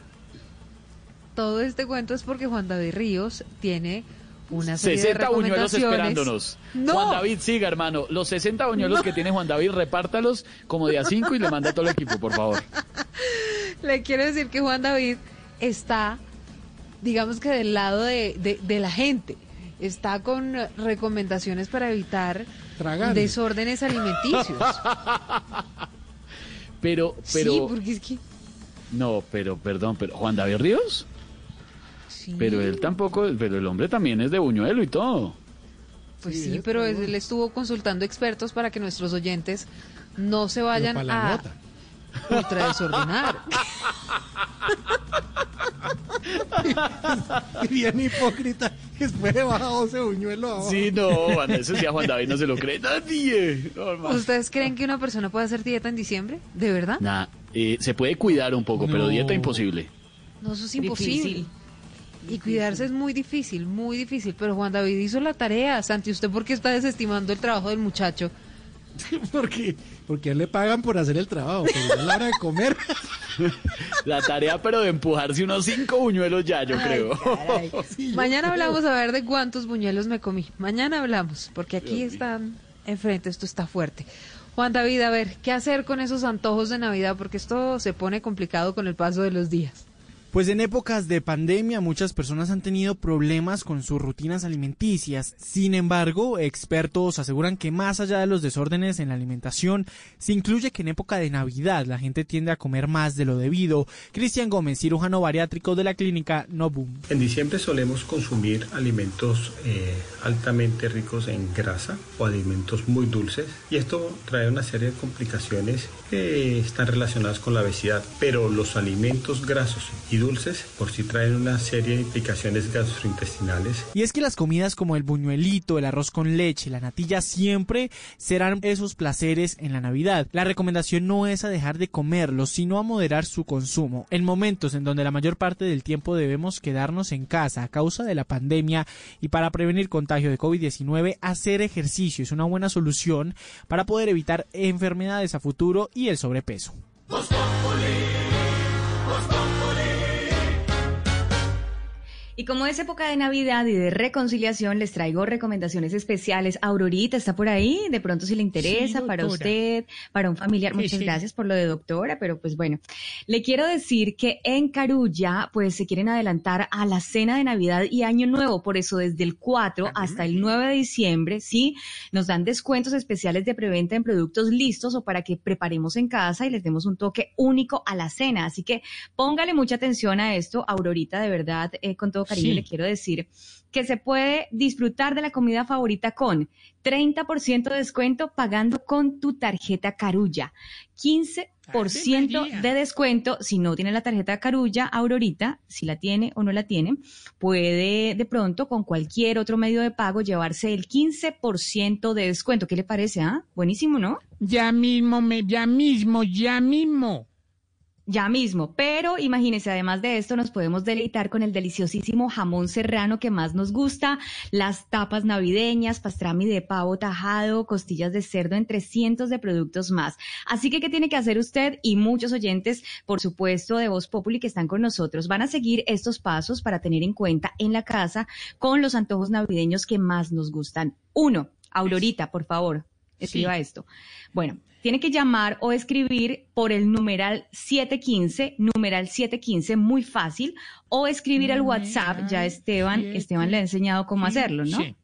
Todo este cuento es porque Juan David Ríos tiene una serie 60 de buñuelos esperándonos. No. Juan David, siga, hermano. Los 60 buñuelos que tiene Juan David, repártalos como de a 5 y le manda a todo el equipo, por favor. (laughs) Le quiero decir que Juan David está, digamos que del lado de, de- de la gente. Está con recomendaciones para evitar desórdenes alimenticios. Pero, (laughs) pero. Sí, porque es que... No, pero, perdón, pero. ¿Juan David Ríos? Pero él tampoco, pero el hombre también es de buñuelo y todo. Pues sí, pero él estuvo consultando expertos para que nuestros oyentes no se vayan a nota. Ultra desordenar. (laughs) Bien hipócrita. Después de baja 12 buñuelo abajo. Sí, no, Juan, eso sí a Juan David no se lo cree nadie. No, hermano. ¿Ustedes creen que una persona puede hacer dieta en diciembre? ¿De verdad? Nah, eh, se puede cuidar un poco, pero dieta imposible. No, eso es imposible. Difícil. Y cuidarse es muy difícil, muy difícil. Pero Juan David hizo la tarea. Santi, ¿usted por qué está desestimando el trabajo del muchacho? (laughs) Porque, porque a él le pagan por hacer el trabajo, pero ya a la hora de comer. (laughs) La tarea, pero de empujarse unos cinco buñuelos ya, yo creo. (laughs) Sí, yo Mañana creo. hablamos a ver de cuántos buñuelos me comí. Mañana hablamos, porque aquí están enfrente, esto está fuerte. Juan David, a ver, ¿qué hacer con esos antojos de Navidad? Porque esto se pone complicado con el paso de los días. Pues en épocas de pandemia muchas personas han tenido problemas con sus rutinas alimenticias. Sin embargo, expertos aseguran que más allá de los desórdenes en la alimentación, se incluye que en época de Navidad la gente tiende a comer más de lo debido. Cristian Gómez, cirujano bariátrico de la clínica Novum. En diciembre solemos consumir alimentos eh, altamente ricos en grasa o alimentos muy dulces y esto trae una serie de complicaciones que están relacionadas con la obesidad, pero los alimentos grasos y dulces por sí traen una serie de implicaciones gastrointestinales Y es que las comidas como el buñuelito, el arroz con leche, la natilla siempre serán esos placeres en la Navidad. La recomendación no es a dejar de comerlos, sino a moderar su consumo. En momentos en donde la mayor parte del tiempo debemos quedarnos en casa a causa de la pandemia y para prevenir contagio de COVID-19, hacer ejercicio es una buena solución para poder evitar enfermedades a futuro y el sobrepeso. Y como es época de Navidad y de reconciliación, les traigo recomendaciones especiales. Aurorita está por ahí, de pronto si le interesa, Sí, para usted, para un familiar. Muchas sí. gracias por lo de doctora, pero pues bueno. Le quiero decir que en Carulla, pues se quieren adelantar a la cena de Navidad y Año Nuevo. Por eso, desde el 4 hasta el 9 de diciembre, sí, nos dan descuentos especiales de preventa en productos listos o para que preparemos en casa y les demos un toque único a la cena. Así que póngale mucha atención a esto, Aurorita, de verdad, eh, con todo cariño Sí. le quiero decir que se puede disfrutar de la comida favorita con 30% de descuento pagando con tu tarjeta Carulla. 15% de descuento si no tiene la tarjeta Carulla, Aurorita, si la tiene o no la tiene, puede de pronto con cualquier otro medio de pago llevarse el 15% de descuento. ¿Qué le parece? Ah? Buenísimo, ¿no? Ya mismo, me, ya mismo, ya mismo. Ya mismo, pero imagínense, además de esto, nos podemos deleitar con el deliciosísimo jamón serrano que más nos gusta, las tapas navideñas, pastrami de pavo tajado, costillas de cerdo, entre cientos de productos más. Así que, ¿qué tiene que hacer usted? Y muchos oyentes, por supuesto, de Voz Populi que están con nosotros, van a seguir estos pasos para tener en cuenta en la casa con los antojos navideños que más nos gustan. Uno, Aurorita, por favor, escriba esto. Bueno, tiene que llamar o escribir por el numeral 715, numeral 715, muy fácil, o escribir al WhatsApp, ya Esteban, Esteban le ha enseñado cómo hacerlo, ¿no? Sí.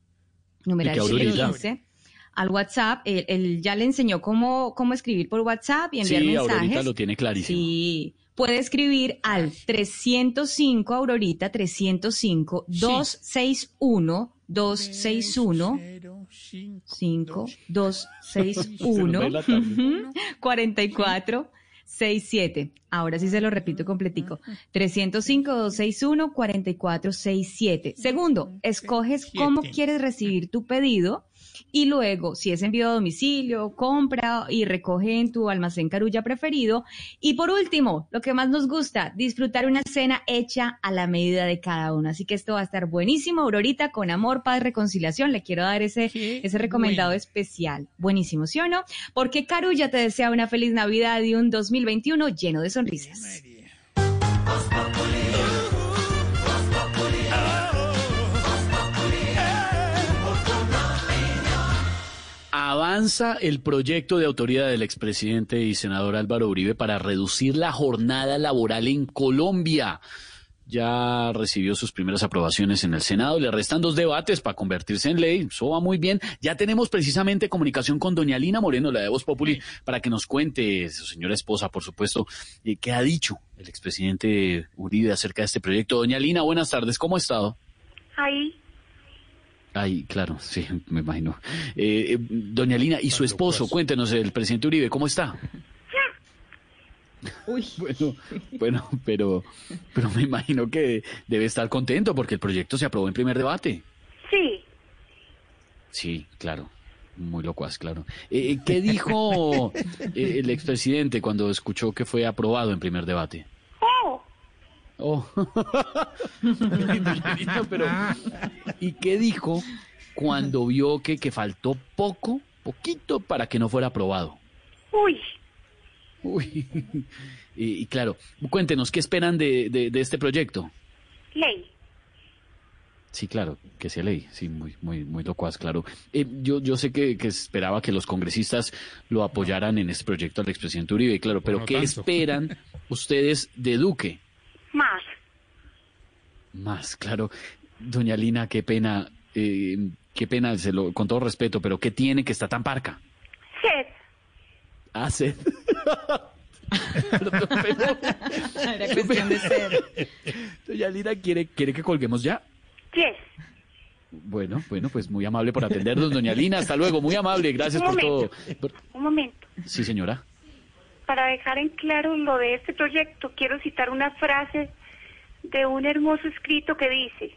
Numeral ¿Y qué Aurorita? 715. Al WhatsApp, él, él ya le enseñó cómo, cómo escribir por WhatsApp y enviar Sí, mensajes. Aurorita lo tiene clarísimo. Sí. Puede escribir al 305, Aurorita, 305, 261, 261, 5, 261, 44, 67. Ahora sí se lo repito completico. 305-261-4467. Segundo, escoges cómo quieres recibir tu pedido Y luego, si es envío a domicilio, compra y recoge en tu almacén Carulla preferido. Y por último, lo que más nos gusta, disfrutar una cena hecha a la medida de cada uno. Así que esto va a estar buenísimo. Aurorita, con amor, paz, reconciliación. Le quiero dar ese, ese recomendado especial. Buenísimo, ¿sí o no? Porque Carulla te desea una feliz Navidad y un 2021 lleno de sonrisas. Avanza el proyecto de autoridad del expresidente y senador Álvaro Uribe para reducir la jornada laboral en Colombia. Ya recibió sus primeras aprobaciones en el Senado. Le restan dos debates para convertirse en ley. Eso va muy bien. Ya tenemos precisamente comunicación con doña Lina Moreno, la de Voz Populi, para que nos cuente, su señora esposa, por supuesto, eh, qué ha dicho el expresidente Uribe acerca de este proyecto. Doña Lina, buenas tardes. ¿Cómo ha estado? Ahí, Ay, claro, sí, (laughs) me imagino. Eh, eh, doña Lina, ¿y su esposo? Cuéntenos, el presidente Uribe, ¿cómo está? (laughs) Bueno, bueno, pero, pero me imagino que debe estar contento porque el proyecto se aprobó en primer debate. sí. Sí, claro. Muy locuaz, claro. Eh, ¿Qué dijo (laughs) eh, el expresidente cuando escuchó que fue aprobado en primer debate? Oh, (laughs) pero, ¿y qué dijo cuando vio que, que faltó poco, poquito para que no fuera aprobado? uy. Uy. (laughs) Y, y claro, cuéntenos, ¿qué esperan de, de, de este proyecto? Ley. Sí, claro, que sea ley, sí, muy, muy, muy locuaz, claro. Eh, yo, yo sé que, que esperaba que los congresistas lo apoyaran en este proyecto al expresidente Uribe, claro, pero ¿qué tanto. esperan (laughs) ustedes de Duque? Más. Claro. Doña Lina, qué pena, eh, qué pena, se lo, con todo respeto, pero ¿qué tiene que está tan parca? Sed. Ah, sed. (laughs) Era cuestión de ser. Doña Lina, ¿quiere, ¿quiere que colguemos ya? Yes. Bueno, bueno, pues muy amable por atendernos, doña Lina. Hasta luego, muy amable. Gracias Un por todo. Por- Un momento. Sí, señora. Para dejar en claro lo de este proyecto, quiero citar una frase de un hermoso escrito que dice,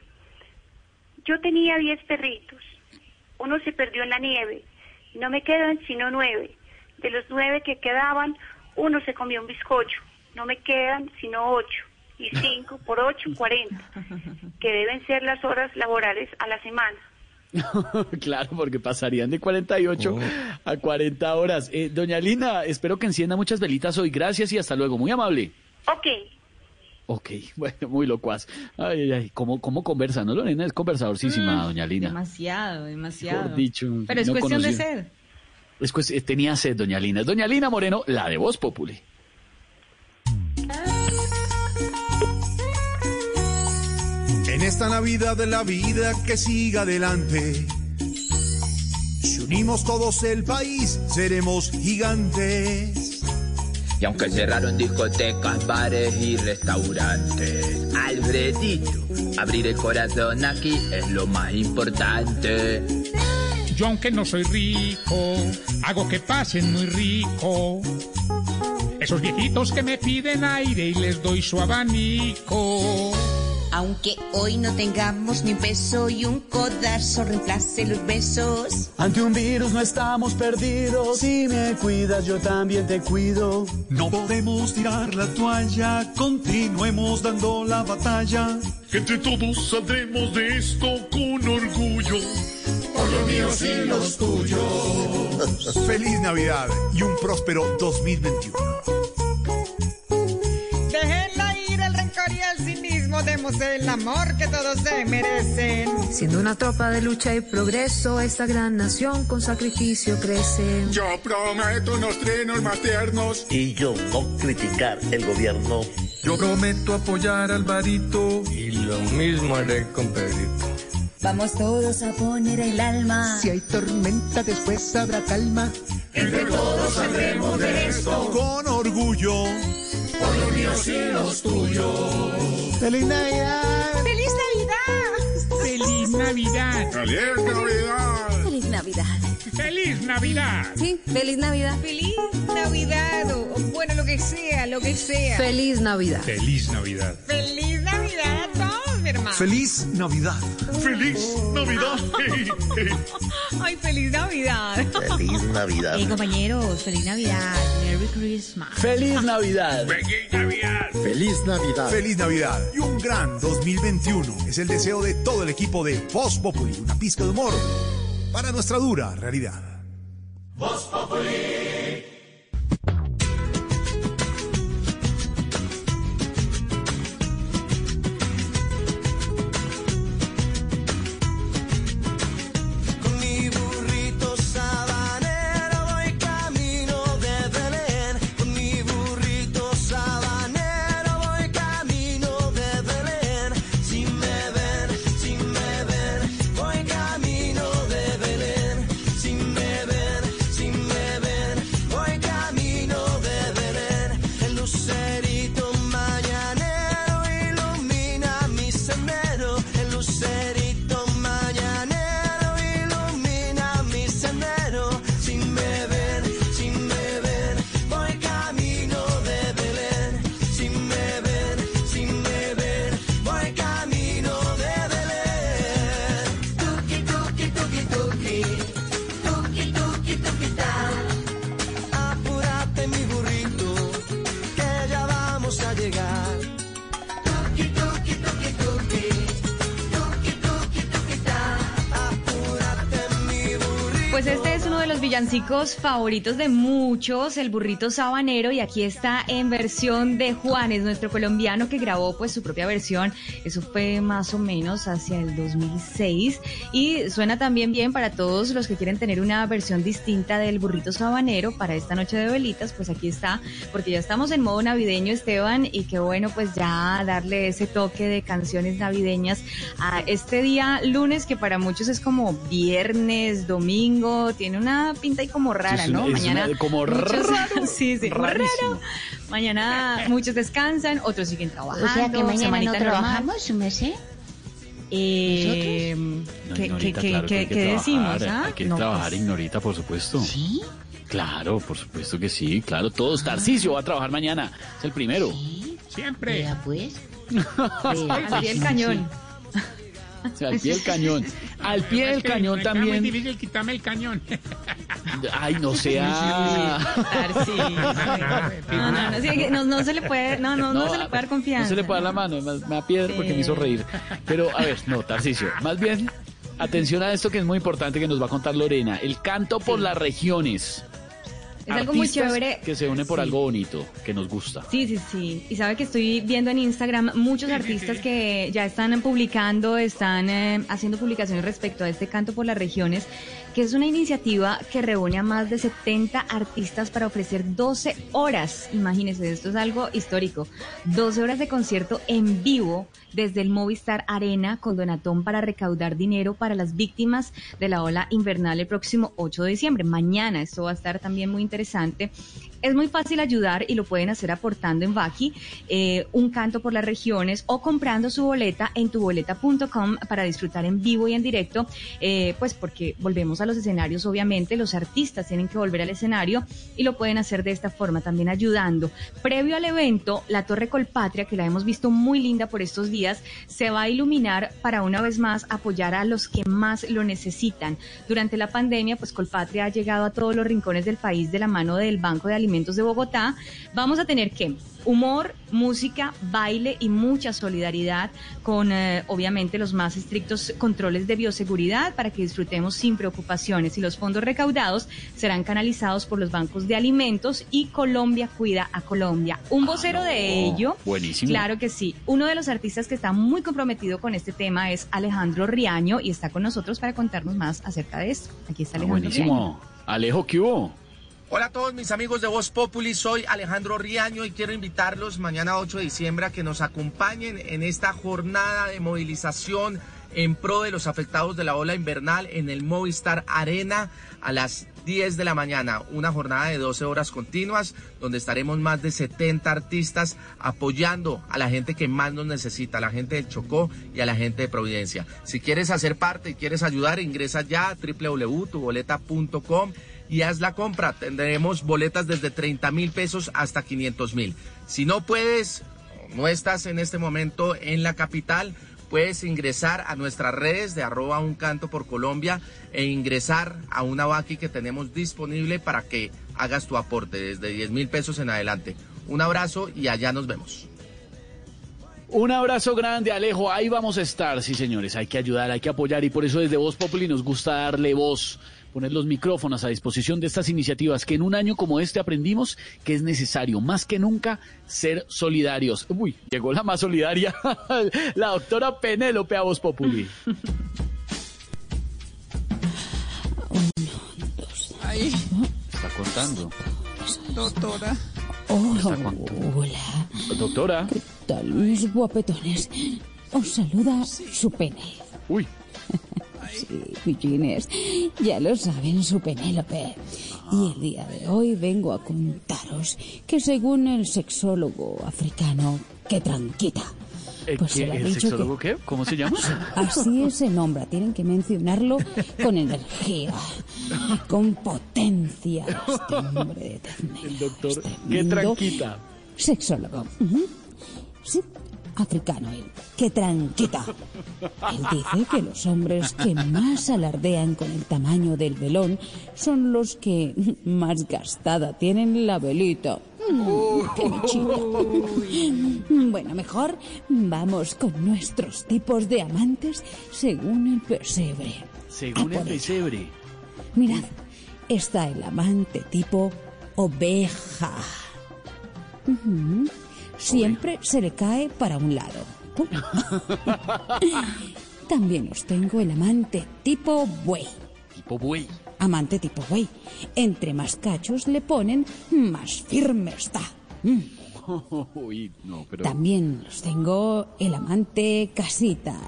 yo tenía diez perritos, uno se perdió en la nieve, no me quedan sino nueve, de los nueve que quedaban, uno se comió un bizcocho, no me quedan sino ocho, y (laughs) cinco por ocho, cuarenta, que deben ser las horas laborales a la semana. (laughs) claro, porque pasarían de 48 a 40 horas. Eh, doña Lina, espero que encienda muchas velitas hoy. Gracias y hasta luego. Muy amable. Ok, Ok, (laughs) bueno, muy locuaz. Ay, ay, ay, ¿cómo, cómo conversa, no, Lorena? Es conversadorcísima, doña Lina. Demasiado, demasiado. Mejor dicho, Pero es no cuestión de sed. Es eh, tenía sed, doña Lina. Doña Lina Moreno, la de Voz Populi. En esta Navidad de la vida que siga adelante. Si unimos todos el país, seremos gigantes. Y aunque cerraron discotecas, bares y restaurantes, Alfredito, abrir el corazón aquí es lo más importante. Yo aunque no soy rico, hago que pasen muy rico. Esos viejitos que me piden aire y les doy su abanico. Aunque hoy no tengamos ni un peso y un codazo reemplace los besos. Ante un virus no estamos perdidos. Si me cuidas, yo también te cuido. No podemos tirar la toalla, continuemos dando la batalla. Entre todos saldremos de esto con orgullo. Por los míos y los tuyos. (laughs) Feliz Navidad y un próspero 2021. Déjenla ir el rencor y el cinismo, demos el amor que todos se merecen. Siendo una tropa de lucha y progreso, esta gran nación con sacrificio crece. Yo prometo unos trenos más tiernos. Y yo no criticar el gobierno. Yo prometo apoyar al varito. Y lo mismo haré con Pedrito. Vamos todos a poner el alma. Si hay tormenta, después habrá calma. Entre todos saldremos de esto con orgullo. Por los míos y los tuyos. ¡Feliz Navidad! ¡Feliz Navidad! ¡Feliz Navidad! ¡Feliz Navidad! Feliz Navidad. ¡Feliz Navidad! Sí, feliz Navidad. Feliz Navidad. o- o bueno, lo que sea, lo que sea. Feliz Navidad. ¡Feliz Navidad! Feliz Navidad a todos, mi hermano. Feliz Navidad. ¡Feliz Navidad! Ay, feliz Navidad. Feliz Navidad. Hey, compañeros, feliz Navidad. Merry Christmas. ¡Feliz Navidad! ¡Feliz Navidad! Feliz Navidad. Feliz Navidad y un gran 2021 es el deseo de todo el equipo de Voz Populi, una pizca de humor para nuestra dura realidad. Villancicos favoritos de muchos, el burrito sabanero, y aquí está en versión de Juanes, nuestro colombiano que grabó pues su propia versión. Eso fue más o menos hacia el 2006 y suena también bien para todos los que quieren tener una versión distinta del burrito sabanero para esta noche de velitas, pues aquí está, porque ya estamos en modo navideño, Esteban, y qué bueno pues ya darle ese toque de canciones navideñas a este día lunes que para muchos es como viernes, domingo, tiene una pinta ahí como rara, Es una- ¿no? es Mañana una- como muchos- raro, (laughs) sí, sí, raro. Mañana muchos descansan, otros siguen trabajando. O sea que mañana no trabajamos, su merced. Eh, No, ¿qué, Ignorita, qué- claro que qué- hay que qué trabajar, decimos? ah? Hay que No, trabajar, pues, Ignorita, por supuesto. ¿Sí? Claro, por supuesto que sí, claro. Todos. Tarcisio va a trabajar mañana. Es el primero. Siempre. Vea pues. (laughs) Pie del cañón. O sea, al pie del cañón. Al pie del Es que cañón me queda muy también. difícil quitarme el cañón. (laughs) Ay, no sea. No, no, no, no, no se le puede, no, no, no, se le puede dar confianza. No se le puede dar la mano, me, da piedra porque me hizo reír. Pero, a ver, no, Tarcisio, más bien, atención a esto que es muy importante que nos va a contar Lorena. El canto por las regiones. Es algo muy chévere. Que se unen por Sí. algo bonito, que nos gusta. Sí, sí, sí. Y sabe que estoy viendo en Instagram muchos artistas que ya están publicando, están eh, haciendo publicaciones respecto a este canto por las regiones, que es una iniciativa que reúne a más de 70 artistas para ofrecer 12 horas. Imagínense, esto es algo histórico. 12 horas de concierto en vivo desde el Movistar Arena con Donatón para recaudar dinero para las víctimas de la ola invernal el próximo 8 de diciembre. Mañana esto va a estar también muy interesante. Es muy fácil ayudar y lo pueden hacer aportando en Baki eh, un canto por las regiones o comprando su boleta en tuboleta.com para disfrutar en vivo y en directo, eh, pues porque volvemos a los escenarios, obviamente, los artistas tienen que volver al escenario y lo pueden hacer de esta forma, también ayudando. Previo al evento, la Torre Colpatria, que la hemos visto muy linda por estos días, se va a iluminar para una vez más apoyar a los que más lo necesitan. Durante la pandemia, pues Colpatria ha llegado a todos los rincones del país de la mano del Banco de Alimentos de Bogotá. Vamos a tener que humor, música, baile y mucha solidaridad con eh, obviamente los más estrictos controles de bioseguridad para que disfrutemos sin preocupaciones y los fondos recaudados serán canalizados por los bancos de alimentos y Colombia cuida a Colombia. Un vocero de ello Buenísimo. Claro que sí. Uno de los artistas que está muy comprometido con este tema es Alejandro Riaño y está con nosotros para contarnos más acerca de esto. Aquí está Ah, Alejandro Riaño. buenísimo. Alejo, ¿qué hubo? Hola a todos mis amigos de Voz Populi, soy Alejandro Riaño y quiero invitarlos mañana 8 de diciembre a que nos acompañen en esta jornada de movilización en pro de los afectados de la ola invernal en el Movistar Arena a las 10 de la mañana, una jornada de 12 horas continuas donde estaremos más de 70 artistas apoyando a la gente que más nos necesita, a la gente del Chocó y a la gente de Providencia. Si quieres hacer parte y quieres ayudar, ingresa ya a www.tuboleta.com y haz la compra. Tendremos boletas desde 30 mil pesos hasta 500 mil. Si no puedes, no estás en este momento en la capital, puedes ingresar a nuestras redes de arroba un canto por Colombia e ingresar a una vaqui que tenemos disponible para que hagas tu aporte desde 10 mil pesos en adelante. Un abrazo y allá nos vemos. Un abrazo grande, Alejo. Ahí vamos a estar, sí, señores. Hay que ayudar, hay que apoyar y por eso desde Voz Populi nos gusta darle voz, poner los micrófonos a disposición de estas iniciativas que en un año como este aprendimos que es necesario más que nunca ser solidarios. Uy, llegó la más solidaria, (laughs) la doctora Penélope a Voz Populi. Ay, Está contando. doctora. hola. Doctora. ¿Qué tal, mis guapetones? Os saluda su pene. Uy. Sí, pillines, ya lo saben, su Penélope. Y el día de hoy vengo a contaros que según el sexólogo africano, que tranquita. Pues ¿qué- ¿El sexólogo qué? ¿Cómo se llama? (laughs) Así se nombra, tienen que mencionarlo con energía, con potencia. Este hombre de ternera. El doctor. Qué tranquita. Sexólogo. Ujú. Sí, africano él. Que tranquita. Él dice que los hombres que más alardean con el tamaño del velón son los que más gastada tienen la velita. Mm, qué bichito. Bueno, mejor vamos con nuestros tipos de amantes según el pesebre. Según el pesebre. Mirad, está el amante tipo oveja. Siempre se le cae para un lado. (laughs) También os tengo el amante tipo buey. Tipo buey. Amante tipo buey. Entre más cachos le ponen, más firme está. Mm. (laughs) Uy, no, pero. También os tengo el amante casita.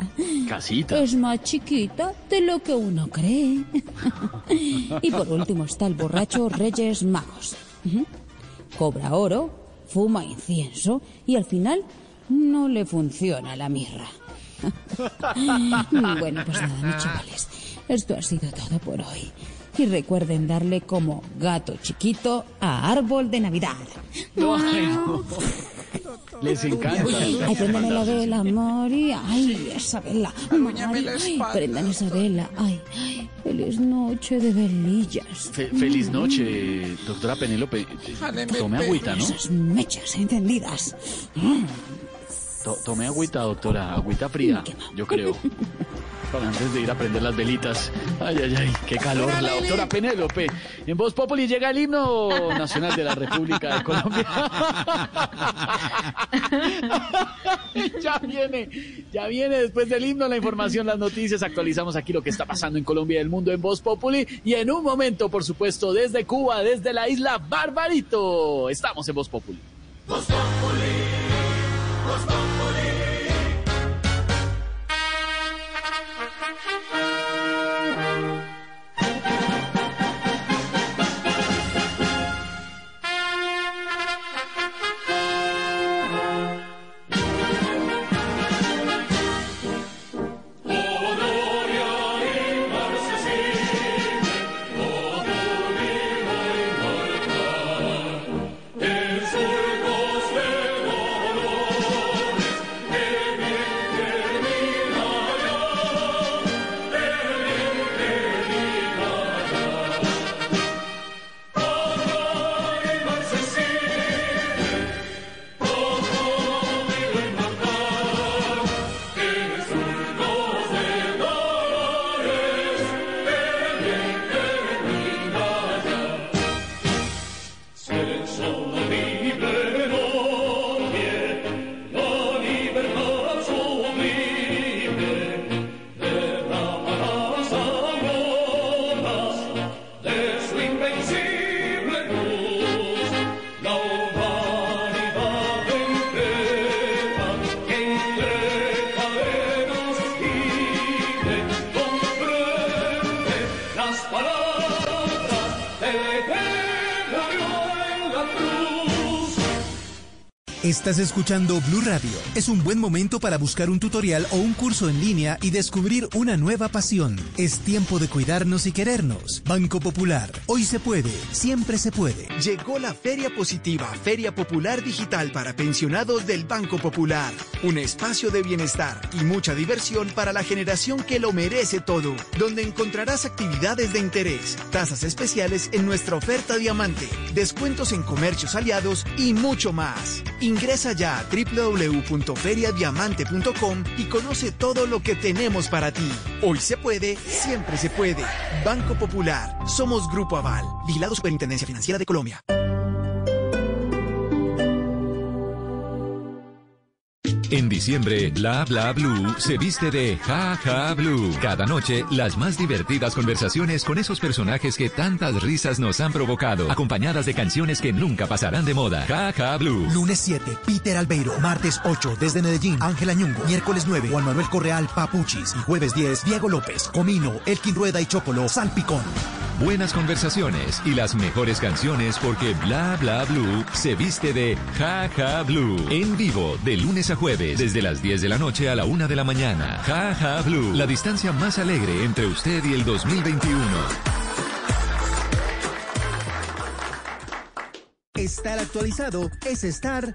Casita. Es más chiquita de lo que uno cree. (laughs) y por último está el borracho Reyes Magos. Cobra oro, fuma incienso y al final no le funciona la mirra. (laughs) bueno, pues nada, mis (laughs) chavales. Esto ha sido todo por hoy. Y recuerden darle como gato chiquito a árbol de Navidad. Ay, no. Les encanta. Ay, préndame la vela, Mari. Ay, esa vela. Mari. Ay, prendan esa vela. Ay, ay, feliz noche de velillas. Fe- feliz noche, doctora Penélope. Tome agüita, ¿no? Esas mechas encendidas. To- tome agüita, doctora. Agüita fría, yo creo. Antes de ir a prender las velitas. Ay, ay, ay, qué calor. La doctora Penélope. En Voz Populi llega el himno nacional de la República de Colombia. ya viene, ya viene después del himno la información, las noticias. Actualizamos aquí lo que está pasando en Colombia y el mundo en Voz Populi. Y en un momento, por supuesto, desde Cuba, desde la isla Barbarito. Estamos en Voz Populi. El surcos de Estás escuchando Blue Radio. Es un buen momento para buscar un tutorial o un curso en línea y descubrir una nueva pasión. Es tiempo de cuidarnos y querernos. Banco Popular. Hoy se puede, siempre se puede. Llegó la Feria Positiva, Feria Popular Digital para pensionados del Banco Popular. Un espacio de bienestar y mucha diversión para la generación que lo merece todo, donde encontrarás actividades de interés, tasas especiales en nuestra oferta diamante, descuentos en comercios aliados y mucho más. Ingresa ya a www.feriadiamante.com y conoce todo lo que tenemos para ti. Hoy se puede, siempre se puede. Banco Popular. Somos Grupo Aval. Vigilado Superintendencia Financiera de Colombia. En diciembre, Bla Bla Blue se viste de Ja Ja Blue. Cada noche, las más divertidas conversaciones con esos personajes que tantas risas nos han provocado, acompañadas de canciones que nunca pasarán de moda. Ja Ja Blue. Lunes 7, Peter Albeiro. Martes 8, desde Medellín, Ángela Ñungo. Miércoles 9, Juan Manuel Correal, Papuchis. Y jueves 10, Diego López, Comino, Elkin Rueda y Chocolo, Salpicón. Buenas conversaciones y las mejores canciones porque Bla Bla Blue se viste de Ja Ja Blue. En vivo, de lunes a jueves, desde las 10 de la noche a la 1 de la mañana. Ja Ja Blue, la distancia más alegre entre usted y el 2021. Estar actualizado es estar.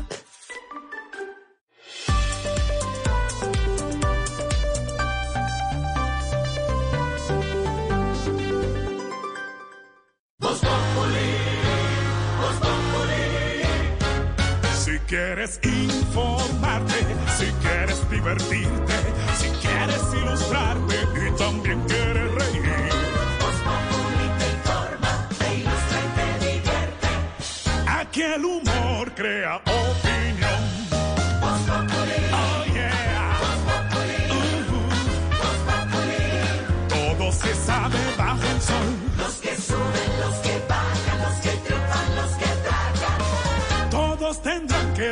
Quieres informarte, si quieres divertirte, si quieres ilustrarte y también quieres reír. te informa, te ilustra y te divierte. Aquí el humor crea opinión.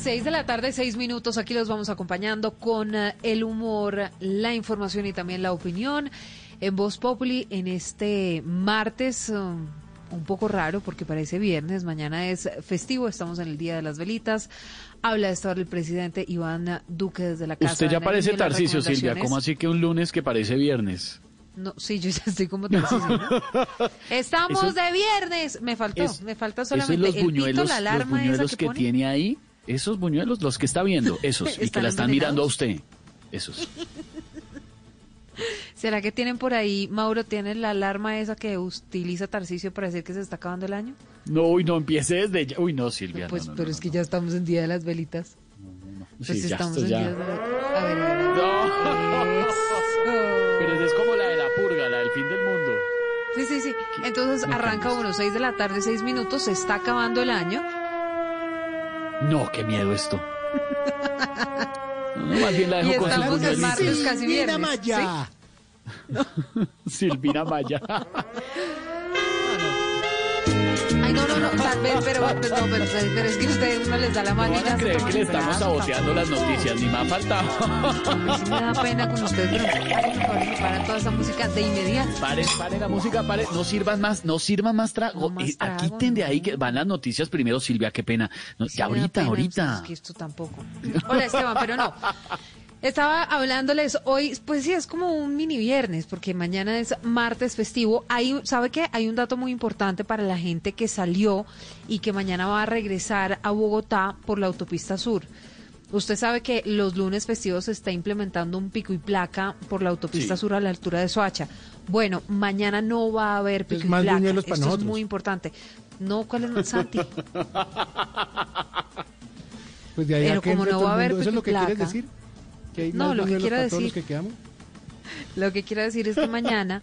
6 de la tarde, 6 minutos. Aquí los vamos acompañando con eh, el humor, la información y también la opinión. En Voz Populi, en este martes, eh, un poco raro porque parece viernes, mañana es festivo, estamos en el Día de las Velitas. Habla de esta hora el presidente Iván Duque desde la Casa Usted ya parece Tarcicio, Silvia. ¿Cómo así que un lunes que parece viernes? No, sí, yo ya estoy como Tarcisio, ¿no? (laughs) Estamos Eso- de viernes. Me faltó, Es- me falta solamente los el pito, buñuelos, los esa buñuelos que, tiene ahí, esos buñuelos, los que está viendo, esos, y (laughs) que ¿Están la están mirando a usted. Esos. (laughs) ¿Será que tienen por ahí, Mauro, tienen la alarma esa que utiliza Tarcisio para decir que se está acabando el año? No, uy, no empiece desde ya. Uy, no, Silvia. Pues, no, no, pero no, es que ya estamos en Día de las Velitas. Pues Sí, estamos en ya. Día de las A ver, a ver. No. Pero esa es como la de la purga, la del fin del mundo. Sí, sí, sí. Entonces arranca uno, 6 de la tarde, 6 minutos, se está acabando el año. No, qué miedo esto. No, más bien la Y dejo con sus estamos el buñuelitos. martes casi viernes. Maya. Silvina Maya. Ay, no, no, no, tal vez, pero, (laughs) no, pero, pero es que usted uno les da la mano No van ya a creer que le estamos saboteando las noticias, ni me ha faltado. A mí sí me da pena con ustedes, pero paran toda esa música de inmediato. Paren, paren la música, paren, no sirvan más, no sirvan más trago. más Eh, Aquí trago, de ahí que van las noticias primero, Silvia, qué pena. No, ya Me da ahorita, pena, ahorita. Es que esto tampoco. Hola Esteban, pero no. Estaba hablándoles hoy, pues sí, es como un mini viernes, porque mañana es martes festivo. Hay, ¿Sabe qué? Hay un dato muy importante para la gente que salió y que mañana va a regresar a Bogotá por la autopista sur. Usted sabe que los lunes festivos se está implementando un pico y placa por la autopista Sí. sur a la altura de Soacha. Bueno, mañana no va a haber pico Es y placa. Esto es muy importante. No, ¿cuál es Santi? Pues de ahí Pero que como no va a haber mundo. ¿Eso es lo que pico y quieres placa. decir? ¿Que hay No, lo que quiero decir- los que quedamos? Lo que quiero decir es que mañana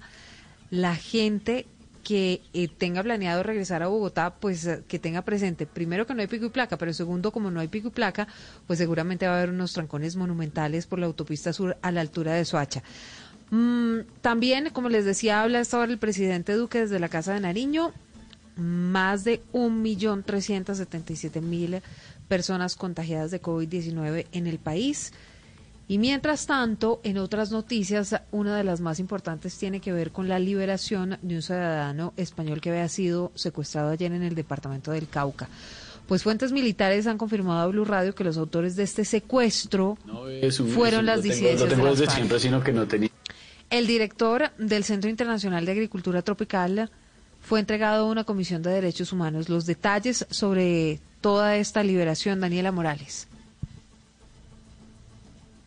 la gente que eh, tenga planeado regresar a Bogotá, pues eh, que tenga presente, primero que no hay pico y placa, pero segundo, como no hay pico y placa, pues seguramente va a haber unos trancones monumentales por la autopista sur a la altura de Soacha. Mm, también, como les decía, habla esta hora el presidente Duque desde la Casa de Nariño, más de 1.377.000 personas contagiadas de COVID-19 en el país. Y mientras tanto, en otras noticias, una de las más importantes tiene que ver con la liberación de un ciudadano español que había sido secuestrado ayer en el departamento del Cauca. Pues fuentes militares han confirmado a Blue Radio que los autores de este secuestro No es un- fueron las disidencias. El director del Centro Internacional de Agricultura Tropical fue entregado a una comisión de derechos humanos. Los detalles sobre toda esta liberación, Daniela Morales.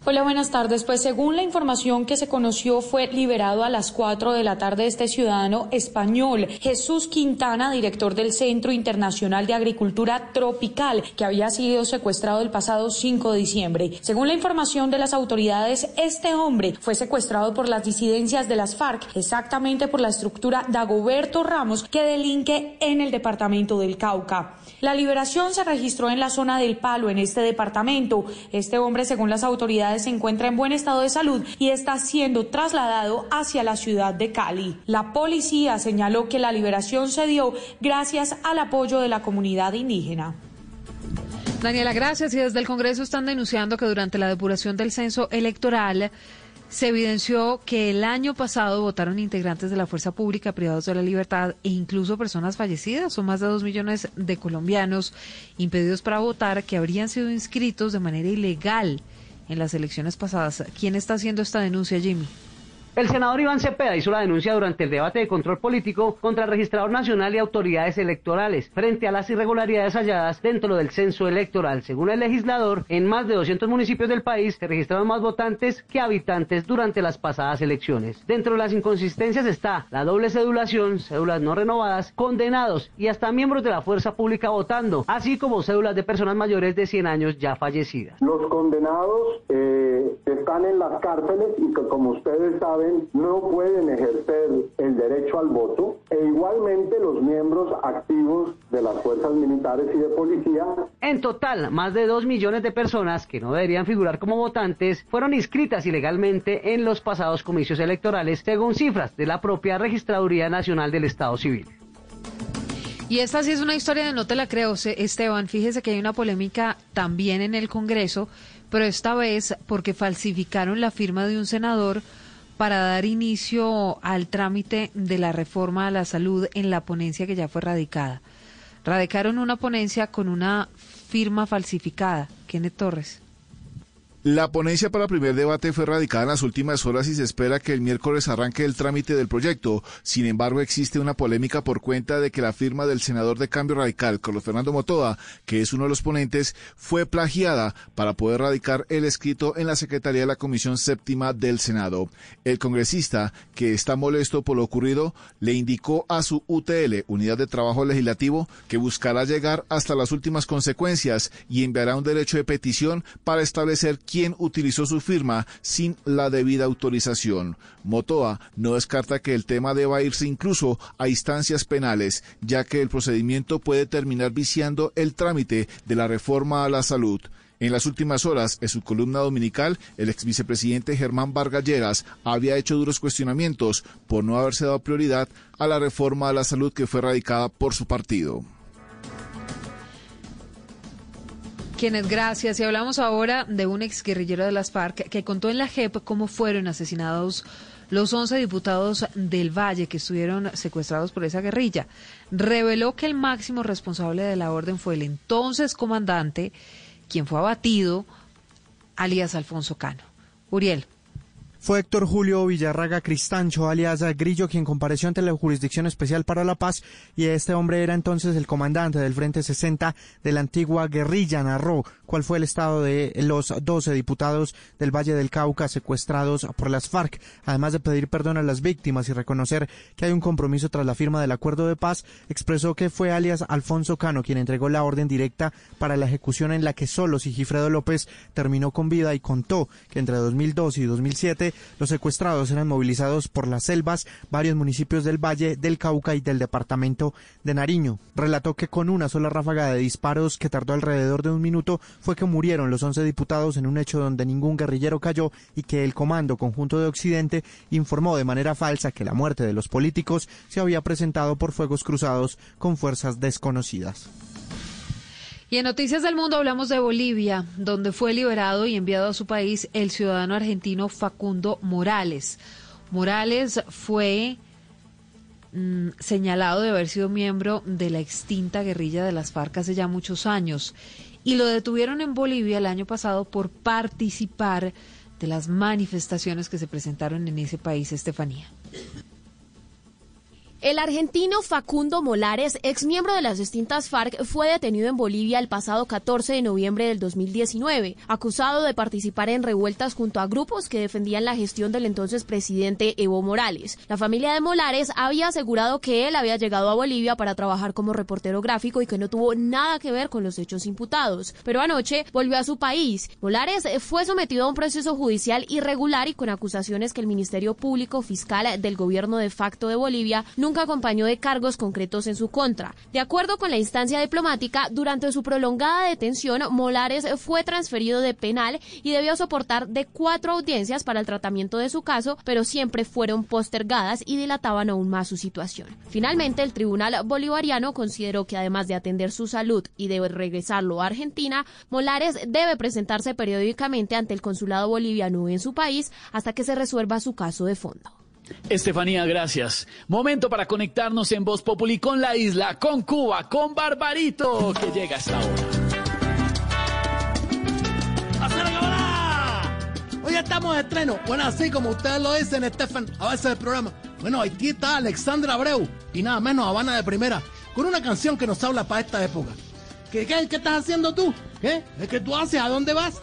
Hola, buenas tardes. Pues según la información que se conoció, fue liberado a las 4 de la tarde este ciudadano español, Jesús Quintana, director del Centro Internacional de Agricultura Tropical, que había sido secuestrado el pasado 5 de diciembre. Según la información de las autoridades, este hombre fue secuestrado por las disidencias de las FARC, exactamente por la estructura Dagoberto Ramos, que delinque en el departamento del Cauca. La liberación se registró en la zona del Palo, en este departamento. Este hombre, según las autoridades, se encuentra en buen estado de salud y está siendo trasladado hacia la ciudad de Cali. La policía señaló que la liberación se dio gracias al apoyo de la comunidad indígena. Daniela, gracias. Y desde el Congreso están denunciando que durante la depuración del censo electoral se evidenció que el año pasado votaron integrantes de la fuerza pública privados de la libertad e incluso personas fallecidas. Son más de dos millones de colombianos impedidos para votar que habrían sido inscritos de manera ilegal en las elecciones pasadas. ¿Quién está haciendo esta denuncia, Jimmy? El senador Iván Cepeda hizo la denuncia durante el debate de control político contra el registrador nacional y autoridades electorales frente a las irregularidades halladas dentro del censo electoral. Según el legislador, en más de 200 municipios del país se registraron más votantes que habitantes durante las pasadas elecciones. Dentro de las inconsistencias está la doble cedulación, cédulas no renovadas, condenados y hasta miembros de la fuerza pública votando, así como cédulas de personas mayores de 100 años ya fallecidas. Los condenados eh, están en las cárceles y que como ustedes saben no pueden ejercer el derecho al voto e igualmente los miembros activos de las fuerzas militares y de policía. En total, más de 2 millones de personas que no deberían figurar como votantes fueron inscritas ilegalmente en los pasados comicios electorales, según cifras de la propia Registraduría Nacional del Estado Civil. Y esta sí es una historia de no te la creo, Esteban. Fíjese que hay una polémica también en el Congreso, pero esta vez porque falsificaron la firma de un senador para dar inicio al trámite de la reforma a la salud en la ponencia que ya fue radicada. Radicaron una ponencia con una firma falsificada. Kenneth Torres. La ponencia para el primer debate fue radicada en las últimas horas y se espera que el miércoles arranque el trámite del proyecto. Sin embargo, existe una polémica por cuenta de que la firma del senador de Cambio Radical, Carlos Fernando Motoa, que es uno de los ponentes, fue plagiada para poder radicar el escrito en la Secretaría de la Comisión Séptima del Senado. El congresista, que está molesto por lo ocurrido, le indicó a su UTL, Unidad de Trabajo Legislativo, que buscará llegar hasta las últimas consecuencias y enviará un derecho de petición para establecer quién utilizó su firma sin la debida autorización. Motoa no descarta que el tema deba irse incluso a instancias penales, ya que el procedimiento puede terminar viciando el trámite de la reforma a la salud. En las últimas horas, en su columna dominical, el ex vicepresidente Germán Vargas había hecho duros cuestionamientos por no haberse dado prioridad a la reforma a la salud que fue radicada por su partido. Kenneth, gracias. Y hablamos ahora de un exguerrillero de las FARC que contó en la JEP cómo fueron asesinados los 11 diputados del Valle que estuvieron secuestrados por esa guerrilla. Reveló que el máximo responsable de la orden fue el entonces comandante, quien fue abatido, alias Alfonso Cano. Uriel. Fue Héctor Julio Villarraga Cristancho, alias Grillo, quien compareció ante la Jurisdicción Especial para la Paz y este hombre era entonces el comandante del Frente 60 de la antigua guerrilla. Narró cuál fue el estado de los 12 diputados del Valle del Cauca secuestrados por las FARC, además de pedir perdón a las víctimas y reconocer que hay un compromiso tras la firma del acuerdo de paz, expresó que fue alias Alfonso Cano quien entregó la orden directa para la ejecución en la que solo Sigifredo López terminó con vida y contó que entre 2002 y 2007 los secuestrados eran movilizados por las selvas, varios municipios del Valle, del Cauca y del departamento de Nariño. Relató que con una sola ráfaga de disparos que tardó alrededor de un minuto fue que murieron los 11 diputados en un hecho donde ningún guerrillero cayó y que el Comando Conjunto de Occidente informó de manera falsa que la muerte de los políticos se había presentado por fuegos cruzados con fuerzas desconocidas. Y en Noticias del Mundo hablamos de Bolivia, donde fue liberado y enviado a su país el ciudadano argentino Facundo Morales. Morales fue mm, señalado de haber sido miembro de la extinta guerrilla de las FARC hace ya muchos años y lo detuvieron en Bolivia el año pasado por participar de las manifestaciones que se presentaron en ese país, Estefanía. El argentino Facundo Molares, ex miembro de las distintas FARC, fue detenido en Bolivia el pasado 14 de noviembre del 2019, acusado de participar en revueltas junto a grupos que defendían la gestión del entonces presidente Evo Morales. La familia de Molares había asegurado que él había llegado a Bolivia para trabajar como reportero gráfico y que no tuvo nada que ver con los hechos imputados. Pero anoche volvió a su país. Molares fue sometido a un proceso judicial irregular y con acusaciones que el Ministerio Público Fiscal del gobierno de facto de Bolivia nunca acompañó de cargos concretos en su contra. De acuerdo con la instancia diplomática, durante su prolongada detención, Molares fue transferido de penal y debió soportar de cuatro audiencias para el tratamiento de su caso, pero siempre fueron postergadas y dilataban aún más su situación. Finalmente, el Tribunal Bolivariano consideró que además de atender su salud y de regresarlo a Argentina, Molares debe presentarse periódicamente ante el consulado boliviano en su país hasta que se resuelva su caso de fondo. Estefanía, gracias. Momento para conectarnos en Voz Populi con la isla, con Cuba, con Barbarito, que llega hasta ahora. Hoy estamos de estreno. Bueno, así como ustedes lo dicen, Estefan, a veces el programa. Bueno, aquí está Alexandra Abreu y nada menos Habana de Primera, con una canción que nos habla para esta época. ¿Qué, qué, qué estás haciendo tú? ¿Qué? ¿Es que tú haces? ¿A dónde vas?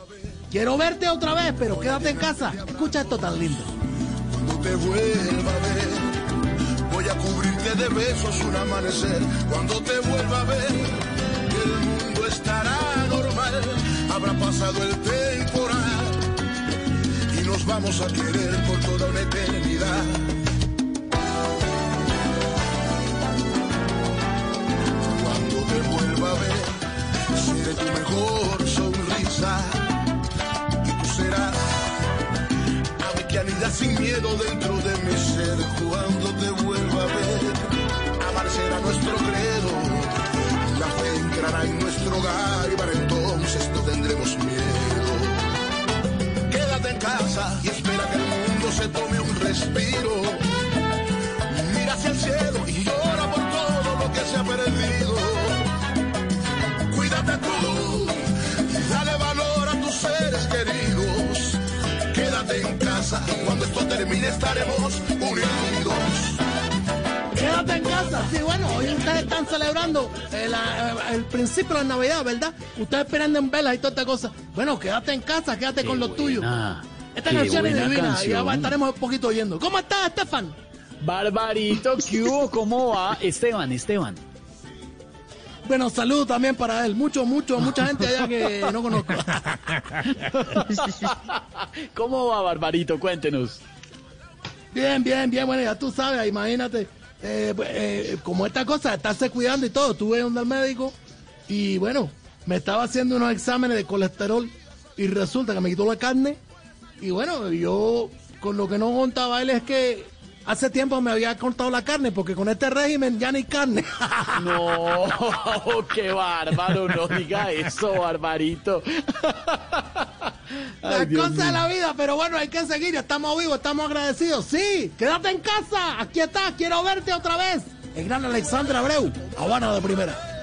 Quiero verte otra vez, pero quédate en casa. Escucha esto tan lindo. Cuando te vuelva a ver, voy a cubrirte de besos un amanecer. Cuando te vuelva a ver, el mundo estará normal. Habrá pasado el temporal y nos vamos a querer por toda una eternidad. Cuando te vuelva a ver, seré tu mejor sonrisa y tú serás anida sin miedo dentro de mi ser cuando te vuelva a ver. Amar será nuestro credo, la fe entrará en nuestro hogar y para entonces no tendremos miedo. Quédate en casa y espera que el mundo se tome un respiro. Mira hacia el cielo y llora casa y cuando esto termine estaremos unidos. Quédate en casa. Sí, bueno, hoy ustedes están celebrando el, el principio de la Navidad, ¿verdad? Ustedes esperando en velas y toda esta cosa. Bueno, quédate en casa, quédate con lo tuyo. Esta Qué canción es divina y canción. ya estaremos un poquito oyendo. ¿Cómo estás, Estefan? Barbarito, ¿qué hubo? ¿Cómo va? Esteban, Esteban. Bueno, saludos también para él. Mucho, mucho, mucha gente allá que no conozco. (laughs) ¿Cómo va, Barbarito? Cuéntenos. Bien, bien, bien. Bueno, ya tú sabes, imagínate. eh, eh, como esta cosa, estarse cuidando y todo. Tuve donde el médico y bueno, me estaba haciendo unos exámenes de colesterol y resulta que me quitó la carne. Y bueno, yo con lo que no contaba él es que hace tiempo me había cortado la carne porque con este régimen ya ni carne. (laughs) No, (laughs) qué bárbaro, no diga eso, Barbarito. (laughs) Las Ay, cosas de la vida, pero bueno, hay que seguir, estamos vivos, estamos agradecidos. Sí, quédate en casa, aquí estás, quiero verte otra vez. El gran Alexandra Abreu, Habana de primera.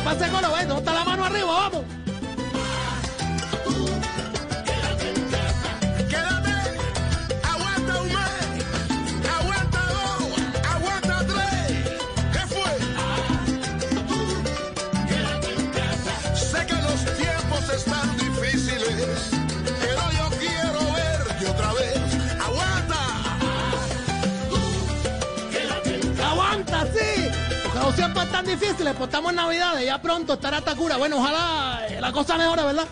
Pase coro, ¿ves? ¿Dónde está la mano Están difíciles, pues estamos en Navidades, ya pronto estará Takura. Bueno, ojalá eh, la cosa mejore, ¿verdad?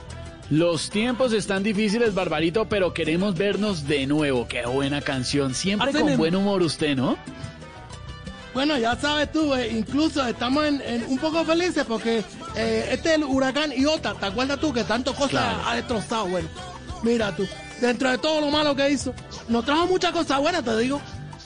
Los tiempos están difíciles, Barbarito, pero queremos vernos de nuevo. Qué buena canción. Siempre con buen humor usted, ¿no? Bueno, ya sabes tú, eh, incluso estamos en, en un poco felices porque eh, este es el huracán Iota, ¿te acuerdas tú que tanto cosas Claro. ha destrozado? Bueno, mira tú, dentro de todo lo malo que hizo, nos trajo muchas cosas buenas, te digo.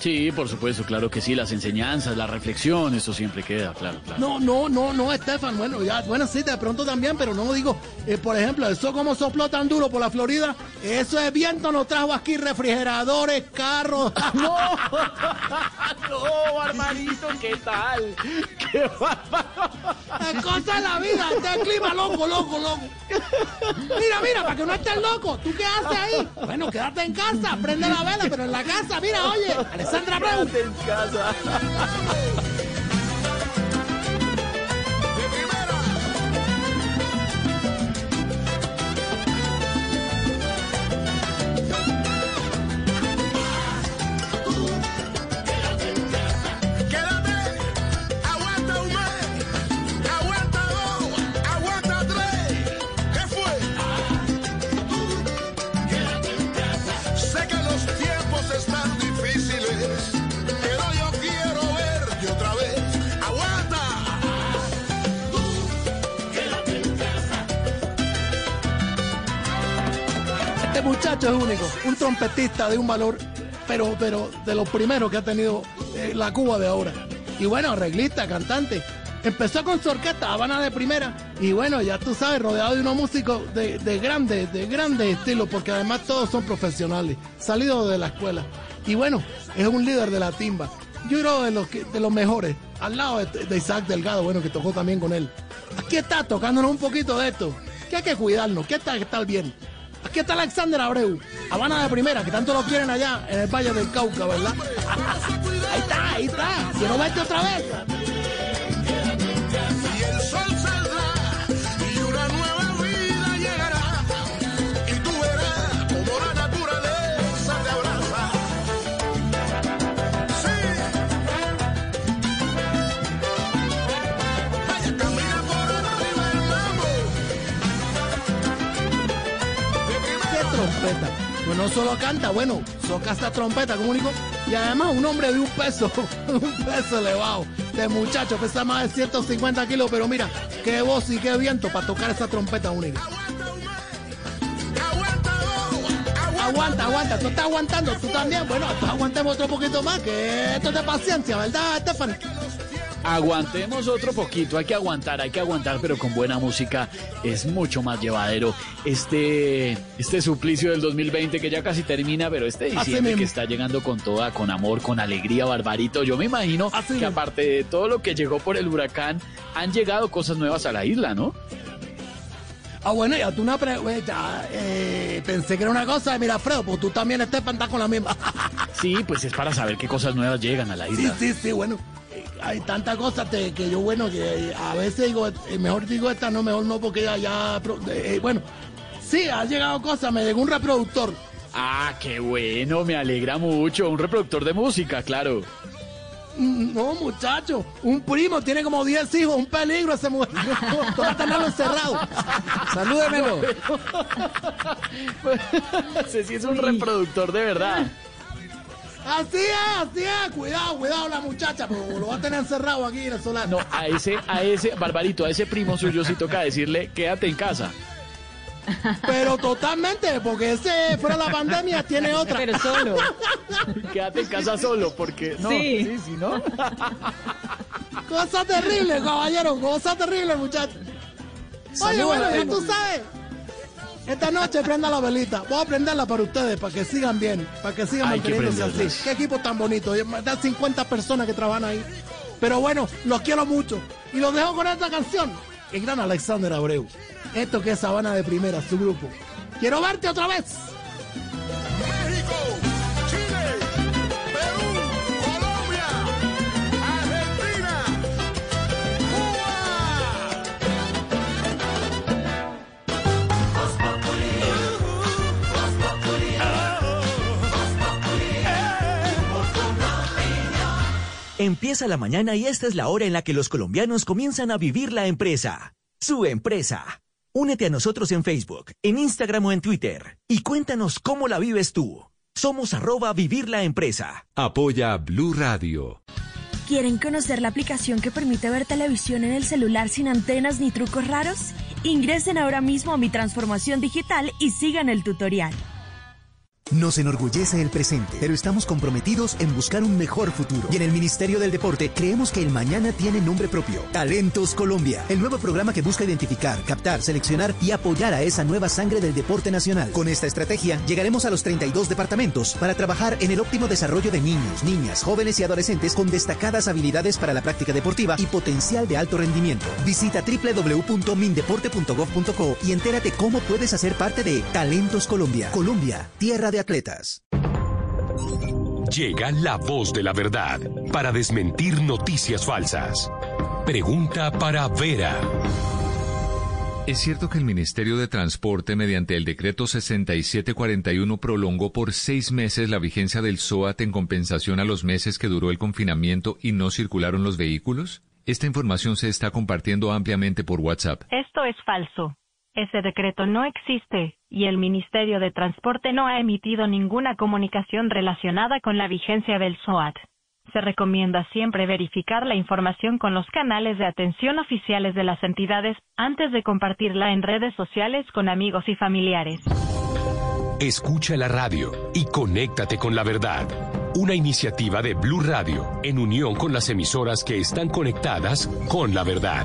Sí, por supuesto, claro que sí. Las enseñanzas, la reflexión, eso siempre queda, claro, claro. No, no, no, no, Estefan, bueno, ya, bueno, sí, de pronto también, pero no digo, eh, por ejemplo, eso como sopló tan duro por la Florida, eso de viento nos trajo aquí refrigeradores, carros. ¡No! (laughs) (laughs) ¡No, Barbarito! ¿Qué tal? ¡Qué Es cosa de la vida, este clima loco, loco, loco. Mira, mira, para que no estés loco, ¿tú qué haces ahí? Bueno, quédate en casa, prende la vela, pero en la casa, mira, oye, Alessandra Breu. en casa. Trompetista de un valor, pero, pero de los primeros que ha tenido eh, la Cuba de ahora. Y bueno, arreglista, cantante. Empezó con su orquesta, Habana de primera, y bueno, ya tú sabes, rodeado de unos músicos de, de grandes, de grandes estilos, porque además todos son profesionales, salidos de la escuela. Y bueno, es un líder de la timba. Yo creo de los, que- de los mejores, al lado de, Isaac Delgado, bueno, que tocó también con él. Aquí está, tocándonos un poquito de esto. Que hay que cuidarnos, que está que estar bien. Aquí está Alexander Abreu, Habana de primera, que tanto lo quieren allá en el Valle del Cauca, ¿verdad? (laughs) Ahí está, ahí está. Quiero verte otra vez. Trompeta! Pues no solo canta, bueno, toca esta trompeta como único. Y además un hombre de un peso, (laughs) un peso elevado. De muchacho, pesa más de 150 kilos, pero mira, qué voz y qué viento para tocar esa trompeta única. Aguanta, aguanta, tú estás aguantando, tú también. Bueno, aguantemos otro poquito más, que esto es de paciencia, ¿verdad, Stephanie? Aguantemos otro poquito, hay que aguantar, hay que aguantar, pero con buena música es mucho más llevadero. Este, este suplicio del 2020 que ya casi termina, pero este diciembre que está llegando con toda, con amor, con alegría, Barbarito. Yo me imagino que aparte de todo lo que llegó por el huracán, han llegado cosas nuevas a la isla, ¿no? Ah, bueno, ya tú una pre- eh, eh, pensé que era una cosa, mira, Fredo, pues tú también estás con la misma. (laughs) Sí, pues es para saber qué cosas nuevas llegan a la Sí, isla. sí, sí, bueno. Hay tantas cosas te- que yo, bueno, que eh, a veces digo, eh, mejor digo esta, no, mejor no, porque ya, ya, eh, bueno, sí, ha llegado cosas, me llegó un reproductor. Ah, qué bueno, me alegra mucho. Un reproductor de música, claro. Mm, No, muchacho, un primo tiene como 10 hijos, un peligro ese mujer. Toca tenerlo encerrado. Salúdemelo. (laughs) Ese sí es un reproductor de verdad. Así es, así es. Cuidado, cuidado la muchacha, pero lo va a tener encerrado aquí en el solar. No, a ese, a ese, Barbarito, a ese primo suyo sí toca decirle, quédate en casa. Pero totalmente, porque ese fuera la pandemia tiene otra. Pero solo. Quédate en casa solo, porque no, Sí. sí, sí, ¿no? Cosa terrible, caballero, cosa terrible, muchacho. Oye, bueno, ya tú sabes. Esta noche prenda la velita. Voy a prenderla para ustedes, para que sigan bien, para que sigan Hay que manteniéndose así. Qué equipo tan bonito. De 50 personas que trabajan ahí. Pero bueno, los quiero mucho. Y los dejo con esta canción. el gran Alexander Abreu. Esto que es Sabana de Primera, su grupo. ¡Quiero verte otra vez! Empieza la mañana y esta es la hora en la que los colombianos comienzan a vivir la empresa. Su empresa. Únete a nosotros en Facebook, en Instagram o en Twitter y cuéntanos cómo la vives tú. Somos arroba vivir la empresa. Apoya Blue Radio. ¿Quieren conocer la aplicación que permite ver televisión en el celular sin antenas ni trucos raros? Ingresen ahora mismo a mi transformación digital y sigan el tutorial. Nos enorgullece el presente, pero estamos comprometidos en buscar un mejor futuro. Y en el Ministerio del Deporte creemos que el mañana tiene nombre propio. Talentos Colombia, el nuevo programa que busca identificar, captar, seleccionar y apoyar a esa nueva sangre del deporte nacional. Con esta estrategia llegaremos a los 32 departamentos para trabajar en el óptimo desarrollo de niños, niñas, jóvenes y adolescentes con destacadas habilidades para la práctica deportiva y potencial de alto rendimiento. Visita www.mindeporte.gov.co y entérate cómo puedes hacer parte de Talentos Colombia. Colombia, tierra de atletas. Llega la voz de la verdad para desmentir noticias falsas. Pregunta para Vera. ¿Es cierto que el Ministerio de Transporte, mediante el decreto 6741, prolongó por seis meses la vigencia del SOAT en compensación a los meses que duró el confinamiento y no circularon los vehículos? Esta información se está compartiendo ampliamente por WhatsApp. Esto es falso. Ese decreto no existe y el Ministerio de Transporte no ha emitido ninguna comunicación relacionada con la vigencia del SOAT. Se recomienda siempre verificar la información con los canales de atención oficiales de las entidades antes de compartirla en redes sociales con amigos y familiares. Escucha la radio y conéctate con la verdad. Una iniciativa de Blue Radio en unión con las emisoras que están conectadas con la verdad.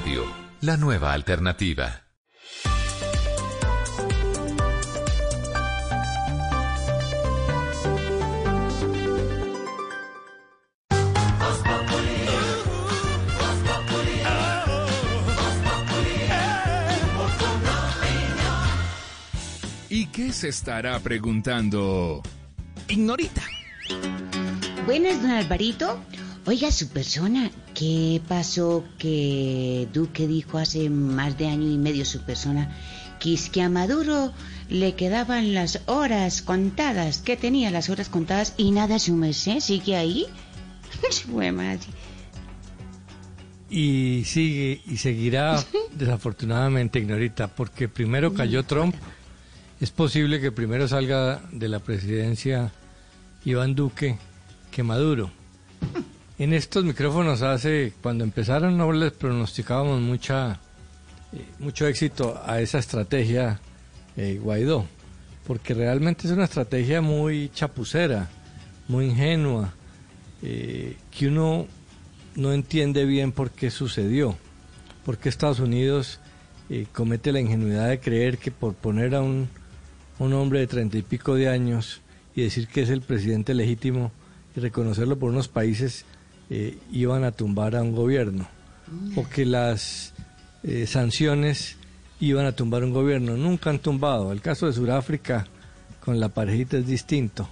Radio, la nueva alternativa. ¿Y qué se estará preguntando? Ignorita. Buenas, don Alvarito. Oiga, su persona, ¿qué pasó que Duque dijo hace más de año y medio su persona? Que es que a Maduro le quedaban las horas contadas, que tenía las horas contadas y nada su merced, ¿sigue ahí? (laughs) Fue madre. Y sigue y seguirá (laughs) desafortunadamente, Ignorita, porque primero cayó Trump. Es posible que primero salga de la presidencia Iván Duque que Maduro. (laughs) En estos micrófonos hace, cuando empezaron no les pronosticábamos mucha, eh, mucho éxito a esa estrategia eh, Guaidó, porque realmente es una estrategia muy chapucera, muy ingenua, eh, que uno no entiende bien por qué sucedió, por qué Estados Unidos comete la ingenuidad de creer que por poner a un, un hombre de treinta y pico de años y decir que es el presidente legítimo y reconocerlo por unos países eh, iban a tumbar a un gobierno o que las eh, sanciones iban a tumbar un gobierno. Nunca han tumbado. El caso de Sudáfrica con la parejita es distinto.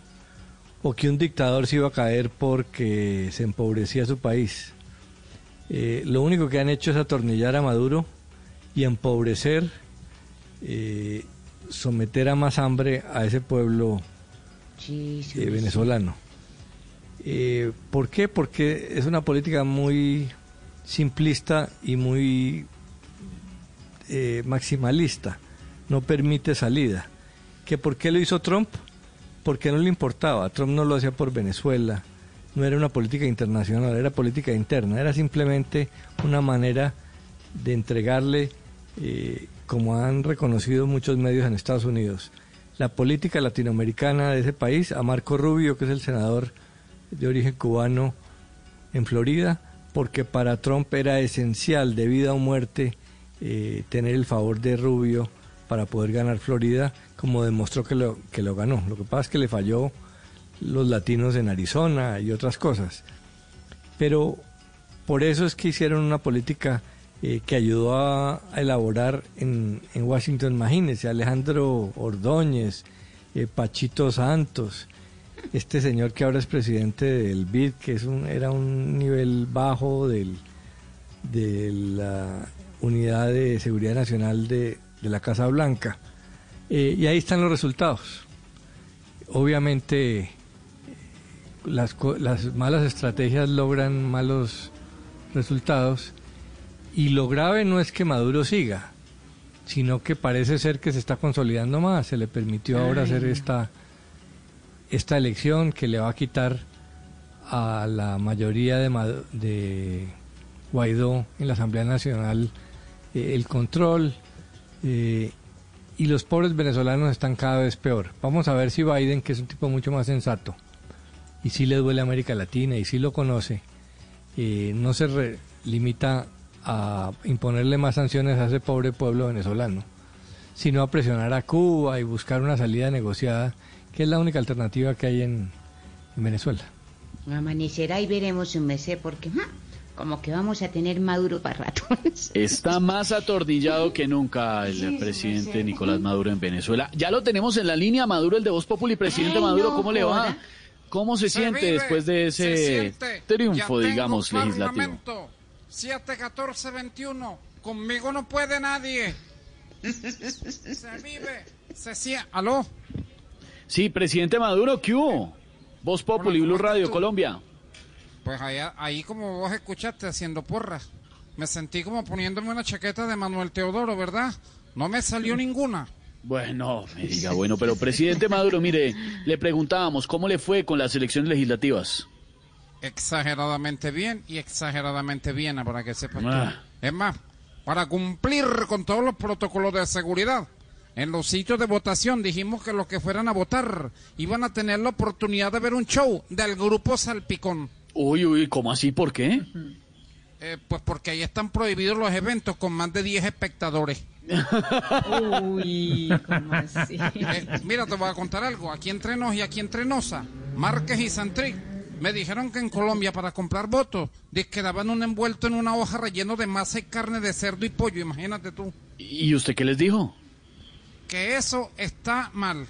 O que un dictador se iba a caer porque se empobrecía su país. Eh, lo único que han hecho es atornillar a Maduro y empobrecer, eh, someter a más hambre a ese pueblo eh, venezolano. Eh, ¿Por qué? Porque es una política muy simplista y muy eh, maximalista. No permite salida. ¿Que ¿Por qué lo hizo Trump? Porque no le importaba. Trump no lo hacía por Venezuela. No era una política internacional, era política interna. Era simplemente una manera de entregarle, eh, como han reconocido muchos medios en Estados Unidos, la política latinoamericana de ese país a Marco Rubio, que es el senador de origen cubano en Florida, porque para Trump era esencial, de vida o muerte, eh, tener el favor de Rubio para poder ganar Florida, como demostró que lo, que lo ganó. Lo que pasa es que le falló los latinos en Arizona y otras cosas. Pero por eso es que hicieron una política eh, que ayudó a, elaborar en, en Washington, imagínense, Alejandro Ordóñez, eh, Pachito Santos, este señor que ahora es presidente del BID, que es un, era un nivel bajo del, de la Unidad de Seguridad Nacional de, de la Casa Blanca. Eh, y ahí están los resultados. Obviamente las, malas estrategias logran malos resultados y lo grave no es que Maduro siga, sino que parece ser que se está consolidando más. Se le permitió ahora hacer esta, esta elección que le va a quitar a la mayoría de, de Guaidó en la Asamblea Nacional eh, el control eh, y los pobres venezolanos están cada vez peor. Vamos a ver si Biden, que es un tipo mucho más sensato, y sí le duele a América Latina y sí lo conoce, eh, no se limita a imponerle más sanciones a ese pobre pueblo venezolano, sino a presionar a Cuba y buscar una salida negociada, que es la única alternativa que hay en, en Venezuela. Amanecerá y veremos un mes, porque ¡ja! como que vamos a tener Maduro para rato. (laughs) Está más atornillado que nunca el presidente Nicolás Maduro en Venezuela. Ya lo tenemos en la línea, Maduro, el de Voz Populi. Presidente Ay, Maduro, no ¿cómo le va? ¿Cómo se, Se siente vive, después de se ese triunfo, digamos, legislativo? Parlamento 7, 14, 21. Conmigo no puede nadie. Se vive, se siente. ¿Aló? Sí, presidente Maduro, ¿qué hubo? Voz Populi, Blue Radio, Colombia. Pues allá, ahí como vos escuchaste haciendo porras. Me sentí como poniéndome una chaqueta de Manuel Teodoro, ¿verdad? No me salió ninguna. Bueno, me diga, bueno, pero presidente Maduro, mire, le preguntábamos, ¿cómo le fue con las elecciones legislativas? Exageradamente bien y exageradamente bien, para que sepas tú. Ah. Es más, para cumplir con todos los protocolos de seguridad, en los sitios de votación dijimos que los que fueran a votar iban a tener la oportunidad de ver un show del grupo Salpicón. Uy, uy, ¿cómo así? ¿Por qué? Eh, pues porque ahí están prohibidos los eventos con más de 10 espectadores. (laughs) Uy, ¿cómo así? Eh, mira, te voy a contar algo. Aquí entre nos y aquí entre Nosa, Márquez y Santric, me dijeron que en Colombia para comprar votos, que daban un envuelto en una hoja relleno de masa y carne de cerdo y pollo, imagínate tú. ¿Y usted qué les dijo? Que eso está mal.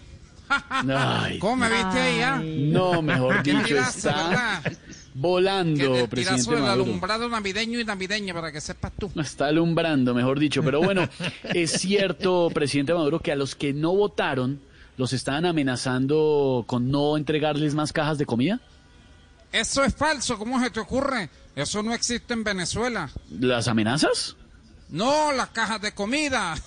(laughs) Ay. ¿Cómo me viste ahí, ah? No, mejor dicho, tirazo, está ¿verdad? Que volando, del presidente Maduro. alumbrado navideño y navideña, para que sepas tú. Está alumbrando, mejor dicho. Pero bueno, (laughs) es cierto, presidente Maduro, que a los que no votaron los estaban amenazando con no entregarles más cajas de comida. Eso es falso, ¿cómo se te ocurre? Eso no existe en Venezuela. ¿Las amenazas? No, las cajas de comida. (laughs)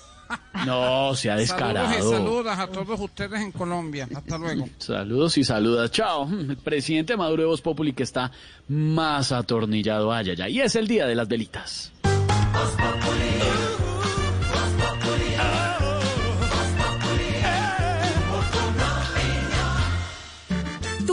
No, se ha descarado. Saludos y saludas a todos ustedes en Colombia. Hasta luego. Saludos y saludas. Chao. El presidente Maduro de Voz Populi que está más atornillado. Ay. Y es el día de las velitas. Tu Tu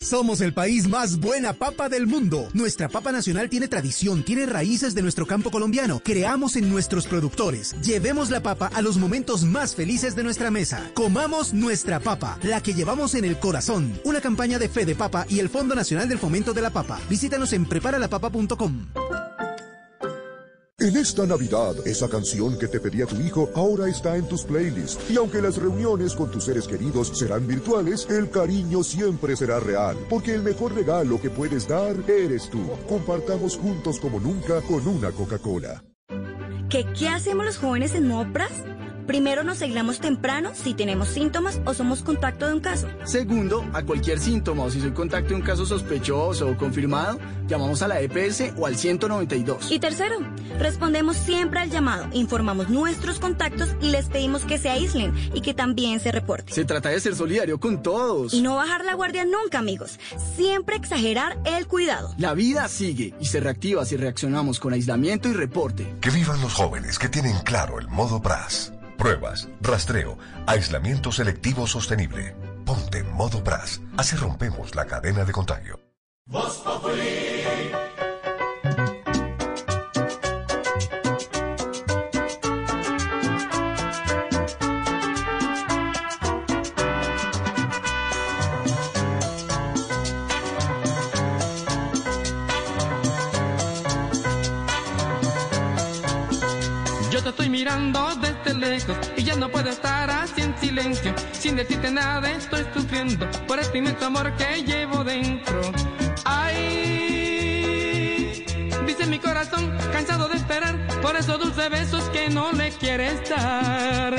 Somos el país más buena papa del mundo. Nuestra papa nacional tiene tradición, tiene raíces de nuestro campo colombiano. Creamos en nuestros productores. Llevemos la papa a los momentos más felices de nuestra mesa. Comamos nuestra papa, la que llevamos en el corazón. Una campaña de fe de papa y el Fondo Nacional del Fomento de la Papa. Visítanos en preparalapapa.com. En esta Navidad, esa canción que te pedía tu hijo ahora está en tus playlists. Y aunque las reuniones con tus seres queridos serán virtuales, el cariño siempre será real. Porque el mejor regalo que puedes dar eres tú. Compartamos juntos como nunca con una Coca-Cola. ¿Qué, ¿Qué hacemos los jóvenes en Mopras? Primero nos aislamos temprano si tenemos síntomas o somos contacto de un caso. Segundo, a cualquier síntoma o si soy contacto de un caso sospechoso o confirmado, llamamos a la EPS o al 192. Y tercero, respondemos siempre al llamado, informamos nuestros contactos y les pedimos que se aíslen y que también se reporten. Se trata de ser solidario con todos. Y no bajar la guardia nunca, amigos. Siempre exagerar el cuidado. La vida sigue y se reactiva si reaccionamos con aislamiento y reporte. Que vivan los jóvenes que tienen claro el modo BRAS. Pruebas, rastreo, aislamiento selectivo sostenible. Ponte en modo BRAS. Así rompemos la cadena de contagio. Yo te estoy mirando y ya no puedo estar así en silencio. Sin decirte nada estoy sufriendo por este inmenso amor que llevo dentro. Ay, dice mi corazón cansado de esperar por esos dulces besos que no le quieres dar.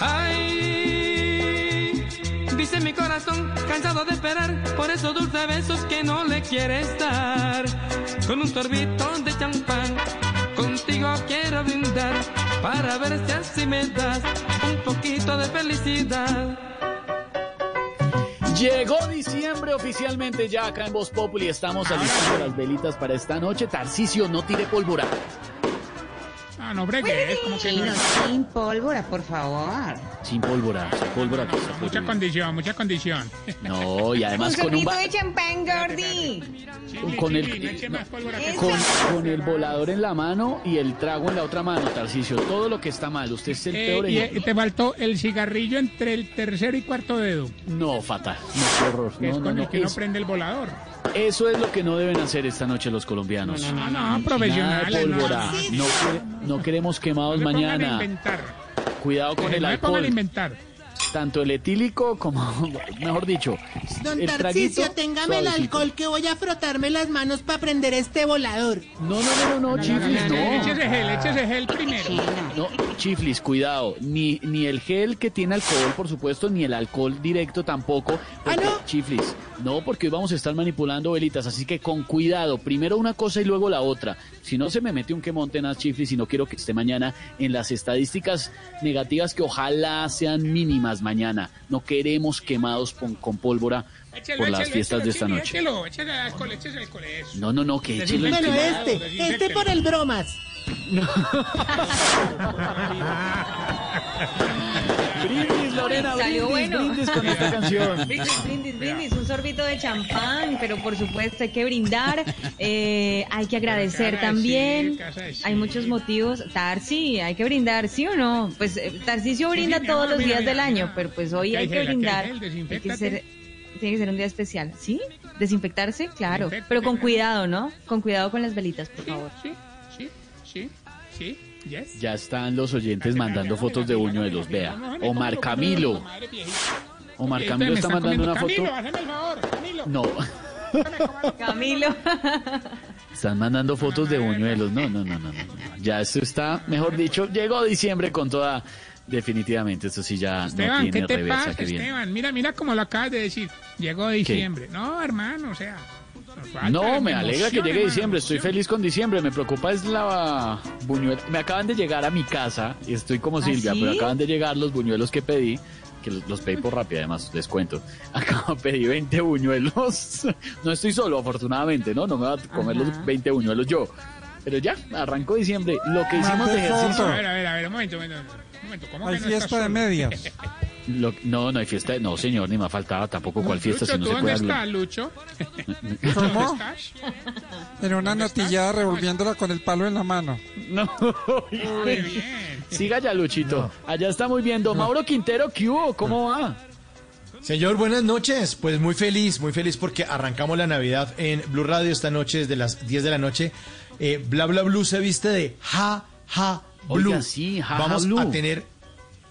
Ay, dice mi corazón cansado de esperar por esos dulces besos que no le quieres dar. Con un sorbito de champán Contigo quiero brindar para ver si así me das un poquito de felicidad. Llegó diciembre oficialmente ya acá en Voz Populi. Estamos alistando las velitas para esta noche. Tarcisio, no tire pólvora. Ah, no bregues, como que no. sin pólvora, por favor. Sin pólvora, sin pólvora. que Mucha condición, mucha condición. No, y además con un sorbito ba- de champán, Gordy. con el Eche más pólvora que con, con el volador en la mano y el trago en la otra mano, Tarcisio. Todo lo que está mal. Usted es el Eh, peor y, ejemplo. eh, te faltó el cigarrillo entre el tercero y cuarto dedo, No, fatal. No, qué horror. que es No, no, con el no. que no Eso, prende el volador. Eso es lo que no deben hacer esta noche los colombianos. No, no, no, profesionales, no, pólvora. no. No, no queremos quemados mañana. inventar. Cuidado con el alcohol. inventar. Tanto el etílico como, (laughs) mejor dicho, Don el. Tarcisio, téngame el suavecito. alcohol que voy a frotarme las manos para prender este volador. No, no, no, no, no, chiflis, no. Échese gel, échese gel primero. No, chiflis, cuidado. Ni, ni el gel que tiene alcohol, por supuesto, ni el alcohol directo tampoco. ¿Ah, porque- Chiflis. No, porque hoy vamos a estar manipulando velitas, así que con cuidado. Primero una cosa y luego la otra. Si no se me mete un quemón tenaz, chiflis, y no quiero que esté mañana en las estadísticas negativas que ojalá sean mínimas mañana. No queremos quemados con, con pólvora Échelo, por las échelo, fiestas échelo, de esta noche. Échelo, échele alcohol, échese alcohol, eso. No, no, no, que échelo en Bueno, quemado. este, este por el bromas. (laughs) (laughs) (laughs) Brindis, Lorena, Salió brindis, bueno. brindis con esta canción. Brindis, brindis, brindis, un sorbito de champán, pero por supuesto hay que brindar, eh, hay que agradecer también. ¿Qué vas a decir? Hay muchos motivos. Tarsi, hay que brindar, ¿sí o no? Pues eh, Tarcisio Sí, brinda sí, mi todos los mira, días mira, del año, mira. pero pues hoy hay que brindar. Hay que ser, tiene que ser un día especial, ¿sí? Desinfectarse, claro, pero con cuidado, ¿no? Con cuidado con las velitas, por favor. Sí, sí, sí, sí, yes. Ya están los oyentes mandando fotos de Buñuelos, vea. Omar Camilo. Omar Camilo está mandando una foto. No, (laughs) Camilo. están mandando fotos de Buñuelos. No, no, no, no, no. no. Ya esto está, mejor dicho, llegó diciembre con toda. Definitivamente, esto sí ya no Esteban, ¿qué tiene te reversa pasa, que. Esteban? Mira, mira como lo acabas de decir. Llegó diciembre. No, hermano, o sea, No, me alegra que llegue diciembre, estoy feliz con diciembre, me preocupa es la buñuela. Me acaban de llegar a mi casa, y estoy como ¿Ah, Silvia, sí? pero acaban de llegar los buñuelos que pedí, que los, los pedí por rápido, además, les cuento. (laughs) Acabo de pedir 20 buñuelos. No estoy solo, afortunadamente, ¿no? No me voy a comer Ajá. los 20 buñuelos yo. Pero ya, arrancó diciembre. Lo que hicimos de ejercicio... A ver, a ver, a ver, un momento, un momento. Un momento, ¿cómo Hay que no estás fiesta de medias. (laughs) lo- no, no hay fiesta. No, señor, ni me ha faltado tampoco cuál fiesta Lucho, si no ¿tú se dónde puede hablar. Lucho? (laughs) ¿Cómo? En una natillada revolviéndola con el palo en la mano. No, Muy bien. siga ya, Luchito. Allá está muy bien. Don Mauro Quintero, ¿qué hubo? ¿Cómo va? Señor, buenas noches. Pues muy feliz, muy feliz porque arrancamos la Navidad en Blue Radio esta noche desde las 10 de la noche. Eh, Bla Bla Blue se viste de Ja Ja Blue. Oiga, sí, Ja, Ja, Vamos Blue. a tener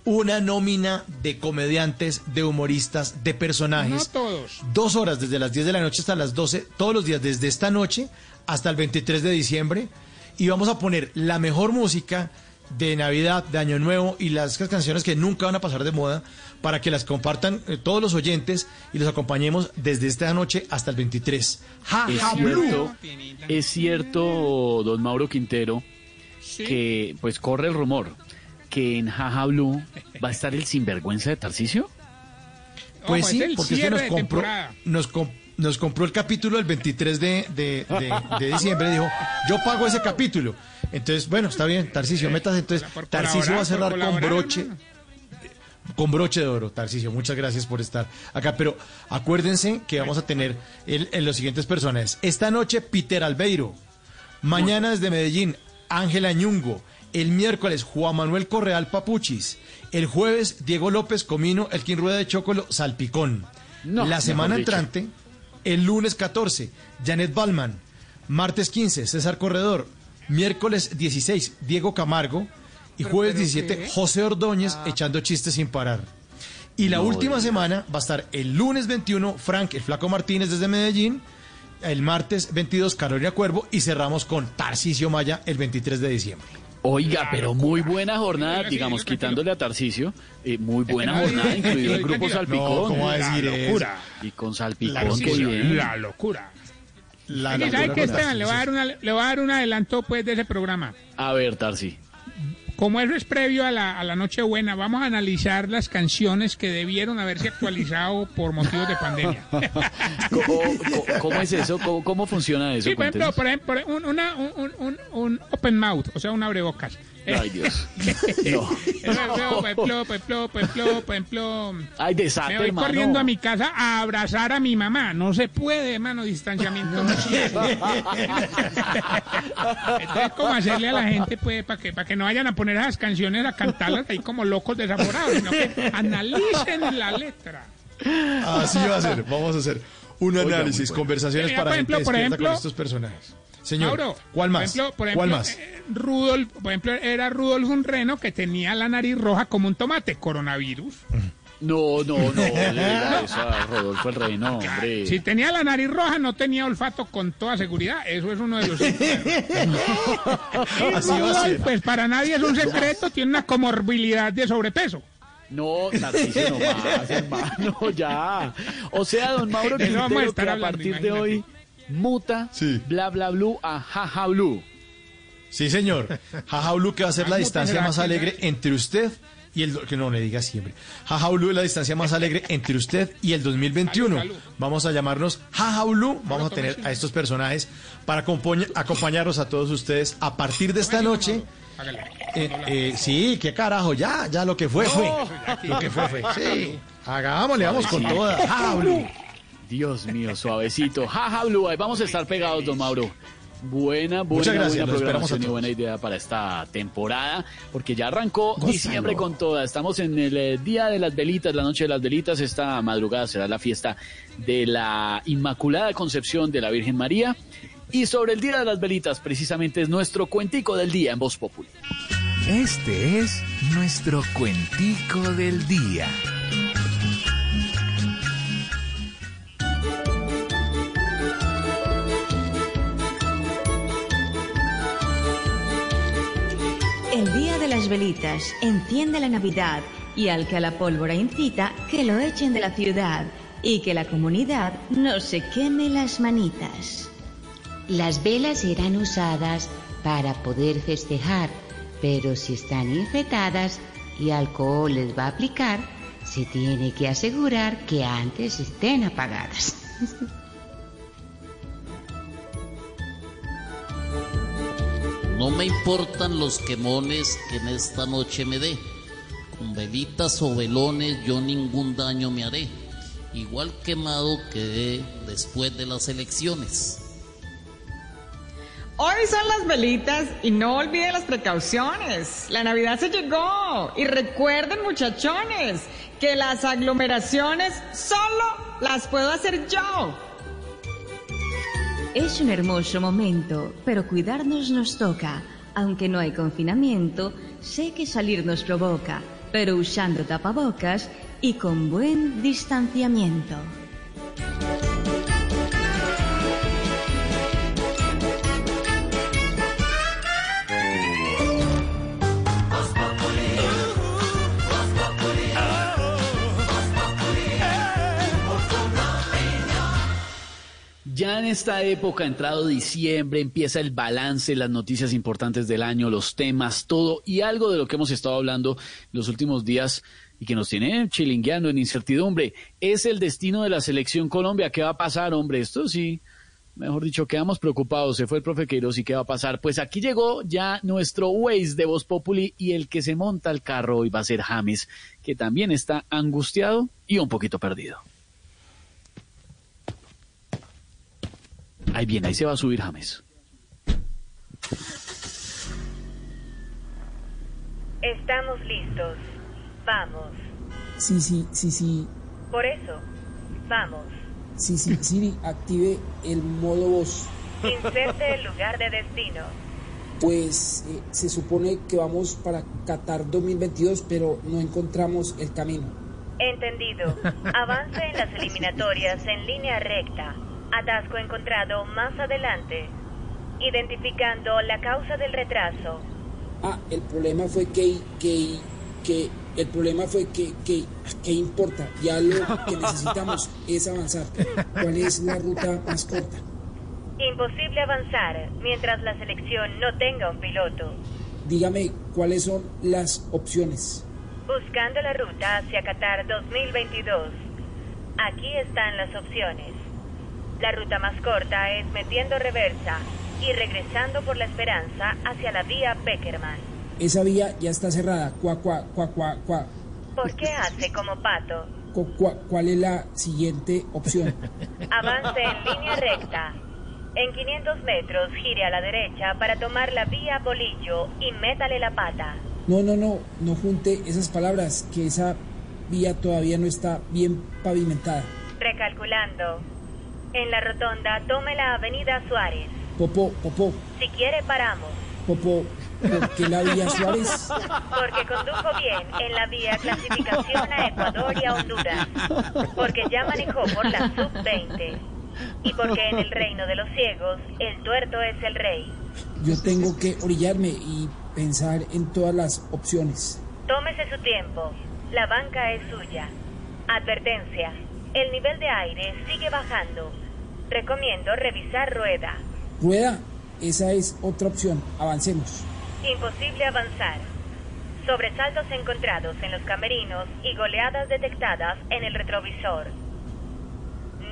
una nómina de comediantes, de humoristas, de No personajes. todos. Dos horas desde las 10 de la noche hasta las 12, todos los días desde esta noche hasta el 23 de diciembre. Y vamos a poner la mejor música de Navidad, de Año Nuevo y las canciones que nunca van a pasar de moda para que las compartan eh, todos los oyentes y los acompañemos desde esta noche hasta el 23. Ja, Es ja, cierto, es cierto, don Mauro Quintero, que pues corre el rumor que en Jaja Blue va a estar el sinvergüenza de Tarcisio. Pues Ojo, sí, porque es que nos compró, nos, com- nos compró el capítulo el 23 de, de, de- de diciembre. Dijo, yo pago ese capítulo. Entonces, bueno, está bien, Tarcisio, métase. Entonces, Por Tarcisio va a cerrar con broche. Con broche de oro, Tarcisio, muchas gracias por estar acá. Pero acuérdense que vamos a tener el- en los siguientes personajes. Esta noche, Peter Albeiro. Mañana desde Medellín, Ángela Ñungo. El miércoles, Juan Manuel Correal Papuchis. El jueves, Diego López Comino, el quien rueda de Chocolo, Salpicón. No, La semana entrante, el lunes 14, Janet Balman. Martes 15, César Corredor. Miércoles 16, Diego Camargo. Y jueves 17, José Ordóñez echando chistes sin parar. Y la No, última Dios. semana va a estar el lunes 21, Frank, el Flaco Martínez desde Medellín. El martes 22, Carolina Cuervo. Y cerramos con Tarcisio Maya el 23 de diciembre. Oiga, pero muy buena jornada, sí, digamos, quitándole a Tarcisio, eh, muy buena jornada, incluido el grupo. Salpicón. No, ¿cómo va a decir La locura. Y con Salpicón, La locura. bien. La locura. La locura ¿Sabe qué, Esteban? Le voy, a dar una, le voy a dar un adelanto pues de ese programa. A ver, Tarsi. Como eso es previo a la, a la Nochebuena, vamos a analizar las canciones que debieron haberse actualizado por motivos de pandemia. (laughs) ¿Cómo, es eso? ¿Cómo, cómo funciona eso? Sí, por ejemplo, por ejemplo un, una- un, un- un- un open mouth, o sea, un abrebocas. Ay, Dios. (laughs) No. Ejemplo, Ay, desate, me voy hermano. corriendo a mi casa a abrazar a mi mamá. No se puede, hermano, distanciamiento social. (laughs) Entonces, ¿cómo hacerle a la gente, pues, para que, para que no vayan a poner esas canciones a cantarlas ahí como locos desaforados, sino que analicen la letra. Así va a ser. Vamos a hacer un análisis, bueno. conversaciones Mira, para por gente ejemplo, por despierta ejemplo- con estos personajes. Señor, Mauro, ¿cuál más? Por ejemplo, por ¿Cuál más? eh, Rudolf, por ejemplo, era Rudolf un reno que tenía la nariz roja como un tomate, coronavirus. No, no, no, le (laughs) eso a Rodolfo el Rey, no, hombre. Si tenía la nariz roja, no tenía olfato con toda seguridad. Eso es uno de los (laughs) a Rudolf, ser. Pues para nadie es un secreto, tiene una comorbilidad de sobrepeso. No, Tarcisio, no más, hermano, ya. O sea, don Mauro a Quintero, estar que a hablando, partir de hoy muta Sí. bla bla blue a jaja blue. Sí, señor. Jaja Blue que va a ser la Ah, distancia más alegre entre usted y el... Que no le diga siempre. Jaja Blue es la distancia más alegre entre usted y el 2021. Salud, salud. Vamos a llamarnos Jaja Blue. Vamos a tener a estos personajes para acompañ- acompañarnos a todos ustedes a partir de esta noche. Hágale. Eh, eh, sí, qué carajo, ya, ya lo que fue, fue. Lo que fue, fue. Sí. Hagámosle, vamos con toda. Jaja Blue. Dios mío, suavecito. Jaja blue, ahí vamos a estar pegados, don Mauro. Buena, buena, Muchas gracias, buena programación y buena idea para esta temporada, porque ya arrancó Gózalo. diciembre con toda. Estamos en el eh, día de las velitas, la noche de las velitas. Esta madrugada será la fiesta de la Inmaculada Concepción de la Virgen María. Y sobre el día de las velitas, precisamente es nuestro cuentico del día en Voz Populi. Este es nuestro cuentico del día. El día de las velitas enciende la Navidad y al que a la pólvora incita, que lo echen de la ciudad. y que la comunidad no se queme las manitas. Las velas serán usadas para poder festejar, pero si están infectadas y alcohol les va a aplicar, se tiene que asegurar que antes estén apagadas. (laughs) No me importan los quemones que en esta noche me dé. Con velitas o velones yo ningún daño me haré. Igual quemado quedé después de las elecciones. Hoy son las velitas y no olviden las precauciones. La Navidad se llegó. Y recuerden, muchachones, que las aglomeraciones solo las puedo hacer yo. Es un hermoso momento, pero cuidarnos nos toca. Aunque no hay confinamiento, sé que salir nos provoca, pero usando tapabocas y con buen distanciamiento. Ya en esta época, entrado diciembre, empieza el balance, las noticias importantes del año, los temas, todo, y algo de lo que hemos estado hablando los últimos días y que nos tiene chilingueando en incertidumbre, es el destino de la selección Colombia. ¿Qué va a pasar, hombre? Esto sí, mejor dicho, quedamos preocupados. Se fue el profe Queiroz y qué va a pasar. Pues aquí llegó ya nuestro Waze de Voz Populi y el que se monta al carro hoy va a ser James, que también está angustiado y un poquito perdido. Ahí viene, ahí se va a subir James. Estamos listos. Vamos. Sí, sí, sí, sí. Por eso, vamos. Sí, sí, Siri, active el modo voz. Inserte el lugar de destino. Pues eh, se supone que vamos para Qatar 2022, pero no encontramos el camino. Entendido. Avance en las eliminatorias en línea recta. Atasco encontrado más adelante. Identificando la causa del retraso. Ah, el problema fue que, que, que, el problema fue que, que, que importa. Ya lo que necesitamos es avanzar. ¿Cuál es la ruta más corta? Imposible avanzar mientras la selección no tenga un piloto. Dígame cuáles son las opciones. Buscando la ruta hacia Qatar 2022. Aquí están las opciones. La ruta más corta es metiendo reversa y regresando por la Esperanza hacia la vía Beckerman. Esa vía ya está cerrada. Cuá, cuá, cuá, cuá, cuá. ¿Por qué hace como pato? Cu- cuá- ¿Cuál es la siguiente opción? (laughs) Avance en línea recta. En 500 metros gire a la derecha para tomar la vía Bolillo y métale la pata. No, no, no, no junte esas palabras, que esa vía todavía no está bien pavimentada. Recalculando. En la rotonda tome la avenida Suárez. Popó, popó, Si quiere paramos. popó, ¿por qué la vía Suárez? Porque condujo bien en la vía clasificación a Ecuador y a Honduras. Porque ya manejó por la sub-20. Y porque en el reino de los ciegos, el tuerto es el rey. Yo tengo que orillarme y pensar en todas las opciones. Tómese su tiempo. La banca es suya. Advertencia. El nivel de aire sigue bajando. Recomiendo revisar rueda. Rueda, esa es otra opción. Avancemos. Imposible avanzar. Sobresaltos encontrados en los camerinos y goleadas detectadas en el retrovisor.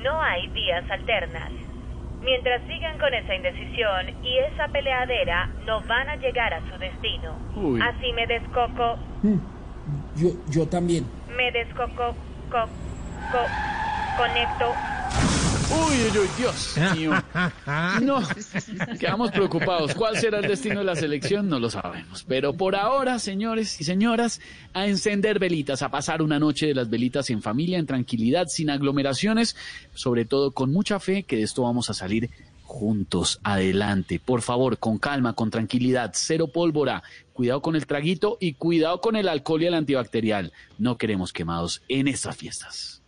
No hay vías alternas. Mientras sigan con esa indecisión y esa peleadera, no van a llegar a su destino. Uy. Así me descoco, Yo, yo también. me descoco, co, co, conecto. Uy, uy, uy, Dios mío. (laughs) No, quedamos preocupados. ¿Cuál será el destino de la selección? No lo sabemos. Pero por ahora, señores y señoras, a encender velitas, a pasar una noche de las velitas en familia, en tranquilidad, sin aglomeraciones, sobre todo con mucha fe que de esto vamos a salir juntos adelante. Por favor, con calma, con tranquilidad, cero pólvora, cuidado con el traguito y cuidado con el alcohol y el antibacterial. No queremos quemados en estas fiestas.